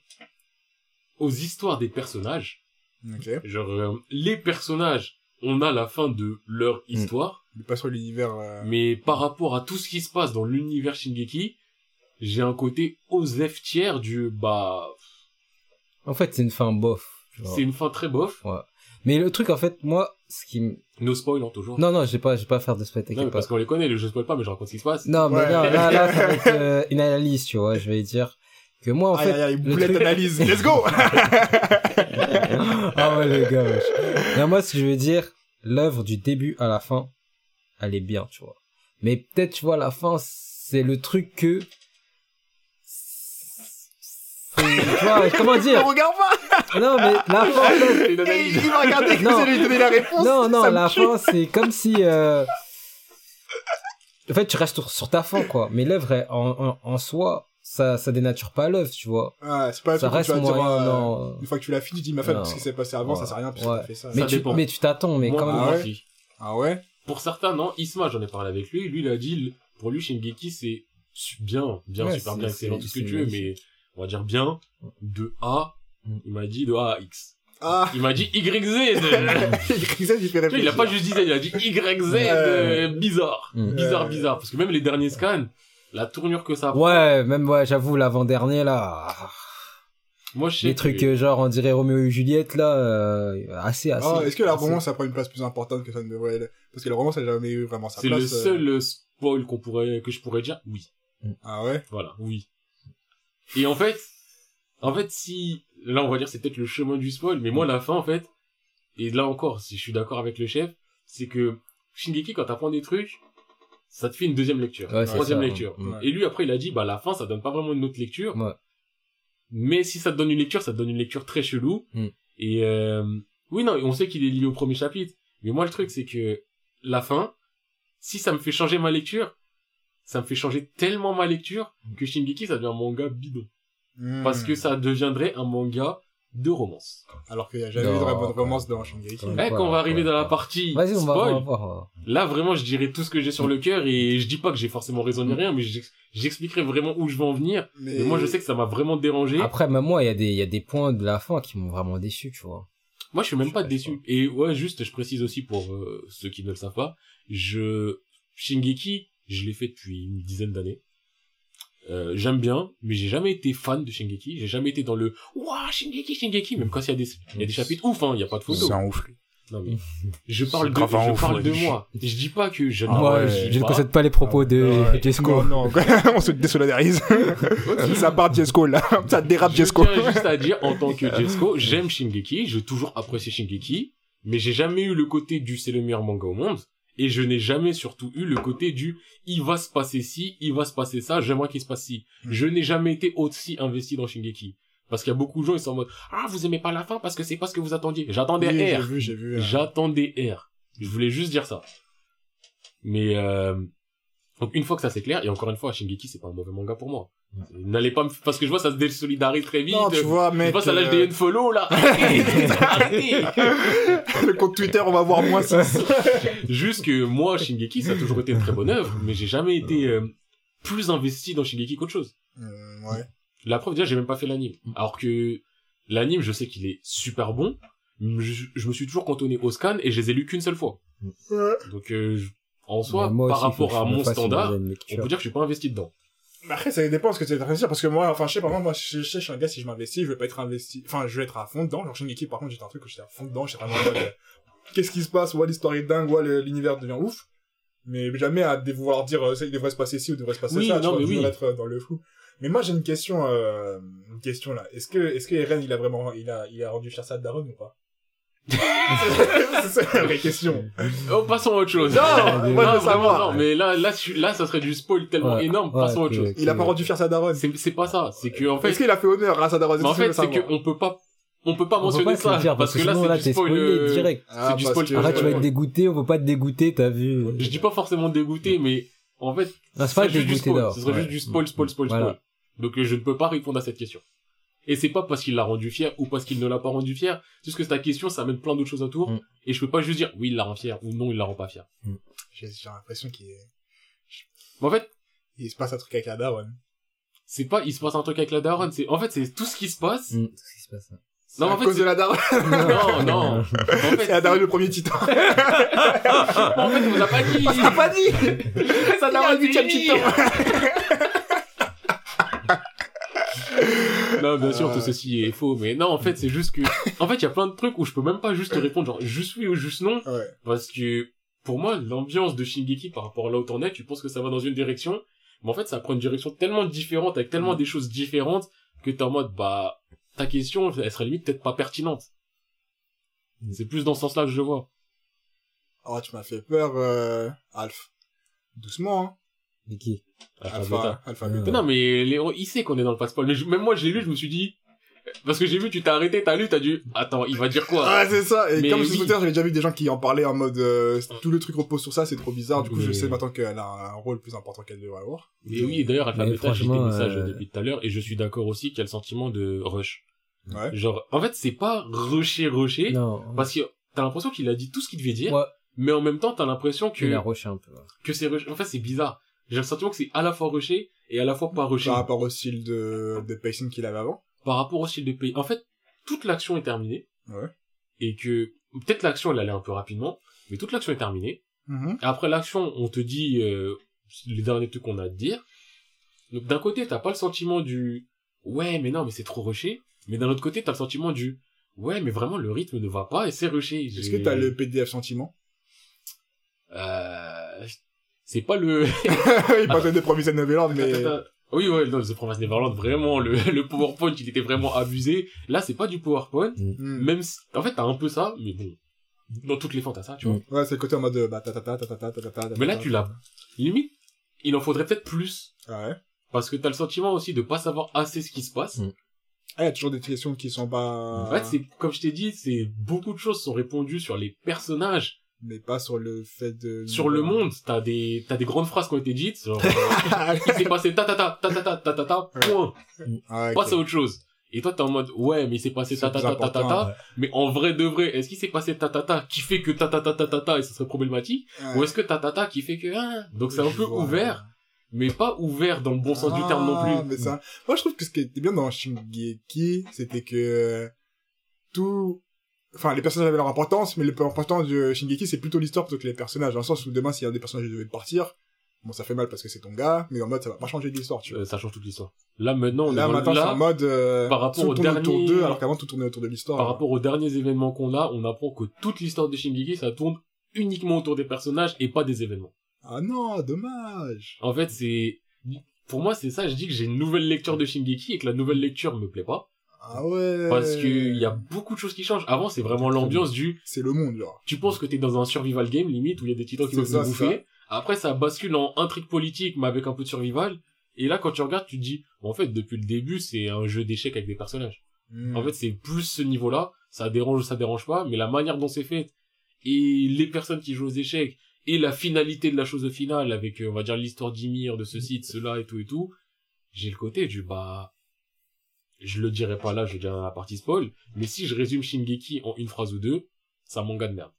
aux histoires des personnages. Ok. Genre, euh, les personnages, on a la fin de leur histoire. Pas sur l'univers. euh, Mais par rapport à tout ce qui se passe dans l'univers Shingeki, j'ai un côté Osef tiers du, bah, En fait, c'est une fin bof. c'est une fin très bof. Mais le truc, en fait, moi, ce qui me... No spoil, hein, toujours. Non, non, je vais pas, je vais pas faire de spectacle. Non, mais parce qu'on les connaît, je spoil pas, mais je raconte ce qui se passe. Non, mais Ouais. non, là, là, ça va (laughs) être euh, une analyse, tu vois. Je vais dire que moi, en fait, le boulette truc- analyse. Let's go! (laughs) ah ouais, le gars. Mais moi, ce que je veux dire, l'œuvre du début à la fin, elle est bien, tu vois. Mais peut-être, tu vois, la fin, c'est le truc que... c'est- Tu vois, (laughs) comment dire? Regarde pas! Non, mais la fin, (laughs) une analyse. il va regarder que Non. vous lui donner la réponse. Non, non, la tue. fin, c'est comme si... euh, En fait, tu restes sur, ta fin, quoi. Mais l'œuvre, elle, en, en, en soi, ça, ça dénature pas l'œuvre, tu vois. Ouais, c'est pas Ça tu reste dire, moyen, euh, non. Une fois que tu l'as fini, tu dis, ma femme, ce qui s'est passé avant, ça Ouais. sert à rien puisque Ouais. t'as fait ça. Mais Ça tu, dépend. mais tu t'attends, mais Moi, quand même... moi Ah ouais aussi. Ah ouais? Pour certains, non. Isma, j'en ai parlé avec lui. Lui, il a dit, pour lui, Shingeki, c'est bien, bien, Ouais, super bien, c'est- excellent, tout ce que tu veux, mais on va dire bien, de A, Mm. il m'a dit de A à X. Ah! Il m'a dit YZ. Ça, (laughs) il fait Tu il a pas juste dit ça, il a dit YZ, euh, bizarre. Mm. Bizarre, bizarre. Parce que même les derniers scans, la tournure que ça prend, Ouais, même, ouais, j'avoue, l'avant-dernier, là... moi, je sais Les que- trucs, euh, genre, on dirait Roméo et Juliette, là, euh, assez, assez. Ah, est-ce que la assez- romance, ça prend une place plus importante que ça ne devrait Parce que la romance, elle a jamais eu vraiment sa c'est place. le euh. seul euh, spoil qu'on pourrait, que je pourrais dire, oui. Ah ouais? Voilà, oui. Et en fait, en fait, si, là, on va dire, c'est peut-être le chemin du spoil, mais moi, la fin, en fait, et là encore, si je suis d'accord avec le chef, c'est que Shingeki, quand t'apprends des trucs, ça te fait une deuxième lecture, Ouais, troisième ça, lecture. mm. Ouais. Et lui, après, il a dit, bah, la fin, ça donne pas vraiment une autre lecture, Ouais. mais si ça te donne une lecture, ça te donne une lecture très chelou. Mm. Et, euh, oui, non, on sait qu'il est lié au premier chapitre, mais moi, le truc, c'est que la fin, si ça me fait changer ma lecture, ça me fait changer tellement ma lecture que Shingeki, ça devient un manga bidon. Hmm. Parce que ça deviendrait un manga de romance. Alors qu'il n'y a jamais eu de bonne romance dans même. Eh, Ouais, quand on va arriver ouais, dans la partie Vas-y, on va, on spoil, va voir. là, vraiment, je dirais tout ce que j'ai sur le cœur et je dis pas que j'ai forcément raison ni rien, mais j'ex- j'expliquerai vraiment où je veux en venir. Mais Mais moi, je sais que ça m'a vraiment dérangé. Après, même moi, il y a des, il y a des points de la fin qui m'ont vraiment déçu, tu vois. Moi, je suis même Je pas déçu. Et ouais, juste, je précise aussi pour euh, ceux qui ne le savent pas, je Shingeki, je l'ai fait depuis une dizaine d'années. Euh, j'aime bien, mais j'ai jamais été fan de Shingeki. J'ai jamais été dans le Waouh Shingeki, Shingeki, même quand il y a des il y a des chapitres ouf, hein, il y a pas de photo. C'est un ouf. Non mais je parle de je ouf, parle de moi. Je dis pas que je Ah moi, ouais, je, je je ne pas. concède pas les propos de Ouais. Jesco. Non, non, (laughs) on se désolidarise. ça part Jesco, là. (laughs) Ça dérape Je Jesco. tiens juste à dire, en tant que Jesco, j'aime Shingeki, j'ai toujours apprécié Shingeki, mais j'ai jamais eu le côté du c'est le meilleur manga au monde, et je n'ai jamais surtout eu le côté du il va se passer ci, il va se passer ça, j'aimerais qu'il se passe ci. Mm. Je n'ai jamais été aussi investi dans Shingeki. Parce qu'il y a beaucoup de gens, ils sont en mode, ah, vous aimez pas la fin parce que c'est pas ce que vous attendiez. J'attendais Oui, j'ai R. vu, j'ai vu. J'attendais R. Je voulais juste dire ça. Mais euh... donc une fois que ça c'est clair, et encore une fois, Shingeki c'est pas un mauvais manga pour moi. N'allez pas me... parce que je vois ça se désolidarise très vite. Non, tu vois, Je mec. vois ça lâche euh, des follow là. (laughs) Arrêtez, arrêtez. Le compte Twitter, on va voir moins 6. (laughs) Juste que moi, Shingeki, ça a toujours été une très bonne œuvre, mais j'ai jamais été euh, plus investi dans Shingeki qu'autre chose. ouais. La preuve, déjà, j'ai même pas fait l'anime. Alors que l'anime, je sais qu'il est super bon. Je, je me suis toujours cantonné au scan et je les ai lus qu'une seule fois. Ouais. Donc, euh, je- en soi, par rapport à je mon standard, on peut dire que je suis pas investi dedans. Après, ça dépend ce que tu es investi parce que moi, enfin, je sais, par exemple, moi, je, je sais, je suis un gars, si je m'investis, je vais pas être investi, enfin, je vais être à fond dedans. Genre, Shingeki, par contre, j'étais un truc où j'étais à fond dedans, j'étais vraiment en mode, euh, qu'est-ce qui se passe, ouais, l'histoire est dingue, ouais, l'univers devient ouf. Mais jamais à vouloir dire, euh, ça, il devrait se passer ci ou devrait se passer Oui, ça, tu non, vois, mais oui. être euh, dans le flou. Mais moi, j'ai une question, euh, une question là. Est-ce que, est-ce que Eren, il a vraiment, il a, il a rendu cher ça à Daron ou pas? C'est la vraie question. Oh, passons à autre chose. Non, (laughs) non, moi, vraiment, savoir. non, mais là, là, là, ça serait du spoil tellement Ouais, énorme. ouais, passons à autre chose. Il a pas rendu fier sa Daron. C'est, c'est pas ça. C'est que, en fait, Est-ce qu'il a fait honneur à sa Daron? mais en C'est fait, c'est qu'on peut pas, on peut pas On peut mentionner pas se le ça. dire parce que là, sinon, là, c'est t'es du spoil, spoilé euh, direct. Ah, du parce spoil que- Arrête, tu vas être dégoûté, on veut pas te dégoûter, t'as vu. Je dis pas forcément dégoûté, mais en fait, Non, c'est pas ce serait juste du dégoûté spoil. d'or. Ce serait juste du spoil, spoil, spoil, Voilà. spoil. Donc euh, je ne peux pas répondre à cette question. Et c'est pas parce qu'il l'a rendu fier ou parce qu'il ne l'a pas rendu fier. C'est juste que ta question, ça amène plein d'autres choses autour. Mm. Et je peux pas juste dire oui, il la rend fier ou non, il la rend pas fier. J'ai j'ai l'impression qu'il est- Mais en fait, il se passe un truc avec la Daron. c'est pas il se passe un truc avec la daronne. C'est en fait c'est tout ce qui se passe. Mm, c'est ce qui se passe. Non, à en fait, cause c'est- de la daronne. (laughs) non, non. (laughs) En fait, C'est la daronne le premier titan. (laughs) en fait, on vous a pas dit. On t'a pas dit. Ça a un huitième titan. Non, bien sûr, Euh. tout ceci est faux, mais non, en fait, c'est juste que, (laughs) en fait, il y a plein de trucs où je peux même pas juste te répondre, genre, juste oui ou juste non, Ouais. parce que, pour moi, l'ambiance de Shingeki par rapport à là où t'en es, tu penses que ça va dans une direction, mais en fait, ça prend une direction tellement différente, avec tellement des choses différentes, que t'es en mode, bah, ta question, elle serait limite peut-être pas pertinente. C'est plus dans ce sens-là que je vois. Oh, tu m'as fait peur, euh, Alf. Doucement, hein. Mais qui? Alpha, Alpha, Beta. Alpha, Ouais. Beta. Mais non, mais Léon, il sait qu'on est dans le passe-paul. Mais je- même moi, je l'ai lu, je me suis dit, parce que j'ai vu, tu t'es arrêté, t'as lu, t'as dit, attends, il va dire quoi? Ah, c'est ça. Et Mais comme oui. sur Twitter, j'avais déjà vu des gens qui en parlaient en mode, euh, tout le truc repose sur ça, c'est trop bizarre. Du coup, je Mais- sais maintenant qu'elle a un rôle plus important qu'elle devrait avoir. Et oui, d'ailleurs, Alpha Mais Beta, j'ai des messages euh, depuis tout à l'heure, et je suis d'accord aussi qu'il y a le sentiment de rush. Ouais. Genre, en fait, c'est pas rusher, rusher, Non. parce que t'as l'impression qu'il a dit tout ce qu'il devait dire, Ouais. mais en même temps, t'as l'impression que, Il a rushé un peu. ouais. que c'est rush. En fait, c'est bizarre. J'ai le sentiment que c'est à la fois rusher et à la fois pas rusher. Par rapport au style de, de pacing qu'il avait avant. Par rapport au style de pays. En fait, toute l'action est terminée. Ouais. Et que, peut-être l'action, elle allait un peu rapidement, mais toute l'action est terminée. Mhm. Après l'action, on te dit euh, les derniers trucs qu'on a à te dire. Donc d'un côté, t'as pas le sentiment du ouais, mais non, mais c'est trop rushé. Mais d'un autre côté, t'as le sentiment du ouais, mais vraiment le rythme ne va pas et c'est rushé. Est-ce que t'as le PDF sentiment? euh... c'est pas le Il parlait des Promised Neverland, mais... oui ouais non The Promised Neverland vraiment le le PowerPoint il était vraiment abusé. Là c'est pas du PowerPoint. Hmm. Même si... en fait t'as un peu ça, mais bon dans toutes les fins t'as ça tu vois. Mm. Ouais, c'est le côté en mode, bah, ta ta ta ta ta ta ta ta ta Mais là tu l'as. Limite il en faudrait peut-être plus Ah ouais. parce que t'as le sentiment aussi de pas savoir assez ce qui se passe. Mm. Ah, il y a toujours des questions qui sont pas... En fait, c'est, comme je t'ai dit, c'est, beaucoup de choses sont répondues sur les personnages, Mais pas sur le fait de... sur le monde. T'as des, t'as des grandes phrases qui ont été dites, genre, euh, ah, il s'est passé ta ta ta ta ta ta ta ta ta, point. ok. Passe à autre chose. Et toi, t'es en mode, ouais, mais il s'est passé ta ta ta ta ta ta, mais en vrai de vrai, est-ce qu'il s'est passé ta ta ta qui fait que ta ta ta ta ta ta et ce serait problématique? Ouais. Ou est-ce que ta ta ta qui fait que, ah, donc c'est un peu vois. ouvert, mais pas ouvert dans le bon sens du terme non Ah, plus. Mais ça... Moi, je trouve que ce qui était bien dans Shingeki, c'était que tout... Enfin, les personnages avaient leur importance, mais le plus important de Shingeki, c'est plutôt l'histoire plutôt que les personnages. Dans le sens où demain, s'il y a des personnages qui devait partir, bon, ça fait mal parce que c'est ton gars, mais en mode, ça va pas changer l'histoire, tu vois. Euh, ça change toute l'histoire. Là, maintenant, on là, est maintenant, c'est là, en mode, euh, par rapport tout au autour dernier- d'eux, alors qu'avant, tout tournait autour de l'histoire. par rapport aux derniers événements qu'on a, on apprend que toute l'histoire de Shingeki, ça tourne uniquement autour des personnages et pas des événements. Ah non, dommage. En fait, c'est, pour moi, c'est ça, je dis que j'ai une nouvelle lecture de Shingeki et que la nouvelle lecture me plaît pas. Ah ouais. Parce que il y a beaucoup de choses qui changent. Avant, c'est vraiment l'ambiance du, C'est le monde, genre. tu penses que t'es dans un survival game, limite, où il y a des titans qui veulent te bouffer. Après, ça bascule en intrigue politique, mais avec un peu de survival. Et là, quand tu regardes, tu te dis, en fait, depuis le début, c'est un jeu d'échecs avec des personnages. Hmm. En fait, c'est plus ce niveau-là. Ça dérange ou ça dérange pas, mais la manière dont c'est fait et les personnes qui jouent aux échecs et la finalité de la chose au final avec, euh, on va dire, l'histoire d'Ymir, de ceci, de cela et tout et tout, j'ai le côté du, bah, je le dirai pas là, je le dirai dans la partie spoil, mais si je résume Shingeki en une phrase ou deux, c'est un manga de merde.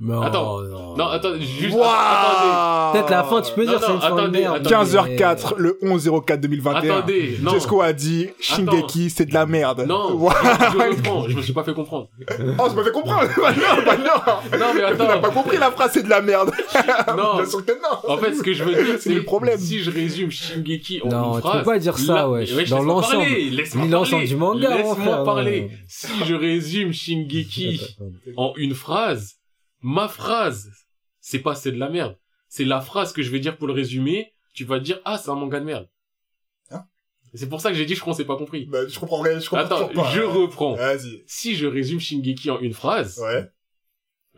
Non, Attends. non. Non, attends, juste, Waouh Peut-être la fin, tu peux Non, dire non, c'est une fin de attendez, merde. attendez. 15h04, le 11 04 2021. attendez, non. Jesco a dit, Shingeki, c'est de la merde. Non, Waouh. je reprends, je me suis pas fait comprendre. (laughs) Oh, ça m'a fait comprendre. (laughs) bah non, bah non. Non, mais Tu n'as pas attends, compris la phrase, c'est de la merde. (laughs) non. Bien sûr que non. En fait, ce que je veux dire, C'est c'est le problème. Si je résume Shingeki en Non, une tu phrase, peux pas dire ça, wesh. wesh, Dans l'ensemble. l'ensemble parler. du manga, Laisse-moi parler. ouais. Si je résume Shingeki en une phrase, ma phrase, c'est pas c'est de la merde. C'est la phrase que je vais dire pour le résumer. Tu vas dire ah c'est un manga de merde. Hein c'est pour ça que j'ai dit je crois qu'on s'est pas compris. Bah, je comprends rien, je comprends Attends, pas. je reprends. Vas-y. Si je résume Shingeki en une phrase, Ouais,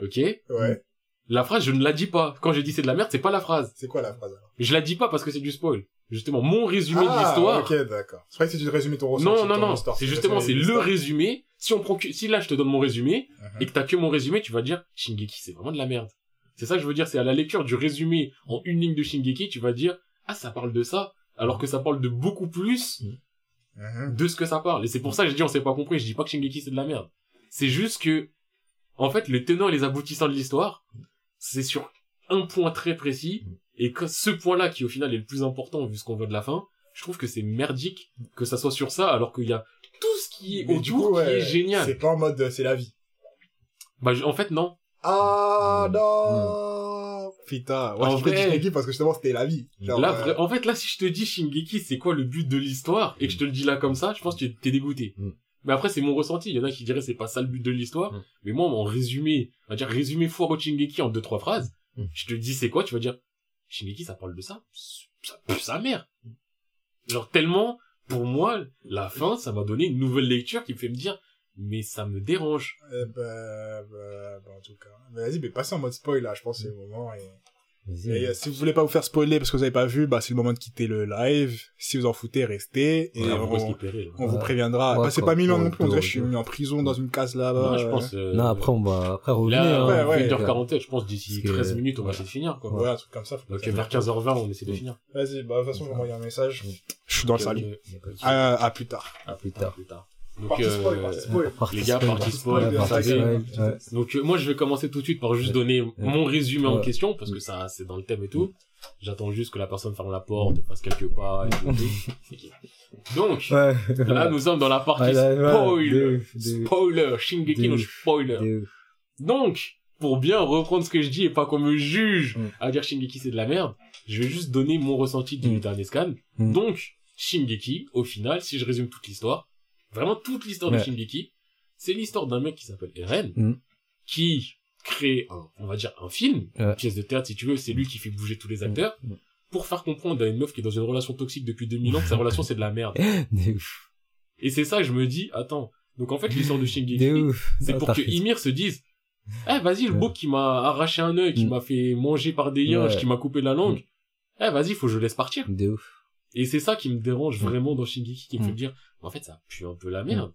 ok, ouais. la phrase je ne la dis pas. Quand j'ai dit c'est de la merde, c'est pas la phrase. C'est quoi la phrase alors? Je la dis pas parce que c'est du spoil. Justement, mon résumé de Ah, l'histoire. ok, d'accord. C'est vrai que c'est du résumé ton ressenti. Non, non, non. C'est justement, c'est le résumé. Si on prend que, si là je te donne mon résumé Mhm. et que t'as que mon résumé, tu vas dire Shingeki, c'est vraiment de la merde. C'est ça que je veux dire. C'est à la lecture du résumé en une ligne de Shingeki, tu vas dire ah ça parle de ça, alors que ça parle de beaucoup plus Mhm. de ce que ça parle. Et c'est pour ça que j'ai dit on s'est pas compris. Je dis pas que Shingeki c'est de la merde. C'est juste que en fait le tenant et les aboutissants de l'histoire, c'est sur un point très précis et que ce point-là qui au final est le plus important vu ce qu'on voit de la fin, je trouve que c'est merdique que ça soit sur ça alors qu'il y a tout ce qui est Mais autour qui est génial. C'est pas en mode, euh, c'est la vie. Bah, je- en fait, non. Ah, Mm. non! Putain, ouais, En je vrai- Shingeki parce que justement, c'était la vie. Genre, là, euh, en fait, là, si je te dis Shingeki, c'est quoi le but de l'histoire, et que je te le dis là comme ça, je pense que tu- t'es dégoûté. Mm. Mais après, c'est mon ressenti. Il y en a qui diraient c'est pas ça le but de l'histoire. Mm. Mais moi, en résumé, on va dire résumé foire au Shingeki en deux, trois phrases, je te dis c'est quoi, tu vas dire, Shingeki, ça parle de ça? Ça pue sa mère. Genre, tellement, pour moi, la fin, ça m'a donné une nouvelle lecture qui me fait me dire, mais ça me dérange. euh, bah, bah, bah, en tout cas. Vas-y, mais passez en mode spoil, là, je pense c'est le moment. Et... Euh, si vous voulez pas vous faire spoiler parce que vous avez pas vu, bah, c'est le moment de quitter le live. Si vous en foutez, restez. Et on, vous préviendra. Ouais, bah, c'est pas mille ans Ouais, non plus. On dirait que je suis mis en prison dans une case là-bas. Non, je pense, euh, Non, après, on va, après, revenir. Là, hein. ouais, ouais. 1h40, je pense d'ici Parce que- 13 minutes, on va essayer de finir, quoi. Ouais, un truc comme ça. faut Donc, vers 15h20, on essaie de finir. Vas-y, bah, de toute façon, je vais envoyer un message. Je suis dans le. À, à plus tard. À plus tard. Donc, spoil, euh, spoil. Partie les gars, spoil. partie spoil, spoil. Donc euh, moi je vais commencer tout de suite par juste Ouais. donner mon résumé en question parce que ça c'est dans le thème et tout. J'attends juste que la personne ferme la porte, fasse quelques pas et tout. Donc Ouais. là nous sommes dans la partie Ouais, là, ouais, spoil. Spoiler, Shingeki no spoiler. Donc pour bien reprendre ce que je dis et pas qu'on me juge Mm. à dire Shingeki c'est de la merde, je vais juste donner mon ressenti du Mm. dernier scan. Mm. Donc Shingeki au final, si je résume toute l'histoire, vraiment toute l'histoire de. Shingeki, c'est l'histoire d'un mec qui s'appelle Eren Mm. qui crée un, on va dire un film, Ouais. une pièce de théâtre si tu veux, c'est lui qui fait bouger tous les acteurs Mm. pour faire comprendre à une meuf qui est dans une relation toxique depuis 2000 ans que sa relation c'est de la merde. (laughs) Et c'est ça que je me dis, attends, donc en fait l'histoire de Shingeki, c'est pour que fait. Ymir se dise Eh vas-y, le beau qui m'a arraché un œil, qui Mm. m'a fait manger par des yinches, qui m'a coupé la langue, eh vas-y, faut que je laisse partir. De ouf. Et c'est ça qui me dérange Mm. vraiment dans Shingeki, qui me Mm. fait me dire, en fait, ça pue un peu la merde.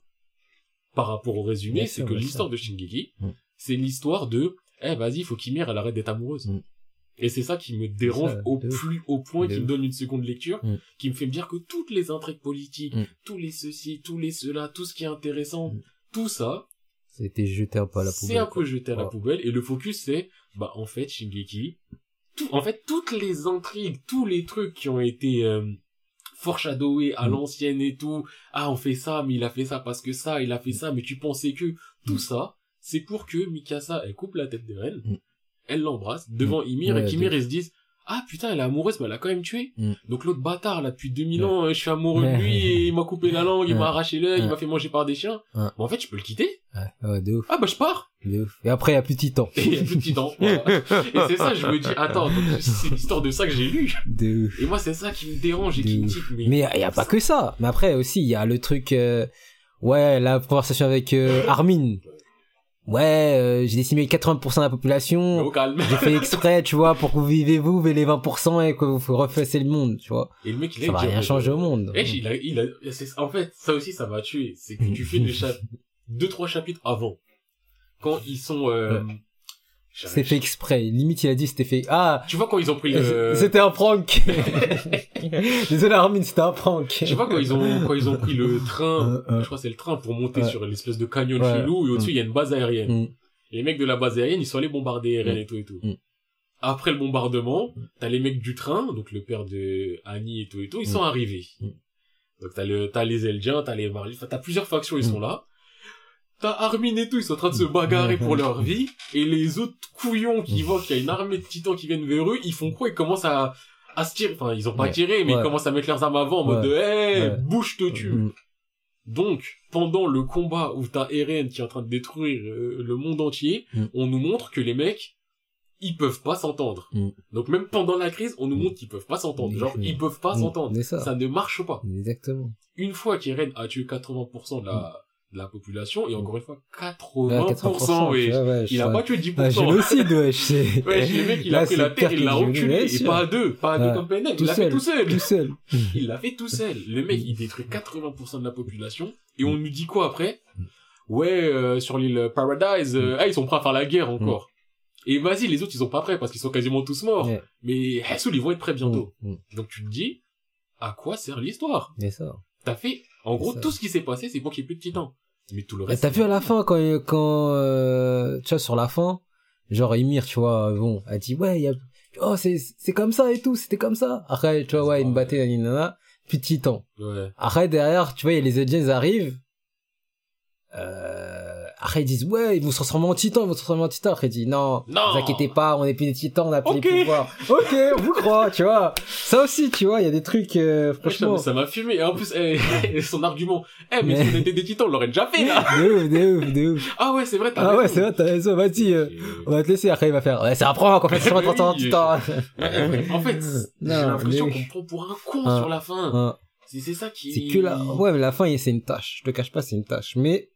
Par rapport au résumé, c'est que l'histoire de Shingeki, Mm. c'est l'histoire de, eh, vas-y, faut qu'Ymir, elle arrête d'être amoureuse. Mm. Et c'est ça qui me dérange ça, au plus haut point, qui me donne une seconde lecture, Mm. qui me fait me dire que toutes les intrigues politiques, Mm. tous les ceci, tous les cela, tout ce qui est intéressant, Mm. tout ça, C'était jeté un peu à la poubelle. c'est un peu jeté à la poubelle et le focus c'est bah en fait Shingeki tout en fait toutes les intrigues tous les trucs qui ont été euh, foreshadowés à Mm. l'ancienne et tout ah on fait ça mais il a fait ça parce que ça il a fait ça mais tu pensais que tout Mm. ça c'est pour que Mikasa elle coupe la tête de Ren Mm. elle l'embrasse devant Ymir Ouais, et qu'Ymir il se dise ah putain elle est amoureuse mais elle a quand même tué Mm. donc l'autre bâtard là depuis 2000 Ouais. ans euh, je suis amoureux de lui et il m'a coupé la langue il m'a arraché l'œil il m'a fait manger par des chiens Ouais. Bon, en fait je peux le quitter Ouais, ouais, de ouf. ah bah je pars De ouf. Et après, il y a plus de et il y a plus de. Voilà. (laughs) Et c'est ça, je me dis, attends, c'est l'histoire de ça que j'ai lu. De ouf. Et moi, c'est ça qui me dérange et qui De me ouf. dit, mais... Mais il y a pas que ça. Mais après aussi, il y a le truc, euh, ouais, la conversation avec euh, Armin. Ouais, euh, j'ai décimé 80% de la population. au calme. J'ai fait exprès, tu vois, pour que vous vivez vous, mais les 20% et que vous refassez le monde, tu vois. Et le mec, il a Ça va rien changer au monde. Eh, il a, il a, en fait, ça aussi, ça m'a tué. C'est que tu fais le (laughs) chap... deux, trois chapitres avant. Quand ils sont, euh... C'était fait exprès. Limite, il a dit c'était fait. Ah, Tu vois quand ils ont pris le... (laughs) c'était un prank. (laughs) Désolé Armin, c'était un prank. Sais pas quand ils ont quand ils ont pris le train, Euh, euh. je crois que c'est le train pour monter Ouais. sur l'espèce de canyon Ouais. chelou et au-dessus il y a une base aérienne. Mm. Et les mecs de la base aérienne, ils sont allés bombarder Mm. et tout et tout. Mm. Après le bombardement, t'as les mecs du train, donc le père de Annie et tout et tout, ils Mm. sont arrivés. Mm. Donc t'as le t'as les Eldiens, t'as les Marlies, enfin, t'as plusieurs factions, ils Mm. sont là. T'as Armin et tout, ils sont en train de se bagarrer pour leur (laughs) vie, et les autres couillons qui voient qu'il y a une armée de titans qui viennent vers eux, ils font quoi? Ils commencent à à se tirer, enfin ils ont pas Ouais. tiré, mais Ouais. ils commencent à mettre leurs armes avant en mode de hey, Ouais. bouge te tue. Mm. Donc, pendant le combat où t'as Eren qui est en train de détruire euh, le monde entier, Mm. on nous montre que les mecs, ils peuvent pas s'entendre. Mm. Donc même pendant la crise, on nous montre qu'ils peuvent pas s'entendre. Mm. Genre, ils peuvent pas s'entendre. Ça. Ça ne marche pas. Exactement. Une fois qu'Eren a tué 80% de la, de la population, et encore une fois, 80%, Mm. Ouais, 80%, ouais. ouais, ouais, je Il a pas tué Ah, 10%. génocide, ouais, je sais. Ouais, le mec, il a Là, pris c'est la terre, il l'a reculé, et pas à deux, pas à deux comme PNL, Tout il l'a fait tout seul. Tout seul. (laughs) Il l'a fait tout seul. Le mec, il détruit 80% de la population. Et on nous dit quoi après? Ouais, euh, sur l'île Paradise, euh, ah, ils sont prêts à faire la guerre encore. Et vas-y, les autres, ils sont pas prêts parce qu'ils sont quasiment tous morts. Mais Hassoul, ils vont être prêts bientôt. Mm. Donc tu te dis, à quoi sert l'histoire? T'as fait, en gros, tout ce qui s'est passé, c'est pour qu'il y ait plus de titans. Mais tout le reste... T'as vu à la fin quand quand euh, tu vois sur la fin, genre Ymir, tu vois, bon, a dit ouais, y a oh c'est c'est comme ça et tout, c'était comme ça. Après tu vois ouais, il me battait nana, puis titan. Ouais. Après derrière, tu vois, y a les Eldiens ils arrivent, euh, après ils disent ouais ils vont se transformer en titans ils vont se transformer en titans. Après ils disent non Non. vous inquiétez pas on est plus des titans on a plus Ok. les pouvoirs. (laughs) Ok on vous croit tu vois. Ça aussi tu vois il y a des trucs euh, franchement. ça m'a fumé. Et en plus, eh, (laughs) son argument, eh, mais, Mais- si on était des titans, on l'aurait déjà fait, là. (laughs) de ouf de ouf de ouf. Ah ouais, c'est vrai, t'as ah ouais c'est vrai t'as raison vas-y euh, on va te laisser. Après il va faire ouais c'est un prank en fait vraiment en titan. en fait, j'ai l'impression qu'on prend pour un con Ah. sur la fin. Hein, C'est c'est ça qui... c'est que là ouais mais la fin c'est une tâche. Je te cache pas c'est une tâche. Mais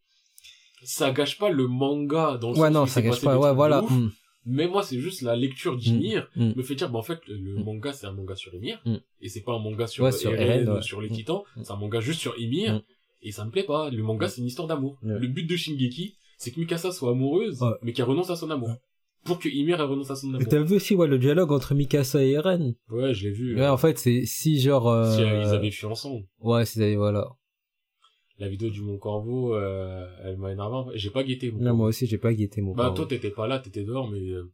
Ça gâche pas le manga dans le ouais sens non ça gâche pas ouais voilà ouf. Hmm, Mais moi, c'est juste la lecture d'Ymir hmm. me fait dire, bah en fait, le Mm. manga, c'est un manga sur Ymir. Mm. Et c'est pas un manga sur, Ouais, euh, sur Eren Eren, sur les Mm. titans. Mm. C'est un manga juste sur Ymir. Mm. Et ça me plaît pas. Le manga, Mm. c'est une histoire d'amour. Le but de Shingeki, c'est que Mikasa soit amoureuse, mais qu'elle renonce à son amour. Pour que Ymir, elle renonce à son Et amour. t'as vu aussi ouais le dialogue entre Mikasa et Eren? Ouais, je l'ai vu. ouais en fait c'est si genre euh... Si euh, ils avaient fui ensemble. ouais c'est voilà La vidéo du Mont Corvo, euh, elle m'a énervé. J'ai pas guetté. Mon Corvo. moi aussi j'ai pas guetté mon Bah, toi, t'étais pas là, t'étais dehors, mais euh,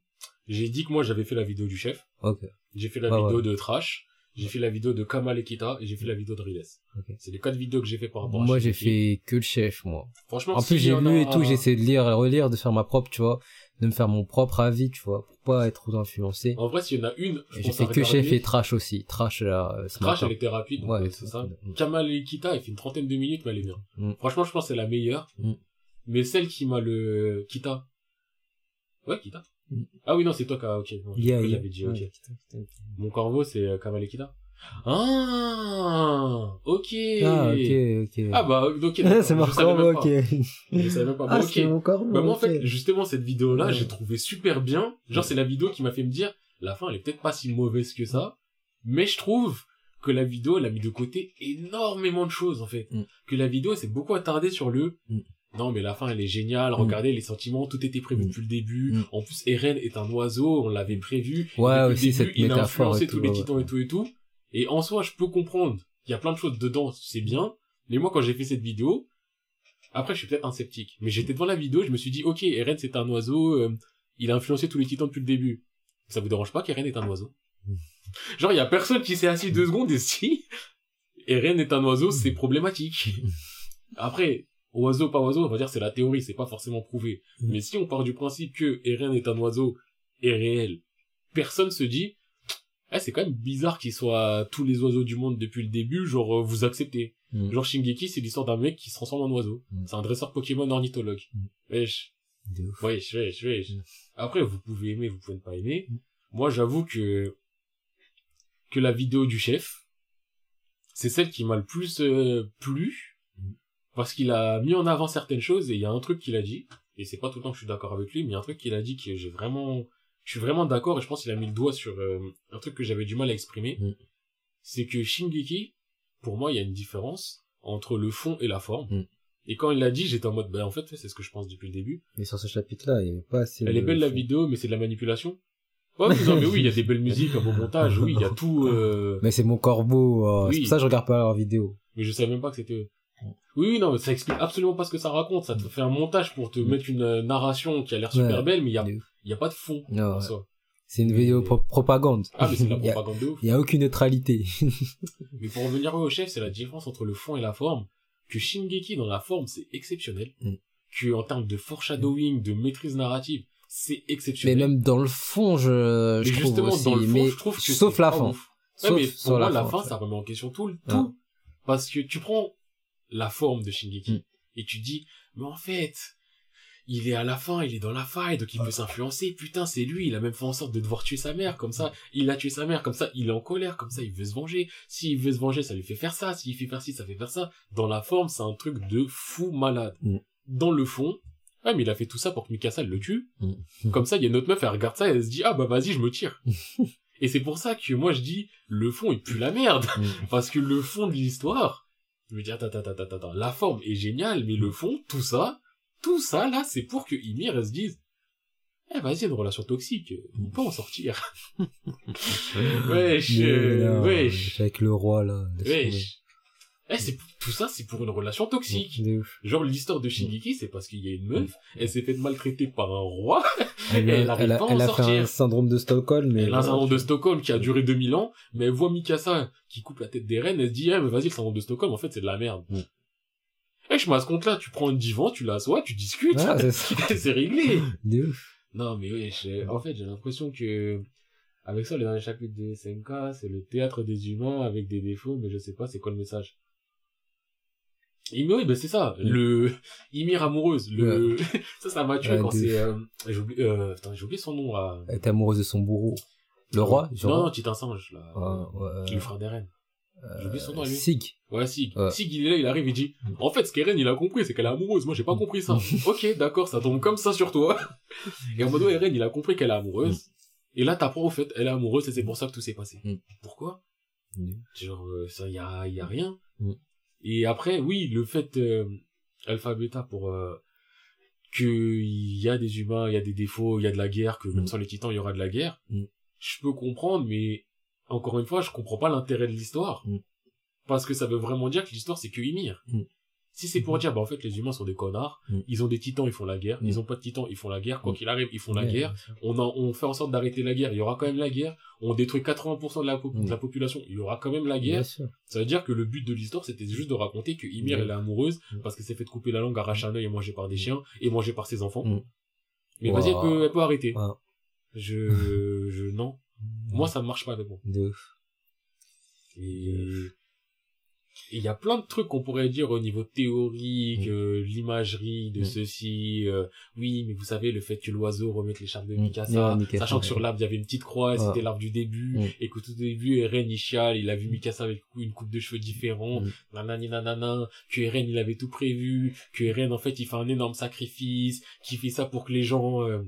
j'ai dit que moi, j'avais fait la vidéo du chef. ok J'ai fait la vidéo ouais. de Trash. J'ai fait la vidéo de Kamal et Kita. Et j'ai fait la vidéo de Riles. Ok. C'est les quatre vidéos que j'ai fait par rapport à moi j'ai fait que le chef moi Franchement, en plus j'ai lu et tout j'ai essayé de lire et relire de faire ma propre tu vois de me faire mon propre avis tu vois pour pas être trop influencé En vrai, s'il y en a une, je j'ai fait que chef et trash aussi trash là euh, Trash, elle était rapide, Ouais, ouais, c'est ça. Mm. Kamal et Kita, elle fait une trentaine de minutes, mais elle est bien. Mm. Franchement, je pense que c'est la meilleure. Mm. Mais celle qui m'a le... Kita. Ouais, Kita. Mm. Ah oui, non, c'est toi qui a... Ok, non, Yeah, dit, ok. Mon corbeau, c'est euh, Kamal et Kita. Ah, ok. ah ok ok Ah bah, ok. (laughs) c'est savais même ok. Je savais même pas. ah Bah, ok. c'est mon corps Bah moi en fait justement cette vidéo là Ouais. j'ai trouvé super bien. Genre c'est la vidéo qui m'a fait me dire la fin elle est peut-être pas si mauvaise que ça, mais je trouve que la vidéo elle a mis de côté énormément de choses en fait. Mm. Que la vidéo elle s'est beaucoup attardée sur le Mm. non mais la fin elle est géniale, Mm. regardez les sentiments, tout était prévu depuis le début. En plus Eren est un oiseau, on l'avait prévu. Ouais, depuis le aussi, début, cette il a influencé tous les titans ouais. et tout et tout. Et en soi je peux comprendre, il y a plein de choses dedans, c'est bien. Mais moi quand j'ai fait cette vidéo, après, je suis peut-être un sceptique, mais j'étais devant la vidéo, je me suis dit, ok, Eren c'est un oiseau, euh, il a influencé tous les titans depuis le début. Ça vous dérange pas qu'Eren est un oiseau? (laughs) Genre, il y a personne qui s'est assis deux secondes et dit, (laughs) Eren est un oiseau, c'est problématique. (laughs) Après, oiseau pas oiseau, on va dire c'est la théorie, c'est pas forcément prouvé. Mm. Mais si on part du principe que Eren est un oiseau et réel, personne se dit, eh, c'est quand même bizarre qu'il soit tous les oiseaux du monde depuis le début, genre euh, vous acceptez. Mm. Genre Shingeki, c'est l'histoire d'un mec qui se transforme en oiseau. Mm. C'est un dresseur Pokémon ornithologue. Mm. Wesh, De ouf. wesh, wesh, wesh. Mm. Après, vous pouvez aimer, vous pouvez ne pas aimer. Moi, j'avoue que que la vidéo du chef, c'est celle qui m'a le plus euh, plu parce qu'il a mis en avant certaines choses et il y a un truc qu'il a dit et c'est pas tout le temps que je suis d'accord avec lui, mais il y a un truc qu'il a dit que j'ai vraiment, je suis vraiment d'accord et je pense qu'il a mis le doigt sur euh, un truc que j'avais du mal à exprimer. Mm. C'est que Shingeki, pour moi, il y a une différence entre le fond et la forme. Mm. Et quand il l'a dit, j'étais en mode, bah en fait, c'est ce que je pense depuis le début. mais sur ce chapitre là il y avait pas assez Elle est belle la vidéo, mais c'est de la manipulation. Ouais, mais non, mais oui, il y a des belles musiques, un beau montage, oui, il y a tout. Euh... (laughs) mais c'est mon corbeau euh, Oui. c'est pour ça que je regarde pas leur vidéo Mais je savais même pas que c'était. eux. Oui, non, mais ça explique absolument pas ce que ça raconte. Ça te fait un montage pour te Mm. mettre une euh, narration qui a l'air super Ouais. belle, mais il y a. il y a pas de fond Non, en ouais. soi. c'est une vidéo pro- propagande Ah, mais c'est de la (laughs) propagande de ouf. il y a aucune neutralité (laughs) Mais pour revenir au chef, c'est la différence entre le fond et la forme. Que Shingeki, dans la forme, c'est exceptionnel. Mm. Que en termes de foreshadowing, de maîtrise narrative, c'est mais exceptionnel. même dans le fond je, Mais je trouve justement, aussi dans le fond, mais je trouve que sauf la fin ouf. Ouais, sauf mais pour moi, la la fin, ça remet en question tout le tout. Parce que tu prends la forme de Shingeki Mm. et tu dis, mais en fait, il est à la fin, il est dans la faille, donc il peut s'influencer. Putain, c'est lui, il a même fait en sorte de devoir tuer sa mère, comme ça, il a tué sa mère, comme ça, il est en colère, comme ça, il veut se venger. S'il veut se venger, ça lui fait faire ça. S'il fait faire ci, ça fait faire ça. Dans la forme, c'est un truc de fou malade. Mm. Dans le fond, ouais, mais il a fait tout ça pour que Mikasa le tue. Mm. (laughs) Comme ça, il y a une autre meuf, elle regarde ça et elle se dit, ah bah vas-y, je me tire. (laughs) et c'est pour ça que moi je dis, le fond, il pue la merde. Mm. (laughs) Parce que le fond de l'histoire, je me dis, attends, attends, attends, attends, la forme est géniale, mais le fond, tout ça, tout ça, là, c'est pour que Ymir, elle se dise, eh, vas-y, une relation toxique, on peut en sortir. (laughs) wesh, euh, non, wesh, avec le roi là wesh. Eh, c'est, tout ça, c'est pour une relation toxique. Genre, l'histoire de Shingeki, c'est parce qu'il y a une meuf, elle s'est fait maltraiter par un roi, Elle, (laughs) elle a- arrive elle a, pas en a fait sortir. un syndrome de Stockholm, mais Elle a un syndrome de Stockholm qui a duré 2000 ans, mais elle voit Mikasa qui coupe la tête des reines, elle se dit, eh, mais vas-y, le syndrome de Stockholm, en fait, c'est de la merde. Mm. Eh, je à ce compte-là, tu prends un divan, tu l'assois, tu discutes. (laughs) C'est réglé. (laughs) Non, mais oui, j'ai- en fait, j'ai l'impression que, avec ça, le dernier chapitre de SNK, c'est le théâtre des humains avec des défauts, mais je sais pas, c'est quoi le message? Et mais oui, ben c'est ça, le (laughs) Ymir amoureuse, le ça ça m'a tué Ouais, quand c'est euh, j'ai oublié euh, attends, j'ai oublié son nom là. Elle était amoureuse de son bourreau. Le roi, Non, non, Titan singe là. Ouais, ouais, Le frère d'Eren. J'ai oublié son nom à lui. Sig. Ouais, Sig. Ouais. Sig, il est là, il arrive, il dit, Mm. en fait, ce qu'Eren, il a compris, c'est qu'elle est amoureuse. Moi, j'ai pas compris ça. (laughs) ok, d'accord, ça tombe comme ça sur toi. (laughs) Et en mode, ouais, Eren, il a compris qu'elle est amoureuse. Et là, t'apprends, au fait, elle est amoureuse et c'est pour ça que tout s'est passé. Mm. Pourquoi? Mm. Genre, euh, ça, y a, y a rien. Mm. Et après, oui, le fait, euh, Alpha Beta pour, euh, que il y a des humains, il y a des défauts, il y a de la guerre, que même Mm. sans les titans, il y aura de la guerre. Mm. Je peux comprendre, mais encore une fois, je comprends pas l'intérêt de l'histoire. Mm. Parce que ça veut vraiment dire que l'histoire, c'est que Ymir. Mm. Si c'est pour dire, bah, en fait, les humains sont des connards, Mm. ils ont des titans, ils font la guerre, Mm. ils ont pas de titans, ils font la guerre, quoi Mm. qu'il arrive, ils font la guerre, on, en- on fait en sorte d'arrêter la guerre, il y aura quand même la guerre, on détruit 80% de la, po- Mm. de la population, il y aura quand même la guerre, ça veut dire que le but de l'histoire, c'était juste de raconter que Ymir, Mm. elle est amoureuse, Mm. parce qu'elle s'est fait couper la langue, arracher un œil et mangée par des Mm. chiens, et mangée par ses enfants. Mm. Mais vas-y, elle peut, elle peut arrêter. Je, je, non. Moi, ça ne marche pas avec moi. De ouf. Et il y a plein de trucs qu'on pourrait dire au niveau théorique, Mm. euh, l'imagerie de Mm. ceci. euh, oui, mais vous savez, le fait que l'oiseau remette l'écharpe de Mm. Mikasa, sachant que sur l'arbre, il y avait une petite croix, Ouais. c'était l'arbre du début, et que tout au début, Eren, il chiale, il a vu Mikasa avec une coupe de cheveux différente, nanani nanana, que Eren, il avait tout prévu, que Eren, en fait, il fait un énorme sacrifice, qu'il fait ça pour que les gens euh,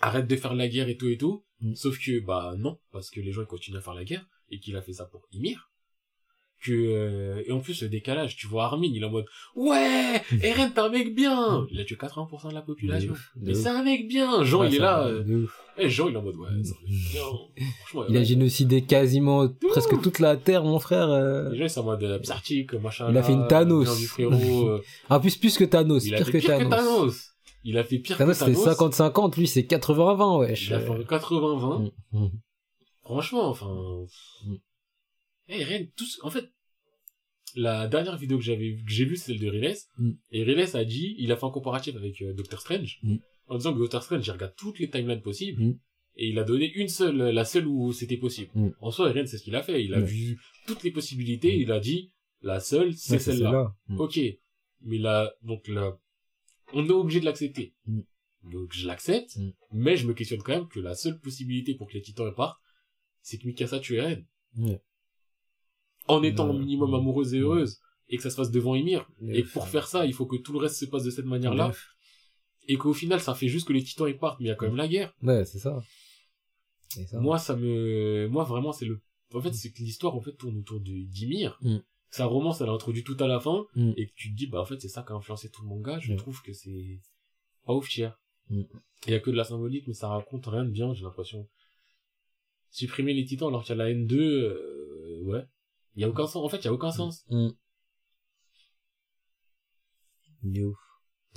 arrêtent de faire la guerre et tout et tout. Mm. Sauf que, bah non, parce que les gens, ils continuent à faire la guerre, et qu'il a fait ça pour Ymir. Que euh, et en plus le décalage tu vois Armin il est en mode ouais (laughs) Eren t'es un mec bien. Il a tué 80% de la population. De mais c'est un mec bien. Jean Ouais, il est là euh, eh, Jean il est en mode ouais c'est un mec bien. Franchement Il a génocidé quasiment presque toute la terre, mon frère. euh. les gens ils sont en mode euh, machin Il a fait une Thanos. bien du frérot En (laughs) plus, plus que Thanos, il a pire, fait que, pire Thanos. que Thanos il a fait pire Thanos, que c'était Thanos 50-50, lui, c'est 80-20, wesh. il a fait 80-20 Mm, mm. franchement enfin Mm. eh Eren tout en fait la dernière vidéo que j'avais que j'ai vue c'est celle de Riles Mm. et Riles a dit il a fait un comparatif avec euh, Doctor Strange Mm. en disant que Doctor Strange il regarde toutes les timelines possibles Mm. et il a donné une seule la seule où c'était possible Mm. en soi Eren c'est ce qu'il a fait il a vu toutes les possibilités Mm. il a dit la seule c'est Ouais, celle-là Mm. ok mais là donc là on est obligé de l'accepter. Mm. donc je l'accepte Mm. mais je me questionne quand même que la seule possibilité pour que les titans partent c'est que Mikasa tue Eren. En étant au minimum amoureuse et heureuse et que ça se passe devant Ymir. De et pour faire ça il faut que tout le reste se passe de cette manière-là. et qu'au final ça fait juste que les titans ils partent mais il y a quand même la guerre. Ouais, c'est ça. Moi ça me moi vraiment c'est le en fait c'est que l'histoire en fait tourne autour de d'Ymir. Mm. Sa romance elle a introduit tout à la fin Mm. et que tu te dis bah en fait c'est ça qui a influencé tout le manga je Mm. trouve que c'est pas ouf tiers Mm. il y a que de la symbolique mais ça raconte rien de bien j'ai l'impression supprimer les titans alors qu'il y a la N2 euh, ouais il y a aucun sens en fait il y a aucun sens. De ouf.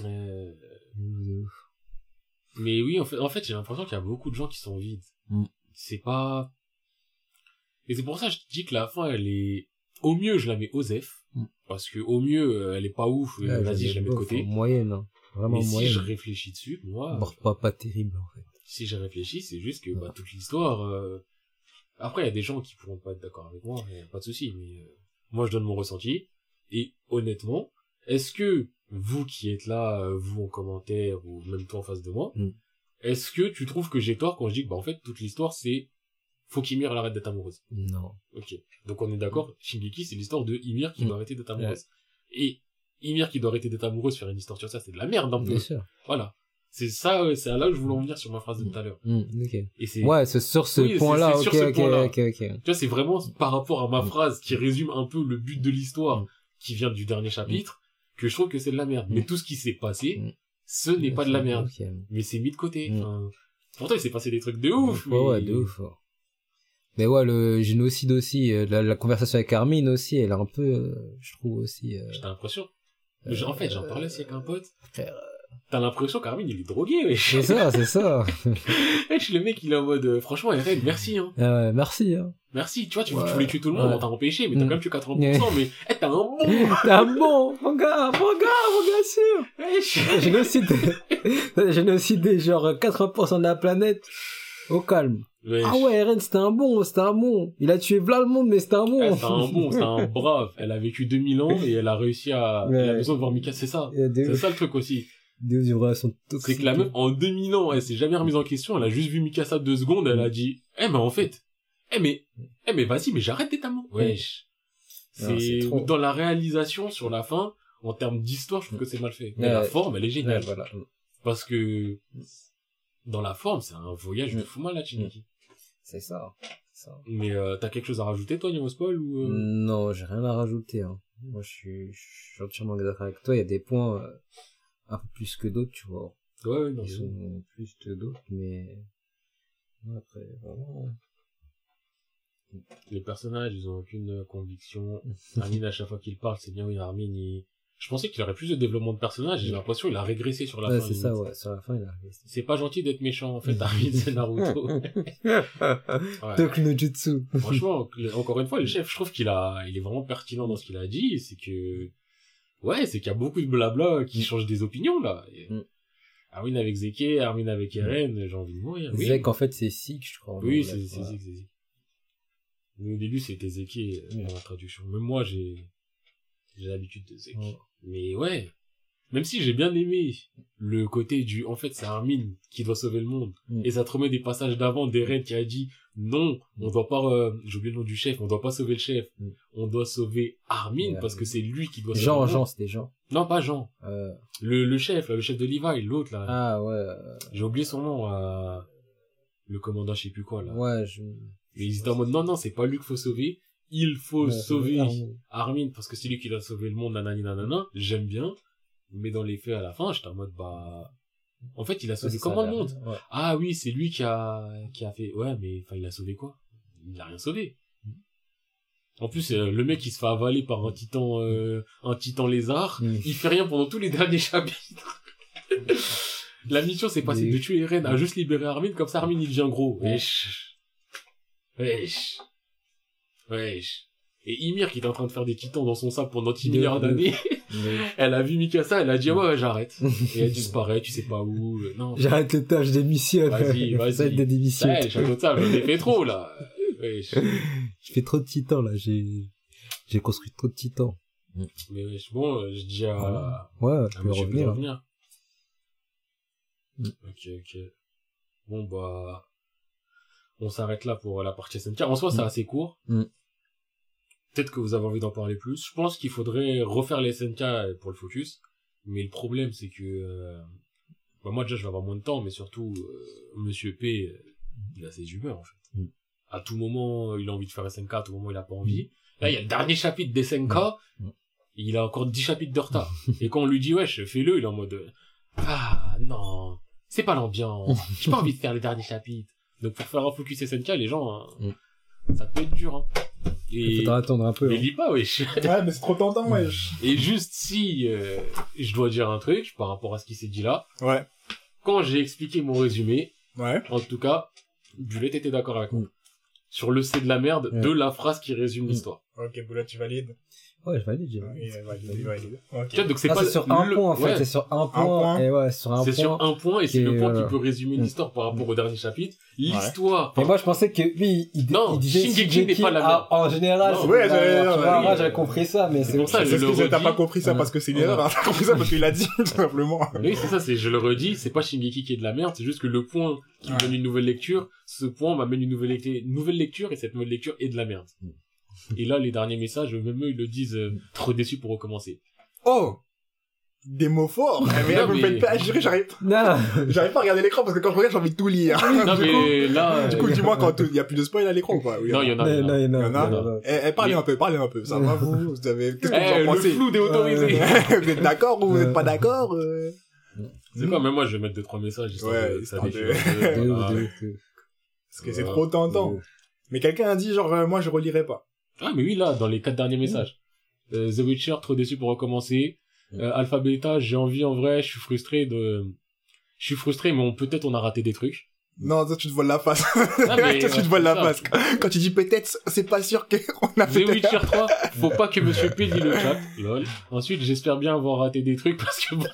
Euh, De ouf, mais oui en fait en fait j'ai l'impression qu'il y a beaucoup de gens qui sont vides Mm. c'est pas et c'est pour ça que je te dis que la fin elle est au mieux je la mets Osef Mm. parce que au mieux euh, elle est pas ouf euh, Ouais, vas-y j'avais je la mets de côté en Moyenne, hein. Vraiment mais si moyenne. je réfléchis dessus moi Bon, pas, pas terrible, en fait. si je réfléchis c'est juste que bah, toute l'histoire euh, après il y a des gens qui pourront pas être d'accord avec moi a pas de souci mais euh, moi je donne mon ressenti et honnêtement est-ce que vous qui êtes là euh, vous en commentaire ou même toi en face de moi Mm. est-ce que tu trouves que j'ai tort quand je dis que bah en fait toute l'histoire c'est faut qu'Ymir elle arrête d'être amoureuse Non. ok donc on est d'accord Shingeki c'est l'histoire de Ymir qui Mm. doit arrêter d'être amoureuse et Ymir qui doit arrêter d'être amoureuse faire une histoire sur ça c'est de la merde un peu Bien sûr. voilà c'est ça euh, c'est à là où je voulais en venir sur ma phrase de tout à l'heure Mm, ok. et c'est Ouais, c'est sur ce Oui, point-là, c'est ok, sur ce ok, point-là. ok, ok. tu vois, c'est vraiment par rapport à ma Mm. phrase qui résume un peu le but de l'histoire qui vient du dernier chapitre que je trouve que c'est de la merde. Mais tout ce qui s'est passé, ce n'est pas de la merde. Mais c'est mis de côté. Enfin, pourtant, il s'est passé des trucs de ouf. Ouais, ouais, de ouf. Mais ouais, le génocide aussi, euh, la, la conversation avec Armin aussi, elle est un peu, euh, je trouve aussi, euh, J'ai l'impression. J'ai- en fait, j'en parlais aussi avec un pote. frère, T'as l'impression qu'Armin, il est drogué, wesh. C'est ça, c'est ça. (laughs) Wesh, le mec, il est en mode, euh, franchement, Eren, merci, hein. Ouais, merci, hein. Merci, tu vois, tu, Ouais. tu voulais tuer tout le monde, Ouais. on t'a empêché, mais t'as Mm. quand même tué 80%, mais, eh, t'as un bon, (laughs) T'es un bon, mon gars, mon gars, mon gars sûr. wesh. Génocide, (laughs) génocide genre 80% de la planète. Au calme. Ah ouais, Eren, c'était un bon, c'était un bon. Il a tué plein le monde, mais c'était un bon. Eh, c'est un bon, c'est un (laughs) brave. Elle a vécu 2000 ans et elle a réussi à, Ouais. elle a besoin de voir Mika, c'est ça. Des, C'est ça le truc aussi. des, C'est que la meuf, en 2000 ans, elle s'est jamais remise en question, elle a juste vu Mikasa deux secondes, elle a dit, eh, mais en fait, eh, mais, eh, mais vas-y, mais j'arrête d'être amant. Wesh. Non, c'est trop. dans la réalisation, sur la fin, en termes d'histoire, je trouve que c'est mal fait. Mais Ouais. la forme, elle est Ouais, géniale. voilà. Parce que, dans la forme, c'est un voyage de fou mal, là, Chiniki. C'est ça. c'est ça. Mais, euh, t'as quelque chose à rajouter, toi, niveau spoil, ou, euh... Non, j'ai rien à rajouter. Hein. Moi, je suis, je suis entièrement d'accord avec toi. Il y a des points euh, un peu plus que d'autres, tu vois. Ouais, ouais, non, Ils sont plus que d'autres, mais après, vraiment. les personnages, ils ont aucune conviction. (laughs) Armin, à chaque fois qu'il parle, c'est bien, oui, Armin, il... Je pensais qu'il aurait plus de développement de personnage, j'ai l'impression qu'il a régressé sur la Ouais, fin. c'est ça, ouais. Sur la fin, il a C'est pas gentil d'être méchant, en fait, Armin, c'est Naruto. (laughs) Ouais. No Jutsu. Franchement, (laughs) encore une fois, le chef, je trouve qu'il a, il est vraiment pertinent dans ce qu'il a dit, c'est que, ouais, c'est qu'il y a beaucoup de blabla qui Mm. changent des opinions, là. Et Mm. Armin avec Zeke, Armin avec Eren, j'ai envie de mourir. Oui, Zek, en fait, c'est Sik, je crois. oui c'est. Zeke, c'est Zeke. Au début, c'était Zeke, euh, Mm. dans la traduction. Même moi, j'ai, j'ai l'habitude de. Ouais. Mais ouais. Même si j'ai bien aimé le côté du, en fait, c'est Armin qui doit sauver le monde. Mm. Et ça te remet des passages d'avant d'Eren qui a dit, non, on doit pas, euh, j'ai oublié le nom du chef, on doit pas sauver le chef. Mm. On doit sauver Armin Ouais, parce que c'est lui qui doit sauver Jean, le monde. Jean, c'était Jean. Non, pas Jean. Euh, Le, le chef, là, le chef de Levi, l'autre, là. ah, ouais. euh, J'ai oublié son nom, le commandant, je sais plus quoi, là. Ouais, je... Mais ils étaient en mode, non, non, c'est pas lui qu'il faut sauver. Il faut Ouais, sauver Armin. Armin parce que c'est lui qui doit sauver le monde, nanani, nanana. J'aime bien. Mais dans les faits, à la fin, j'étais en mode, bah, en fait, il a sauvé comment le monde? ouais. Ah oui, c'est lui qui a, qui a fait, ouais, mais, enfin, il a sauvé quoi? Il a rien sauvé. En plus, euh, le mec, il se fait avaler par un titan, euh, un titan lézard. Mm. Il fait rien pendant tous les derniers (laughs) chapitres. La mission, c'est passé de tuer Eren à juste libérer Armin, comme ça Armin, il devient gros. Wesh. Wesh. Wesh. Et Ymir, qui est en train de faire des titans dans son sac pendant 10 De- milliards d'années, Mais (laughs) elle a vu Mikasa, elle a dit, ouais, ouais, j'arrête. Et elle (laughs) disparaît, tu sais pas où. euh, Non. J'arrête le taf, je démissionne. Vas-y, (laughs) vas-y. J'arrête de démissionner. Ouais, de sable, j'en ai fait trop, là. Wesh. Je fais trop de titans, là. J'ai, j'ai construit trop de titans. Mais wesh, bon, euh, je dis à, Voilà. Ouais, à je peux revenir. Mm. Ok, ok. Bon, bah, on s'arrête là pour la partie SNK. En soi, c'est Mm. assez court. Mm. Peut-être que vous avez envie d'en parler plus. Je pense qu'il faudrait refaire les SNK pour le focus. Mais le problème, c'est que, euh, bah, moi, déjà, je vais avoir moins de temps, mais surtout, euh, Monsieur P, euh, il a ses humeurs, en fait. Mm. À tout moment, il a envie de faire SNK, à tout moment, il a pas envie. Là, il y a le dernier chapitre des SNK. Mm. Il a encore 10 chapitres de retard. (laughs) Et quand on lui dit, wesh, fais-le, il est en mode, ah, non, c'est pas l'ambiance. J'ai pas (laughs) envie de faire les derniers chapitres. Donc, pour faire un focus SNK, les gens, hein, ça peut être dur, hein. Il faudra attendre un peu. mais hein. lis pas, wesh. Ouais, mais c'est trop tentant, (laughs) wesh. Et juste si, euh, je dois dire un truc par rapport à ce qui s'est dit là. Ouais. Quand j'ai expliqué mon résumé, Ouais. en tout cas, Bullet était d'accord avec moi. Mm. Sur le c'est de la merde Ouais. de la phrase qui résume Mm. l'histoire. Ok, Boula, tu valides. Ouais, je valide, j'ai valide. Tu vois, donc c'est Ah, pas c'est sur un le- point, en fait. ouais. C'est sur un point. point. Et ouais, sur un C'est point. sur un point et c'est le point qui peut résumer Mm. l'histoire par rapport au dernier chapitre. L'histoire. Mais moi, je pensais que lui, il, Non, il disait Shingeki n'est pas la ah, en général. Non. c'est Ouais, merde, Moi, j'avais compris ça, mais c'est C'est pour ça, C'est ce que t'as pas compris ça parce que c'est une erreur. T'as compris ça parce qu'il l'a dit, tout (laughs) simplement. Oui, c'est ça, c'est, je le redis, c'est pas Shingeki qui est de la merde, c'est juste que le point qui me donne une nouvelle lecture, ce point m'amène une nouvelle, lecture- une nouvelle lecture et cette nouvelle lecture est de la merde. Et là, les derniers messages, même eux, ils le disent, euh, trop déçu pour recommencer. Oh! Des mots forts. Eh, Mais là, vous me faites pas agir, j'arrive, Non. (laughs) j'arrive pas à regarder l'écran parce que quand je regarde, j'ai envie de tout lire. non, du coup, mais là, du coup, euh, dis-moi quand il y a plus de spoil à l'écran, quoi. Oui, non, il y en a. Il y en a. non, Il y en a non, non, non. Eh, eh, parlez Mais- un peu, parlez un peu. Ça va, vous? Vous avez, qu'est-ce que Eh, vous en le pensez? flou déautorisé. Euh, (laughs) vous êtes d'accord ou vous êtes pas d'accord? euh? C'est quoi, même moi, je vais mettre deux, trois messages, Ouais. (laughs) Parce que c'est trop tentant. Mais quelqu'un a dit, genre, moi, je relirai pas. Ah, mais oui, là, dans les quatre derniers messages. Euh, The Witcher, trop déçu pour recommencer. Euh, Alpha Beta, j'ai envie en vrai, je suis frustré de... Je suis frustré, mais on peut-être on a raté des trucs. Non, toi, tu te voiles la face. Ah, mais, (laughs) toi, tu te voiles la face. Quand tu dis peut-être, c'est pas sûr qu'on (laughs) a The fait. Witcher 3, faut pas que Monsieur P lit le (laughs) chat. Lol. Ensuite, j'espère bien avoir raté des trucs parce que bon.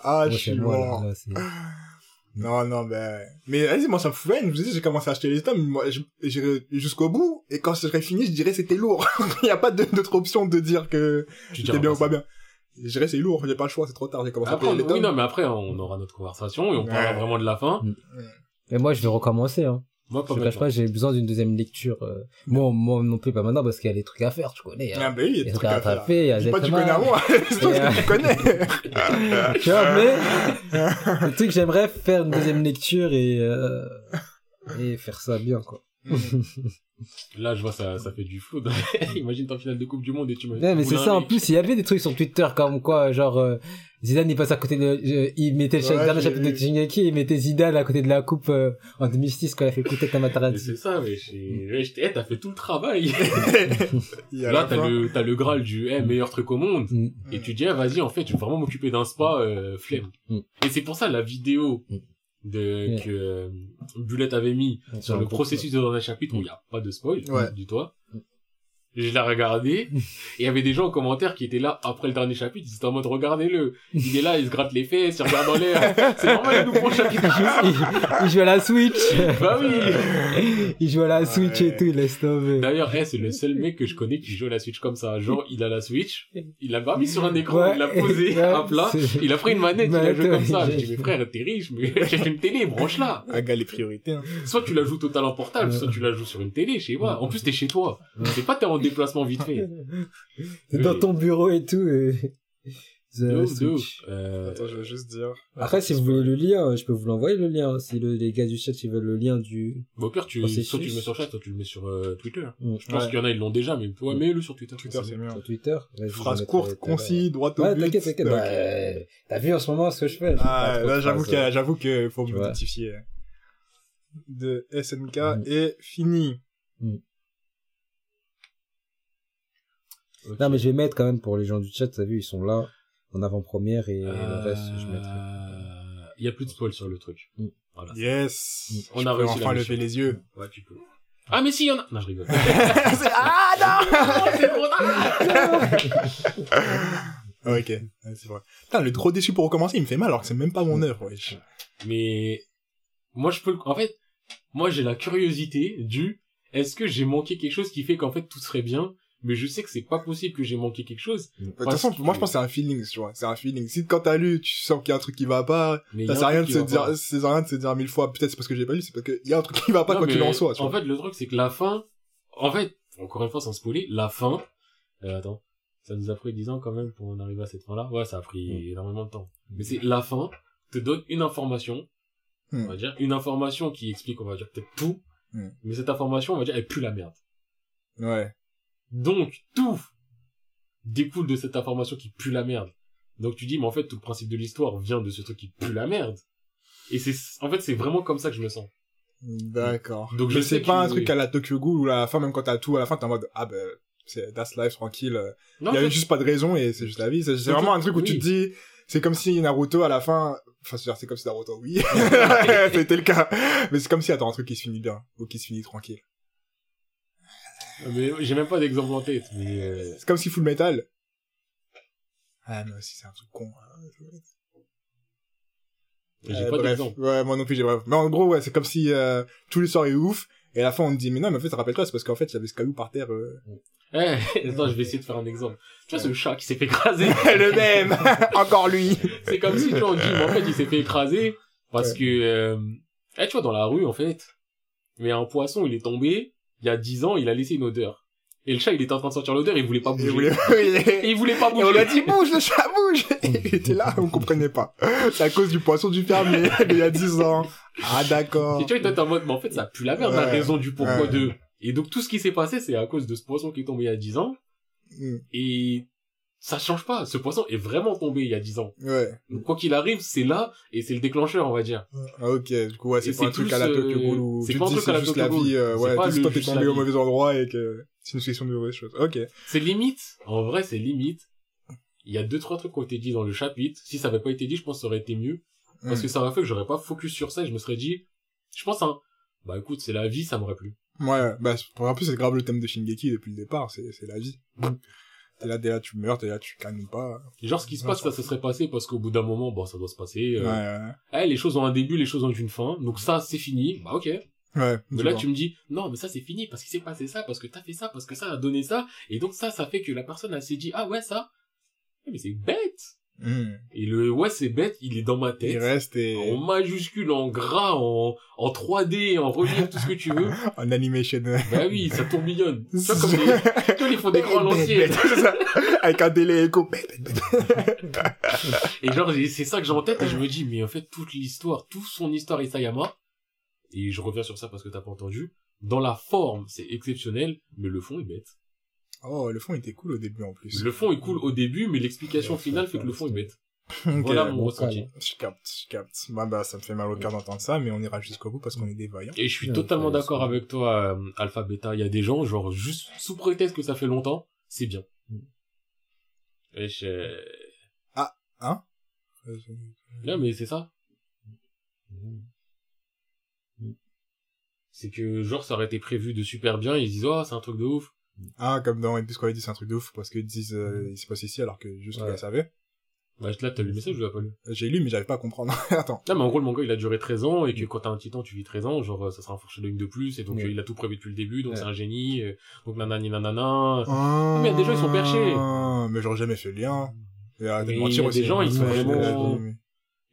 Ah, je suis mort. Non, non, ben... Mais vas-y, moi, ça me fout rien. Je vous dis, j'ai commencé à acheter les tomes, moi, j'irai jusqu'au bout, et quand je serai fini, je dirais c'était lourd. (laughs) Il n'y a pas d'autre option de dire que c'était bien ou pas bien. Je dirais c'est lourd, j'ai pas le choix, c'est trop tard, j'ai commencé Après, à payer les oui, non, mais après, on aura notre conversation et on parlera vraiment de la fin. Mais moi, je vais recommencer, hein. Moi, pas Je cache pas, j'ai besoin d'une deuxième lecture. euh. Moi, moi non plus, pas maintenant, parce qu'il y a des trucs à faire, tu connais. Ah, Hein. ben oui, il y a des trucs à à faire. il y a Dis pas, tu connais à moi, (laughs) c'est euh, que tu connais. (laughs) tu vois, mais le truc, j'aimerais faire une deuxième lecture et, euh, et faire ça bien, quoi. Là, je vois, ça, ça fait du flou. (laughs) Imagine ta finale de Coupe du Monde et tu me. Ouais, mais c'est ça, en plus, il y avait des trucs sur Twitter comme quoi, genre, euh, Zidane, il passe à côté de, euh, il mettait le Ouais, dernier chapitre de vu. Shingeki, il mettait Zidane à côté de la coupe, euh, en 2006, quand il a fait écouter Mais Kamatarati. c'est ça, mais j'étais- eh, t'as fait tout le travail. (laughs) Là, t'as le, t'as le Graal du, eh, meilleur truc au monde. Mm. Et tu dis, ah, vas-y, en fait, je vais vraiment m'occuper d'un spa, euh, flemme. Mm. Et c'est pour ça, la vidéo Mm. De, Ouais. que, euh, Bullet avait mis sur le processus de dernier chapitre où il n'y a pas de spoil, Ouais. du toi. Je l'ai regardé, (laughs) et il y avait des gens en commentaire qui étaient là après le dernier chapitre, ils étaient en mode regardez-le. Il est là, il se gratte les fesses, il regarde dans l'air. C'est normal, il nous prend chapitre. (laughs) il, il joue à la Switch. (laughs) bah oui! il joue à la Switch Ouais. et tout, il laisse tomber. D'ailleurs, eh, c'est le seul mec que je connais qui joue à la Switch comme ça. Genre, il a la Switch, il l'a pas mis sur un écran, Ouais. il l'a posé Ouais, à plat, il a pris une manette, il a joué comme ça. Je j'ai- dis, mais frère, t'es riche, mais j'ai une télé, branche-la. Un gars, les priorités, hein. Soit tu la joues total en portable, soit tu la joues sur une télé, je sais pas. En plus, t'es chez toi. C'est pas t'es en déplacement vite fait. T'es (laughs) dans ton bureau et tout, et... (laughs) The De ouf, de Switch. ouf. Euh, Attends, je vais juste dire. Après, si vous voulez le lien, je peux vous l'envoyer le lien. Si le- les gars du chat, ils veulent le lien du... bon, au pire, tu, soit tu le mets sur chat, soit tu le mets sur euh, Twitter. Mm. Je pense Ouais. qu'il y en a, ils l'ont déjà, mais ouais, mets-le sur Twitter. Twitter, c'est mieux. sur Twitter. Phrase courte, concis, droit au Ouais, but. t'inquiète, t'inquiète. Ok. Bah, euh, T'as vu en ce moment ce que je fais? Ah, là, j'avoue phrases, qu'il j'avoue qu'il faut me notifier. De SNK Mm. est fini. Non, mais je vais mettre quand même pour les gens du chat, t'as vu, ils sont là, en avant-première, et le reste, je mettrai. Euh, Il y a plus de spoil sur le truc. Mm. Voilà. Yes. On Je a peux réussi enfin lever les yeux. Ouais, tu peux. Ah, mais si, il y en a. Non, je rigole. (laughs) (laughs) Ah non c'est. Ah, (laughs) Ok, ouais, c'est vrai. Putain, le trop déçu pour recommencer, il me fait mal alors que c'est même pas mon œuvre, wesh. Mais moi je peux le- en fait moi j'ai la curiosité du est-ce que j'ai manqué quelque chose qui fait qu'en fait tout serait bien? Mais je sais que c'est pas possible que j'ai manqué quelque chose De toute façon, que- moi je pense que c'est un feeling, tu vois. C'est un feeling. Si quand t'as lu, tu sens qu'il y a un truc qui va pas, ça sert à rien de se dire, ça sert à rien de se dire mille fois, peut-être c'est parce que j'ai pas lu, c'est parce qu'il y a un truc qui va pas Non, quoi qu'il en soit, tu en vois. fait le truc c'est que la fin en fait encore une fois sans spoiler la fin euh, attends ça nous a pris 10 ans quand même pour en arriver à cette fin là ouais ça a pris Mm. énormément de temps mais c'est la fin te donne une information on va dire une information qui explique on va dire peut-être tout mais cette information on va dire elle pue la merde Ouais. Donc, tout découle de cette information qui pue la merde. Donc tu dis, mais en fait, tout le principe de l'histoire vient de ce truc qui pue la merde. Et c'est, en fait, c'est vraiment comme ça que je me sens. D'accord. Donc, je sais pas un truc à la Tokyo Ghoul où à la fin, même quand t'as tout, à la fin t'es en mode, ah ben, c'est That's Life, tranquille. Il y fait, juste pas de raison et c'est juste la vie. C'est vraiment un truc où tu te dis, c'est comme si Naruto à la fin, enfin, c'est c'est comme si Naruto, oui. (laughs) C'était le cas. Mais c'est comme si, attends, un truc qui se finit bien. Ou qui se finit tranquille. Mais j'ai même pas d'exemple en tête. Mais euh, C'est comme si Full Metal. Ah, mais aussi, c'est un truc con. hein. j'ai Euh, pas d'exemple. Ouais, moi non plus, j'ai bref. Mais en gros, ouais, c'est comme si, euh, tout l'histoire est ouf. Et à la fin, on te dit, mais non, mais en fait, rappelle-toi, c'est parce qu'en fait, il y avait ce caillou par terre, euh. Eh, (laughs) attends, je vais essayer de faire un exemple. Tu vois ce chat qui s'est fait écraser? (laughs) Le même! (laughs) Encore lui! C'est comme si, tu vois, on dit, mais en fait, il s'est fait écraser parce que, euh, eh, tu vois, dans la rue, en fait, mais un poisson, il est tombé, il y a 10 ans, il a laissé une odeur. Et le chat, il était en train de sentir l'odeur, il voulait pas Et bouger. vous voulez- Et il voulait pas Et bouger. on lui a dit, bouge, le chat, bouge! (laughs) Il était là, on comprenait pas. C'est à cause du poisson du fermier, (laughs) il y a 10 ans. Ah, d'accord. Et tu vois, toi, t'es en mode, mais en fait, ça pue la merde, la Ouais. raison du pourquoi Ouais. de. Et donc, tout ce qui s'est passé, c'est à cause de ce poisson qui est tombé il y a 10 ans. Mm. Et ça change pas. Ce poisson est vraiment tombé il y a 10 ans. Ouais. Donc, quoi qu'il arrive, c'est là, et c'est le déclencheur, on va dire. Ah, ok, du coup, ouais, c'est Et pas un c'est truc à la Tokyo euh, Ghoul c'est truc à c'est la juste la vie, euh, C'est ouais, pas juste toi t'es tombé au mauvais endroit et que c'est une question de mauvaises choses. Ok. C'est limite. En vrai, c'est limite. Il y a deux, trois trucs qui ont été dit dans le chapitre. Si ça avait pas été dit, je pense que ça aurait été mieux. Parce Hmm. que ça aurait fait que j'aurais pas focus sur ça et je me serais dit, je pense, hein, bah écoute, c'est la vie, ça m'aurait plu. Ouais, bah, en plus, c'est grave le thème de Shingeki depuis le départ, c'est, c'est la vie. T'es là, t'es là, tu meurs, t'es là, tu cannes pas. Genre, ce qui se Ouais, passe, ça ça se serait passé parce qu'au bout d'un moment, bon, ça doit se passer. Ouais, euh, ouais. eh, les choses ont un début, les choses ont une fin. Donc ça, c'est fini. Bah ok. Ouais. Mais là, tu me dis, non, mais ça, c'est fini parce qu'il s'est passé ça, parce que t'as fait ça, parce que ça a donné ça. Et donc ça, ça fait que la personne, elle s'est dit, ah ouais, ça. Eh, Mais c'est bête. Hmm. Et le ouais, c'est bête, il est dans ma tête. Il reste et... En majuscule, en gras, en, en 3D, en relief, tout ce que tu veux. (laughs) en animation. Bah oui, ça tourbillonne. (laughs) Vois, comme les, tu vois, les à l'ancienne. C'est ça. Avec un délai écho. (laughs) Et genre, c'est ça que j'ai en tête et je me dis, mais en fait, toute l'histoire, toute son histoire Isayama, et je reviens sur ça parce que t'as pas entendu, dans la forme, c'est exceptionnel, mais le fond est bête. Oh, le fond était cool au début en plus. Le fond est cool au début, mais l'explication finale fait que le fond est bête. (laughs) Ok, Voilà mon bon ressenti. Je capte, je capte. Bah, bah, ça me fait mal au cœur d'entendre ça, mais on ira jusqu'au bout parce qu'on est des vaillants. Et je suis Ouais, totalement d'accord avec toi, euh, Alpha Beta. Il y a des gens, genre, juste sous prétexte que ça fait longtemps, c'est bien. Et je... Hein? Non, mais c'est ça. C'est que, genre, ça aurait été prévu de super bien, ils disent, oh, c'est un truc de ouf. Ah, comme dans One Piece, avait dit, c'est un truc de ouf, parce qu'ils disent, euh, il se passe ici, alors que juste Ouais. le gars savait. Bah, là, t'as lu le message, je l'ai pas lu? J'ai lu, mais j'arrive pas à comprendre. (laughs) Attends. Non, mais en gros, le manga, il a duré 13 ans, et que quand t'as un titan, tu vis 13 ans, genre, ça sera un foreshadowing de plus, et donc, Ouais. euh, il a tout prévu depuis le début, donc Ouais. c'est un génie, euh, donc nanani nanana. Ah, mais il y a des gens, ils sont perchés. Mais j'aurais jamais fait le lien. Et arrête de mentir aussi. des gens, ils sont vraiment-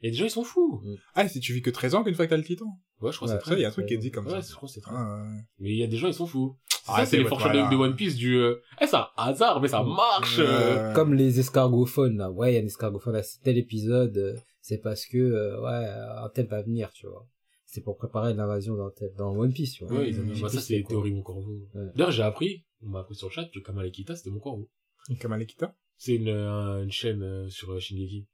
Et des gens, ils sont fous. Ah, si tu vis que 13 ans qu'une fois que t'as le titan. Ouais, je crois que Ouais. c'est il y a un truc qui est dit comme Ouais, ça. je crois que c'est très Ah, ouais. Mais il y a des gens, ils sont fous. Ah, ça, c'est les foreshadowing de. One Piece du, euh, eh, c'est un hasard, mais ça marche. euh. Ouais. Comme les escargophones, là. Ouais, il y a un escargophone à tel épisode, euh, c'est parce que, euh, ouais, un tel va venir, tu vois. C'est pour préparer l'invasion d'un tel, dans One Piece, tu vois. Ouais, Mmh, bah, ça, c'est les théories mon corbeau. Ouais. D'ailleurs, j'ai appris, on m'a appris sur le chat que Kamalekita, c'était mon corbeau. Kamalekita C'est une, euh, une chaîne euh, sur euh, Shingeki.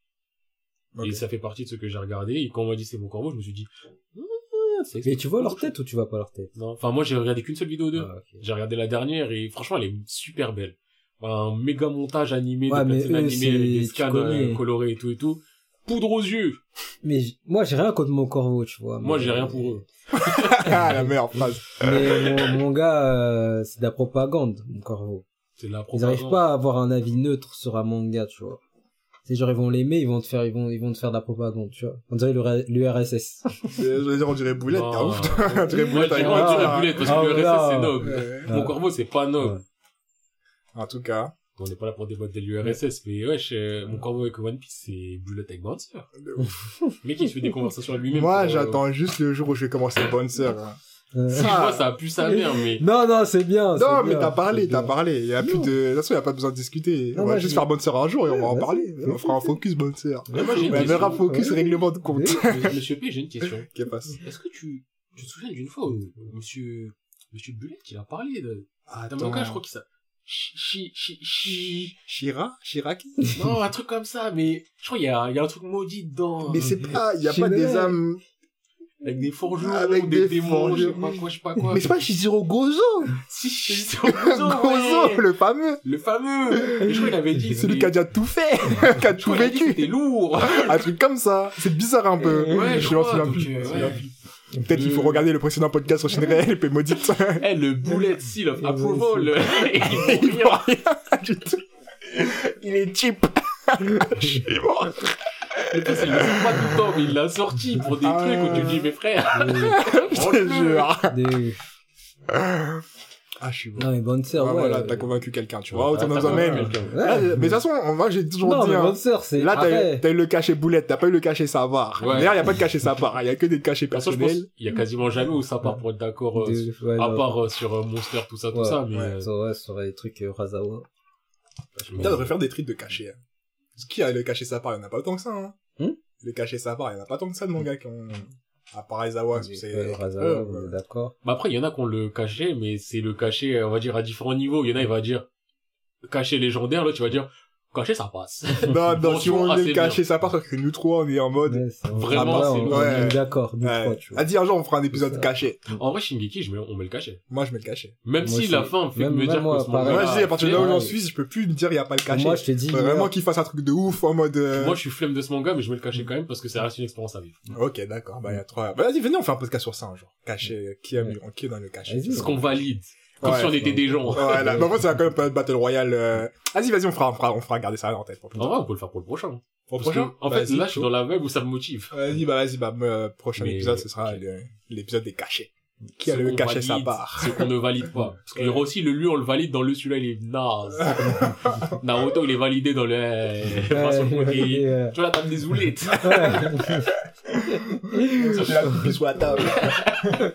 Et ça fait partie de ce que j'ai regardé. Et quand on m'a dit c'est mon corbeau, je me suis dit, Ah, c'est Mais tu vois leur tête ou tu vois pas leur tête? Non. Enfin, moi, j'ai regardé qu'une seule vidéo d'eux. Ah. J'ai regardé la dernière et franchement, elle est super belle. Un méga montage animé, Ouais, de eux, animées avec des scans connais. euh, colorés et tout et tout. Poudre aux yeux. Mais j- moi, j'ai rien contre mon corbeau, tu vois. Moi, mais- j'ai rien pour eux. (laughs) ah, la meilleure phrase. (laughs) Mais mon, mon gars, euh, c'est de la propagande, mon corbeau. C'est de la Ils propagande. arrivent pas à avoir un avis neutre sur un manga, tu vois. C'est genre, ils vont l'aimer, ils vont te faire, ils vont, ils vont te faire de la propagande, tu vois. On dirait l'URSS. Je veux dire, on dirait boulette, t'as ouf. On dirait boulette on dirait moi. boulette parce Ah, que le RSS, voilà. c'est noble. Mon corbeau, c'est pas noble. En tout cas, On n'est pas là pour débattre de l'URSS, mais ouais, je- mon corbeau avec One Piece, c'est Bullet avec Bouncer. (laughs) mec, il se fait des conversations à lui-même. moi, euh, j'attends juste le jour où je vais commencer Bonne Sœur. hein. Euh, Si, moi, ça a pu sa mère, mais... Non, non, c'est bien. Non, mais t'as parlé, t'as parlé. Il y a plus de, de toute façon, il y a pas besoin de discuter. Non, on va juste faire Bonne Sœur un jour et on va en Ouais, parler. On fera un focus Bonne Sœur. Mais moi, j'ai une On verra question. focus Ouais. règlement de compte. Monsieur P, j'ai une question. (laughs) Qui passe? Est-ce que tu, tu te souviens d'une fois où monsieur, monsieur Bullet, il a parlé de, d'un manga, je crois qu'il s'appelle, chi, chi, chi, chi, Shira? Shiraki? non, un truc comme ça, mais je crois qu'il y a, il y a un truc maudit dedans. Mais c'est pas, il y a pas des âmes. Avec des forgerons, Avec des, des démons, je sais pas quoi, je sais pas quoi. Mais c'est pas Shizuru Gozo! (laughs) Si, c'est Gozo, Gozo, ouais. le fameux! Le fameux. Et je crois qu'il avait dit. Celui qui a déjà tout fait! (laughs) (laughs) qui a je tout vécu! C'était lourd. Un truc comme ça. C'est bizarre un peu. Ouais, je m'en crois, souviens donc, plus. euh, je ouais. Peut-être qu'il faut regarder le précédent podcast sur chaîne réelle et puis maudite. Eh, le bullet seal of approval. Il Il faut voit rien. rien du tout. Il est cheap. Je suis mort. Le c'est qu'il le sort pas tout le temps, mais il l'a sorti pour des Ah trucs où tu dis, mais frère. (laughs) Je te (laughs) jure. Des- Ah, je suis mort. Non, mais bonne sœur, Ah, ouais. voilà, t'as convaincu quelqu'un, tu vois. Ouais, Autant t'as dans un convaincu même. quelqu'un. Ouais. Là, mais de toute façon, moi, j'ai toujours Non, dit, mais hein, bonne sœur, c'est. Là, t'as eu, le cachet boulette, t'as pas eu le cachet savoir. Ouais. D'ailleurs, y a pas de cachet sapard, il y a que des cachets De toute façon, je pense personnels. y a quasiment jamais où ça part pour être d'accord, euh, ouais, à part euh, sur euh, Monster, tout ça, tout ça, mais... ouais. euh, Ça, ouais, ça aurait des trucs euh, Razawa. Putain, on devrait faire des trucs de cachet. hein. Ce qui a le cachet sapard, il y en a pas autant que ça, hein. Hmm Le cachet sapard, il y en a pas tant que ça de mangas qui ont, à part Aizawa, c'est, euh, d'accord. Bah après, il y en a qui ont le cachet, mais c'est le cachet, on va dire, à différents niveaux. Il y en a, il va dire cachet légendaire, là, tu vas dire caché, ça passe. Non, non, si on est caché, ça part parce que nous trois, on est en mode, Ouais, Vraiment, ouais, c'est on- lourd. on est Ouais. d'accord, nous Ouais. trois, tu vois. dit un jour, on fera un épisode caché. En vrai, Shingeki, je mets, on met le cachet. Moi, je mets le caché. Même Moi si la fin fait Même- me dire moi, que Moi, je dis, à partir de là où j'en suis, je peux plus me dire, il y a pas le caché. Moi, je te dis, Faut vraiment qu'il fasse un truc de ouf en mode, euh, Moi, je suis flemme de ce manga, mais je mets le cachet quand même parce que ça reste une expérience à vivre. Ok, d'accord. Bah, il y a trois. Bah, vas-y, venez, on fait un podcast sur ça un jour. Caché, qui a Ouais. mis, qui est dans le caché. Ce qu'on valide. Comme Ouais. si on était des gens. Voilà. Bah, moi, c'est quand même pas Battle Royale, euh... Vas-y, vas-y, on fera, on fera, on fera garder ça en tête pour plus En vrai, on peut le faire pour le prochain. Pour le prochain? que, en fait, là, je suis dans la vibe où ça me motive. Vas-y, bah, vas-y, bah, euh, prochain Mais- épisode, ce sera l'épisode des cachés. Qui a le caché sa part? Ce qu'on ne valide pas. Parce qu'il y aura aussi le lui, on le valide dans le celui-là, il est naze. (laughs) Naruto, il est validé dans le. Ouais, Tu vois, la table des oulettes. (laughs) Ça fait la coupe sur la table. (laughs)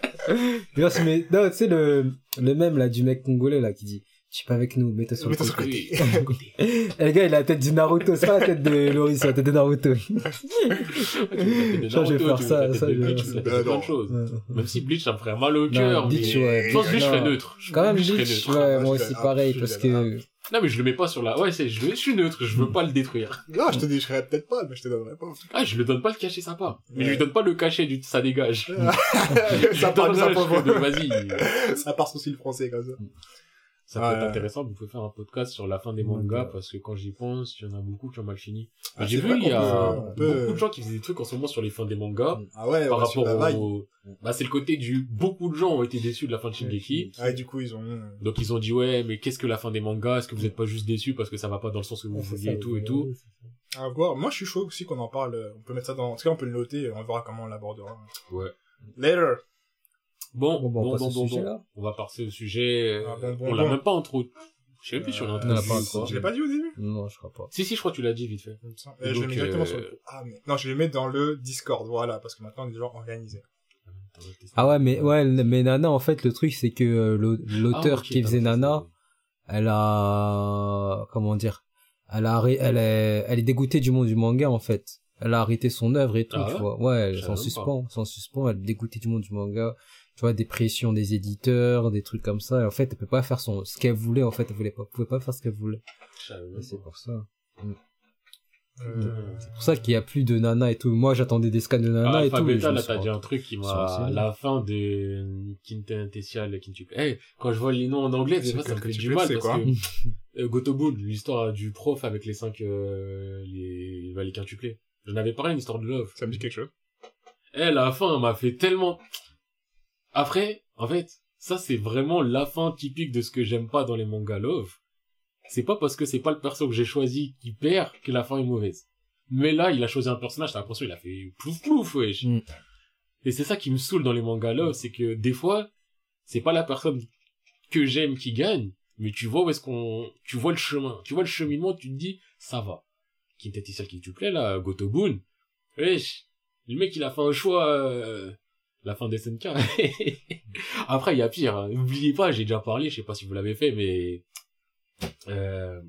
D'ailleurs, c'est- mais, non, tu sais, le, le même, là, du mec congolais, là, qui dit, tu es pas avec nous, mets-toi sur le Mets-toi sur côté. le côté. Et (laughs) le gars, il a la tête du Naruto, c'est pas la tête de Loris, c'est la tête de Naruto. (laughs) Je vais faire ça, ça, plein de choses. Même si Bleach, ça me ferait mal au cœur. Bleach, mais- ouais. Je pense que Bleach, je serais Non. neutre. Quand même, Bleach, ouais, Moi, aussi, vais- pareil, ah, parce que, Non, mais je le mets pas sur la, ouais, c'est, je, je suis neutre, je veux pas le détruire. Non, je te dis, je serais peut-être pas, mais je te donnerais pas. Ah, je lui donne pas le cachet sympa. Mais je lui donne pas le cachet du, ça dégage. (laughs) ça part, ça (laughs) part, le- Vas-y. ça part sous le français, comme ça. Ça peut Ouais. être intéressant, vous pouvez faire un podcast sur la fin des mangas, Ouais. parce que quand j'y pense, il y en a beaucoup qui ont mal fini. Ah, J'ai vu, il y a peut- beaucoup de gens qui faisaient des trucs en ce moment sur les fins des mangas, Ah ouais, par rapport au, bah, c'est le côté du, beaucoup de gens ont été déçus de la fin de Shingeki. Ah, et du coup, ils ont... Donc ils ont dit ouais mais qu'est-ce que la fin des mangas? Est-ce que vous êtes pas juste déçus parce que ça va pas dans le sens que vous vouliez et tout et tout? À voir. Moi, je suis chaud aussi qu'on en parle. On peut mettre ça dans... En tout cas, on peut le noter et on verra comment on l'abordera. Ouais. Later. Bon Bon, bon on bon bon, au bon. On va passer au sujet. Ah, bon, bon, on l'a bon. même pas intro. Je sais même plus si on l'a Euh, on l'a pas introduit ou introduit. pas. Je l'ai pas dit au début Non, je crois pas. Si si je crois que tu l'as dit vite fait. Euh, je mets directement euh, sur le... Ah, mais... Non, je le mets dans le Discord, voilà, parce que maintenant, on est déjà organisé. Ah ouais, mais, ouais, mais Nana, en fait, le truc, c'est que euh, l'auteur Ah, ok, qui faisait Nana, elle a, comment dire, elle a, elle est, elle est dégoûtée du monde du manga, en fait. Elle a arrêté son œuvre et tout, Ah tu ouais vois. Ouais, même suspend, s'en suspend, elle est dégoûtée du monde du manga. Tu vois, des pressions des éditeurs, des trucs comme ça. Et en fait, elle peut pas faire son, ce qu'elle voulait, en fait, elle voulait pas, pouvait pas faire ce qu'elle voulait. C'est pour ça. Euh... C'est pour ça qu'il y a plus de Nana et tout. Moi, j'attendais des scans de Nana Ah, et tout. Beta, là, t'as dit un truc qui m'a, la fin de Quintessential Quintuple. Eh, quand je vois les noms en anglais, des C'est fois, ça me fait tu du mal c'est parce quoi que, (laughs) euh, Gotobun, l'histoire du prof avec les cinq, euh, les, bah, les quintuplés. J'en avais parlé, une histoire de love. Ça me dit quelque chose. Eh, la fin m'a fait tellement... Après, en fait, ça c'est vraiment la fin typique de ce que j'aime pas dans les mangas love. C'est pas parce que c'est pas le perso que j'ai choisi qui perd que la fin est mauvaise. Mais là, il a choisi un personnage, t'as l'impression qu'il a fait plouf plouf, wesh. Mm. Et c'est ça qui me saoule dans les mangas love, c'est que des fois, c'est pas la personne que j'aime qui gagne, mais tu vois où est-ce qu'on, tu vois le chemin, tu vois le cheminement, tu te dis, ça va. Quintessential qui te plaît, là, Gotobun. Wesh. Le mec, il a fait un choix, euh, la fin des SNK. (laughs) Après, il y a pire. hein. N'oubliez pas, j'ai déjà parlé, je sais pas si vous l'avez fait, mais euh...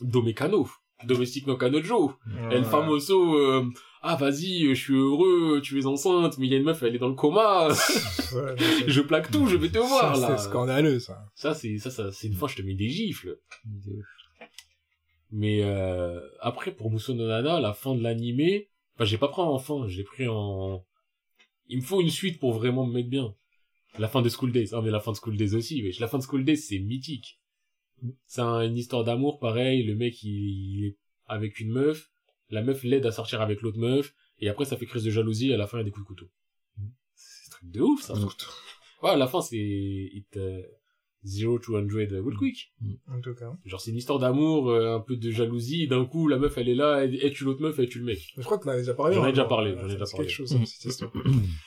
Domekano, Domestic no Kanojo, El Famoso, euh, ah vas-y, je suis heureux, tu es enceinte, mais il y a une meuf, elle est dans le coma, (laughs) (laughs) Ouais, je plaque tout, je vais te voir ça, là. C'est scandaleux, ça. Ça c'est ça, ça c'est une fois je te mets des gifles. Mais euh, après pour Muso no Nana, la fin de l'animé, enfin j'ai pas pris en fin, j'ai pris en il me faut une suite pour vraiment me mettre bien. La fin de School Days. Ah mais la fin de School Days aussi, wesh. La fin de School Days c'est mythique. C'est un- une histoire d'amour pareil, le mec il, il est avec une meuf, la meuf l'aide à sortir avec l'autre meuf et après ça fait crise de jalousie et à la fin il y a des coups de couteau. C'est un truc de ouf ça. Ouais, à la fin c'est euh, zero to hundred real quick. En tout cas. Genre c'est une histoire d'amour, euh, un peu de jalousie, d'un coup la meuf elle est là, elle, elle tue l'autre meuf, elle tue le mec. Je crois que t'en as déjà parlé. J'en ai hein, déjà parlé, j'en ai déjà c'est parlé. quelque chose, hein, cette histoire. (clears throat)